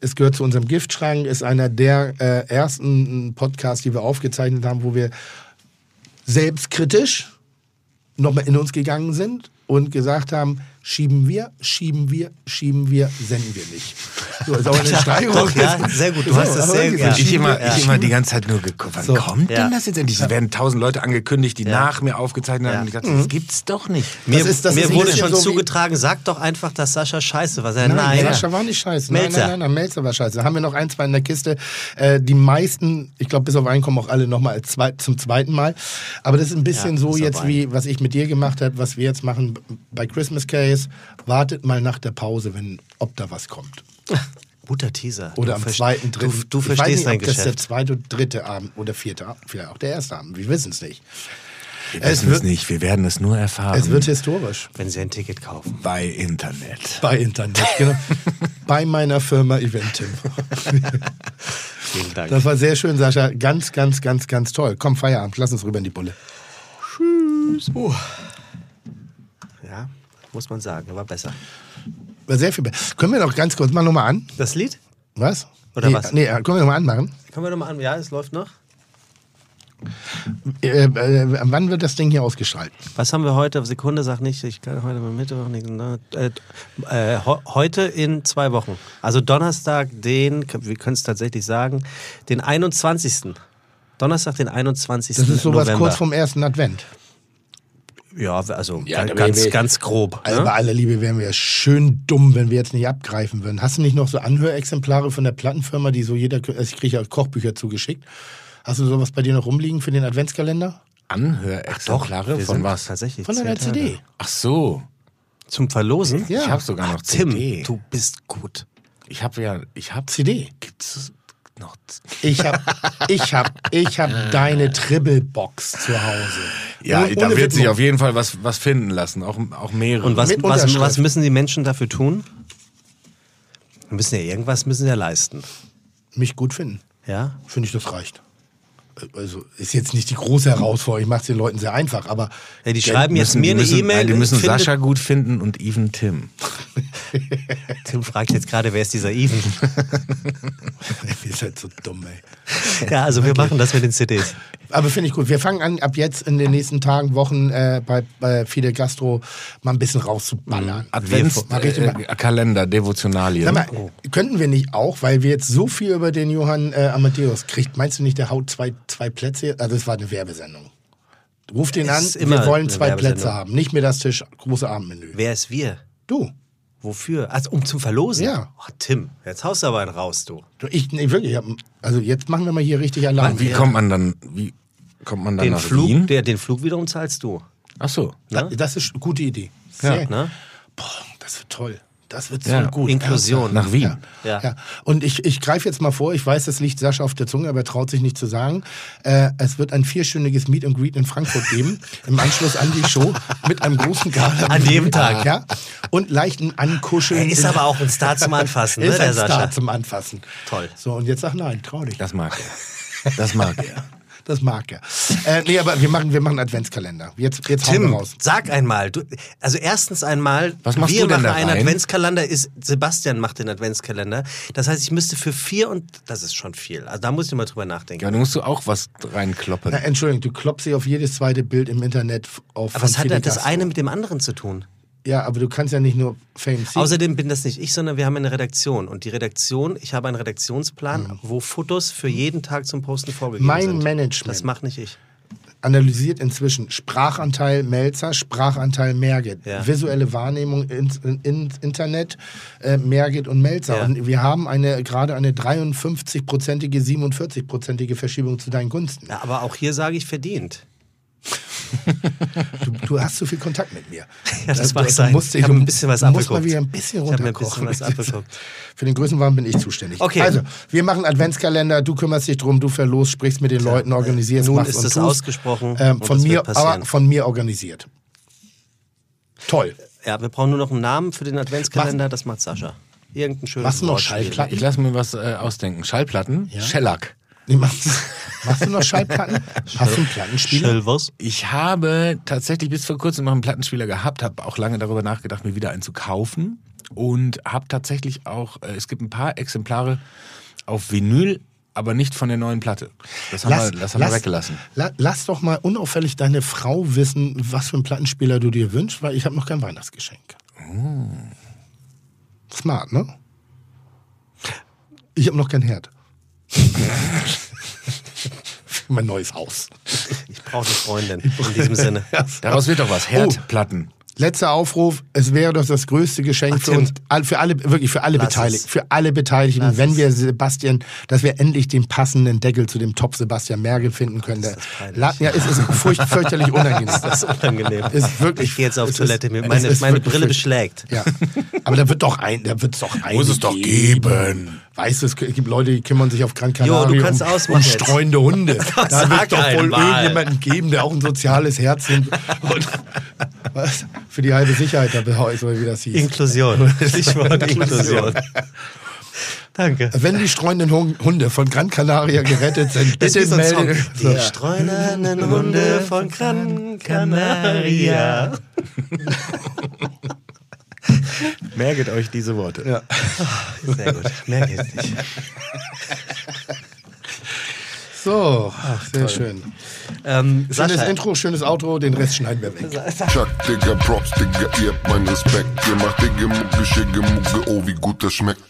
[SPEAKER 4] Es gehört zu unserem Giftschrank, ist einer der äh, ersten Podcasts, die wir aufgezeichnet haben, wo wir selbstkritisch nochmal in uns gegangen sind und gesagt haben, schieben wir, schieben wir, schieben wir, senden wir nicht. So, ist auch eine Steigerung.
[SPEAKER 2] Doch, ja, sehr gut. Du
[SPEAKER 4] So,
[SPEAKER 2] hast das sehr
[SPEAKER 4] wirklich,
[SPEAKER 2] ja.
[SPEAKER 6] Ich immer, ich
[SPEAKER 4] schieben
[SPEAKER 6] immer die ganze Zeit nur geguckt, wann
[SPEAKER 4] So.
[SPEAKER 6] kommt
[SPEAKER 2] Ja.
[SPEAKER 6] denn das jetzt endlich? Es werden tausend Leute angekündigt, die
[SPEAKER 2] Ja.
[SPEAKER 6] nach mir aufgezeichnet haben.
[SPEAKER 2] Ja.
[SPEAKER 6] Und ich dachte, das gibt's doch nicht.
[SPEAKER 2] Mir,
[SPEAKER 4] Das ist- das
[SPEAKER 2] mir wurde schon
[SPEAKER 4] so
[SPEAKER 2] zugetragen, sag doch einfach, dass Sascha scheiße war. Nein,
[SPEAKER 4] Nein,
[SPEAKER 2] nein.
[SPEAKER 4] Sascha war nicht scheiße.
[SPEAKER 2] Melzer.
[SPEAKER 4] Nein, nein, nein, Melzer war scheiße. Da haben wir noch ein, zwei in der Kiste. Äh, die meisten, ich glaube, bis auf einen kommen auch alle nochmal als zweit, zum zweiten Mal. Aber das ist ein bisschen
[SPEAKER 2] Ja,
[SPEAKER 4] so jetzt, wie was ich mit dir gemacht habe, was wir jetzt machen bei Christmas Case. Wartet mal nach der Pause, wenn, ob da was kommt.
[SPEAKER 2] Guter Teaser.
[SPEAKER 4] Oder
[SPEAKER 2] Du
[SPEAKER 4] am zweiten, dritten.
[SPEAKER 2] Du, du
[SPEAKER 4] ich weiß
[SPEAKER 2] verstehst
[SPEAKER 4] nicht,
[SPEAKER 2] dein
[SPEAKER 4] ob das der
[SPEAKER 2] Geschäft.
[SPEAKER 4] zweite dritte Abend oder vierte Abend, vielleicht auch der erste Abend. Wir wissen es nicht.
[SPEAKER 6] Wir
[SPEAKER 4] Es
[SPEAKER 6] wissen es nicht, wir werden es nur erfahren.
[SPEAKER 4] Es wird historisch.
[SPEAKER 2] Wenn sie ein Ticket kaufen.
[SPEAKER 6] bei Internet.
[SPEAKER 4] Bei Internet, genau. bei meiner Firma Eventim.
[SPEAKER 2] Vielen Dank.
[SPEAKER 4] Das war sehr schön, Sascha. Ganz, ganz, ganz, ganz toll. Komm, Feierabend. Lass uns rüber in die Bulle.
[SPEAKER 2] ja, muss man sagen, war besser.
[SPEAKER 4] War sehr viel besser. Können wir noch ganz kurz mal nochmal an?
[SPEAKER 2] Das Lied?
[SPEAKER 4] Was?
[SPEAKER 2] Oder
[SPEAKER 4] nee,
[SPEAKER 2] was?
[SPEAKER 4] Nee, äh, können wir nochmal anmachen?
[SPEAKER 2] Können wir nochmal an? Ja, es läuft noch.
[SPEAKER 4] Äh, äh, wann wird das Ding hier ausgestrahlt?
[SPEAKER 2] Was haben wir heute? Sekunde, sag nicht, ich kann heute mal Mittwoch nicht. ne? Äh, äh, heute in zwei Wochen. Also Donnerstag, den, wir können es tatsächlich sagen, den 21. Donnerstag, den 21.
[SPEAKER 4] Das ist sowas
[SPEAKER 2] November.
[SPEAKER 4] kurz vom ersten Advent.
[SPEAKER 2] Ja, also
[SPEAKER 4] Ja,
[SPEAKER 2] ganz,
[SPEAKER 4] wär-
[SPEAKER 2] ganz grob.
[SPEAKER 4] Also
[SPEAKER 2] ne?
[SPEAKER 4] bei aller Liebe wären wir schön dumm, wenn wir jetzt nicht abgreifen würden. Hast du nicht noch so Anhörexemplare von der Plattenfirma, die so jeder, also ich kriege ja Kochbücher zugeschickt. Hast du sowas bei dir noch rumliegen für den Adventskalender?
[SPEAKER 6] Anhörexemplare
[SPEAKER 2] wir
[SPEAKER 6] von was?
[SPEAKER 2] Tatsächlich.
[SPEAKER 4] Von einer. CD.
[SPEAKER 6] Ach so.
[SPEAKER 2] Zum Verlosen?
[SPEAKER 4] Ja.
[SPEAKER 6] Ich habe sogar noch
[SPEAKER 2] Tim,
[SPEAKER 6] CD.
[SPEAKER 2] du bist gut.
[SPEAKER 6] Ich habe ja, ich habe
[SPEAKER 4] CD.
[SPEAKER 6] Gibt's noch?
[SPEAKER 4] Ich hab, ich hab, ich hab deine Tribblebox zu Hause.
[SPEAKER 6] Ja,
[SPEAKER 4] Ohne-
[SPEAKER 6] da
[SPEAKER 4] ohne
[SPEAKER 6] wird sich auf jeden Fall was, was finden lassen, auch, auch mehrere.
[SPEAKER 2] Und was,
[SPEAKER 4] Mit
[SPEAKER 2] was, was müssen die Menschen dafür tun? Müssen ja irgendwas müssen ja leisten.
[SPEAKER 4] Mich gut finden.
[SPEAKER 2] Ja?
[SPEAKER 4] Finde ich, das reicht. Also ist jetzt nicht die große Herausforderung. Ich mache es den Leuten sehr einfach, aber
[SPEAKER 2] ja die schreiben jetzt
[SPEAKER 6] müssen,
[SPEAKER 2] mir eine E-Mail.
[SPEAKER 6] Die müssen Sascha gut finden und Even Tim.
[SPEAKER 2] Tim fragt jetzt gerade, wer ist dieser Even?
[SPEAKER 4] ihr seid so dumm, ey.
[SPEAKER 2] ja, also wir machen das mit den CDs.
[SPEAKER 4] Aber finde ich gut. Wir fangen an, ab jetzt in den nächsten Tagen, Wochen äh, bei, bei Fide Gastro mal ein bisschen rauszuballern.
[SPEAKER 6] Adventskalender, äh, Kalender, Devotionalien.
[SPEAKER 4] Sag mal, könnten wir nicht auch, weil wir jetzt so viel über den Johann äh, Amadeus kriegt, meinst du nicht, der haut zwei, zwei Plätze? Also es war eine Werbesendung. Ruf den an, wir wollen zwei. Plätze haben. Nicht mehr das Tisch, große Abendmenü.
[SPEAKER 2] Wer ist wir?
[SPEAKER 4] Du.
[SPEAKER 2] Wofür? Also, um zum Verlosen?
[SPEAKER 4] Ja.
[SPEAKER 2] Ach, Tim, jetzt haust du aber einen raus, du.
[SPEAKER 4] du ich, nee, wirklich. ich hab- Also jetzt machen wir mal hier richtig Alarm.
[SPEAKER 6] wie kommt man dann, wie kommt man dann
[SPEAKER 2] Den
[SPEAKER 6] nach
[SPEAKER 2] Flug,
[SPEAKER 6] Wien?
[SPEAKER 2] der, den Flug wiederum zahlst du.
[SPEAKER 6] Ach so.
[SPEAKER 4] Da- Das ist eine gute Idee. Sehr.
[SPEAKER 2] Ne?
[SPEAKER 4] Boah, das wird toll. Das wird so
[SPEAKER 6] Ja.
[SPEAKER 4] gut.
[SPEAKER 2] Inklusion.
[SPEAKER 6] Nach Wien.
[SPEAKER 4] Ja.
[SPEAKER 2] Ja.
[SPEAKER 4] Ja. Und ich, ich greife jetzt mal vor, ich weiß, das liegt Sascha auf der Zunge, aber er traut sich nicht zu sagen. Äh, es wird ein vierstündiges Meet and Greet in Frankfurt geben, im Anschluss an die Show, mit einem großen Gala.
[SPEAKER 2] An jedem Tag.
[SPEAKER 4] Ja. Und leichten Ankuscheln.
[SPEAKER 2] Er ist aber auch ein Star zum Anfassen, ne,
[SPEAKER 4] ist
[SPEAKER 2] der
[SPEAKER 4] ein Star
[SPEAKER 2] Sascha.
[SPEAKER 4] zum Anfassen.
[SPEAKER 2] Toll.
[SPEAKER 4] So, und jetzt sag nein, trau dich.
[SPEAKER 6] Das mag er. Das mag er.
[SPEAKER 4] Das mag er. Äh, nee, aber wir machen, wir machen Adventskalender. Jetzt, jetzt hauen
[SPEAKER 2] Tim,
[SPEAKER 4] wir raus.
[SPEAKER 2] sag einmal. Du, also erstens einmal,
[SPEAKER 6] Was machst
[SPEAKER 2] wir
[SPEAKER 6] du denn
[SPEAKER 2] machen
[SPEAKER 6] da
[SPEAKER 2] einen
[SPEAKER 6] rein?
[SPEAKER 2] Adventskalender, ist, Sebastian macht den Adventskalender. Das heißt, ich müsste für vier und das ist schon viel. Also da muss ich mal drüber nachdenken.
[SPEAKER 6] Ja, du musst du auch was reinkloppen.
[SPEAKER 4] Na, Entschuldigung, du klopfst dich auf jedes zweite Bild im Internet auf.
[SPEAKER 2] Aber was hat das eine mit dem anderen zu tun?
[SPEAKER 4] Ja, aber du kannst ja nicht nur Fame See.
[SPEAKER 2] Außerdem bin das nicht ich, sondern wir haben eine Redaktion. Und die Redaktion, ich habe einen Redaktionsplan, wo Fotos für jeden Tag zum Posten vorgegeben
[SPEAKER 4] Mein
[SPEAKER 2] sind.
[SPEAKER 4] Management.
[SPEAKER 2] Das macht nicht ich.
[SPEAKER 4] analysiert inzwischen Sprachanteil Melzer, Sprachanteil Merget,
[SPEAKER 2] Ja.
[SPEAKER 4] visuelle Wahrnehmung ins in, ins Internet, äh, Merget und Melzer.
[SPEAKER 2] Ja.
[SPEAKER 4] Und wir haben eine gerade eine 53-prozentige, 47-prozentige Verschiebung zu deinen Gunsten.
[SPEAKER 2] Ja, aber auch hier sage ich verdient.
[SPEAKER 4] Du, du hast zu viel Kontakt mit mir.
[SPEAKER 2] Ja, das mag sein.
[SPEAKER 4] musst
[SPEAKER 2] Ich hab
[SPEAKER 4] um-
[SPEAKER 2] ein bisschen was
[SPEAKER 4] du musst mal
[SPEAKER 2] abgeguckt.
[SPEAKER 4] wieder ein bisschen
[SPEAKER 2] Ich hab mir ein
[SPEAKER 4] runterkochen.
[SPEAKER 2] bisschen was abgeguckt.
[SPEAKER 4] Für den Größenwahn bin ich zuständig.
[SPEAKER 2] Okay.
[SPEAKER 4] Also, wir machen Adventskalender, du kümmerst dich drum, du verlost, sprichst mit den Leuten, organisierst,
[SPEAKER 2] Nun
[SPEAKER 4] machst
[SPEAKER 2] ist
[SPEAKER 4] und
[SPEAKER 2] es
[SPEAKER 4] tust.
[SPEAKER 2] ausgesprochen
[SPEAKER 4] Ähm, von mir, aber von mir organisiert. Toll.
[SPEAKER 2] Ja, wir brauchen nur noch einen Namen für den Adventskalender, das macht Sascha. Irgendein schönes
[SPEAKER 4] Machst du noch. Schallplatten?
[SPEAKER 6] Ich lasse mir was äh, ausdenken. Schallplatten? Shellac.
[SPEAKER 4] Nee, machst, machst du noch Schallplatten? Hast du einen Plattenspieler?
[SPEAKER 2] Schilvers?
[SPEAKER 6] Ich habe tatsächlich bis vor kurzem noch einen Plattenspieler gehabt, habe auch lange darüber nachgedacht, mir wieder einen zu kaufen. Und habe tatsächlich auch, äh, es gibt ein paar Exemplare auf Vinyl, aber nicht von der neuen Platte. Das haben, wir, das haben wir weggelassen.
[SPEAKER 4] La, lass doch mal unauffällig deine Frau wissen, was für einen Plattenspieler du dir wünschst, weil ich habe noch kein Weihnachtsgeschenk.
[SPEAKER 6] Oh.
[SPEAKER 4] Smart, ne? Ich habe noch kein Herd. Für mein neues Haus.
[SPEAKER 2] Ich brauche eine Freundin in diesem Sinne.
[SPEAKER 6] Daraus wird doch was. Herdplatten.
[SPEAKER 4] Letzter Aufruf, es wäre doch das größte Geschenk
[SPEAKER 2] Ach,
[SPEAKER 4] für uns, für alle, wirklich für alle
[SPEAKER 2] Lass
[SPEAKER 4] Beteiligten,
[SPEAKER 2] es.
[SPEAKER 4] für alle Beteiligten,
[SPEAKER 2] Lass
[SPEAKER 4] wenn
[SPEAKER 2] es.
[SPEAKER 4] wir Sebastian, dass wir endlich den passenden Deckel zu dem Top Sebastian Merkel finden können.
[SPEAKER 2] ist das
[SPEAKER 4] ja, es ist furcht, fürchterlich unangenehm.
[SPEAKER 2] Das ist unangenehm.
[SPEAKER 4] Ist wirklich-
[SPEAKER 2] ich gehe jetzt auf Toilette,
[SPEAKER 4] ist-
[SPEAKER 2] meine, meine Brille beschlägt.
[SPEAKER 4] Ja. Aber da wird doch ein, da wird es doch ein.
[SPEAKER 6] Muss es doch geben.
[SPEAKER 4] Weißt du, es gibt Leute, die kümmern sich auf Gran
[SPEAKER 2] Jo,
[SPEAKER 4] Canaria
[SPEAKER 2] du kannst
[SPEAKER 4] um, um
[SPEAKER 2] jetzt.
[SPEAKER 4] streunende Hunde. da wird doch wohl
[SPEAKER 2] einmal.
[SPEAKER 4] irgendjemanden geben, der auch ein soziales Herz hat. Und was? Für die halbe Sicherheit, da oder wie das hieß.
[SPEAKER 2] Inklusion. Stichwort Inklusion. Danke.
[SPEAKER 4] Wenn die streunenden Hun- Hunde von Gran Canaria gerettet sind, bitte
[SPEAKER 2] so ein Song.
[SPEAKER 4] melde.
[SPEAKER 2] Die streunernden Hunde von Gran Canaria.
[SPEAKER 6] Merket euch diese Worte.
[SPEAKER 4] Ja.
[SPEAKER 2] Sehr gut. Mehr geht's nicht.
[SPEAKER 4] So, sehr schön.
[SPEAKER 2] Ähm,
[SPEAKER 4] Schönes
[SPEAKER 2] Sascha,
[SPEAKER 4] Intro, schönes Outro, den Rest schneiden wir weg.
[SPEAKER 5] Chuck, Digga, Props, Digga, ihr habt meinen Respekt. Ihr macht Digga, Mucke, Schicke, Mucke, oh, wie gut das schmeckt.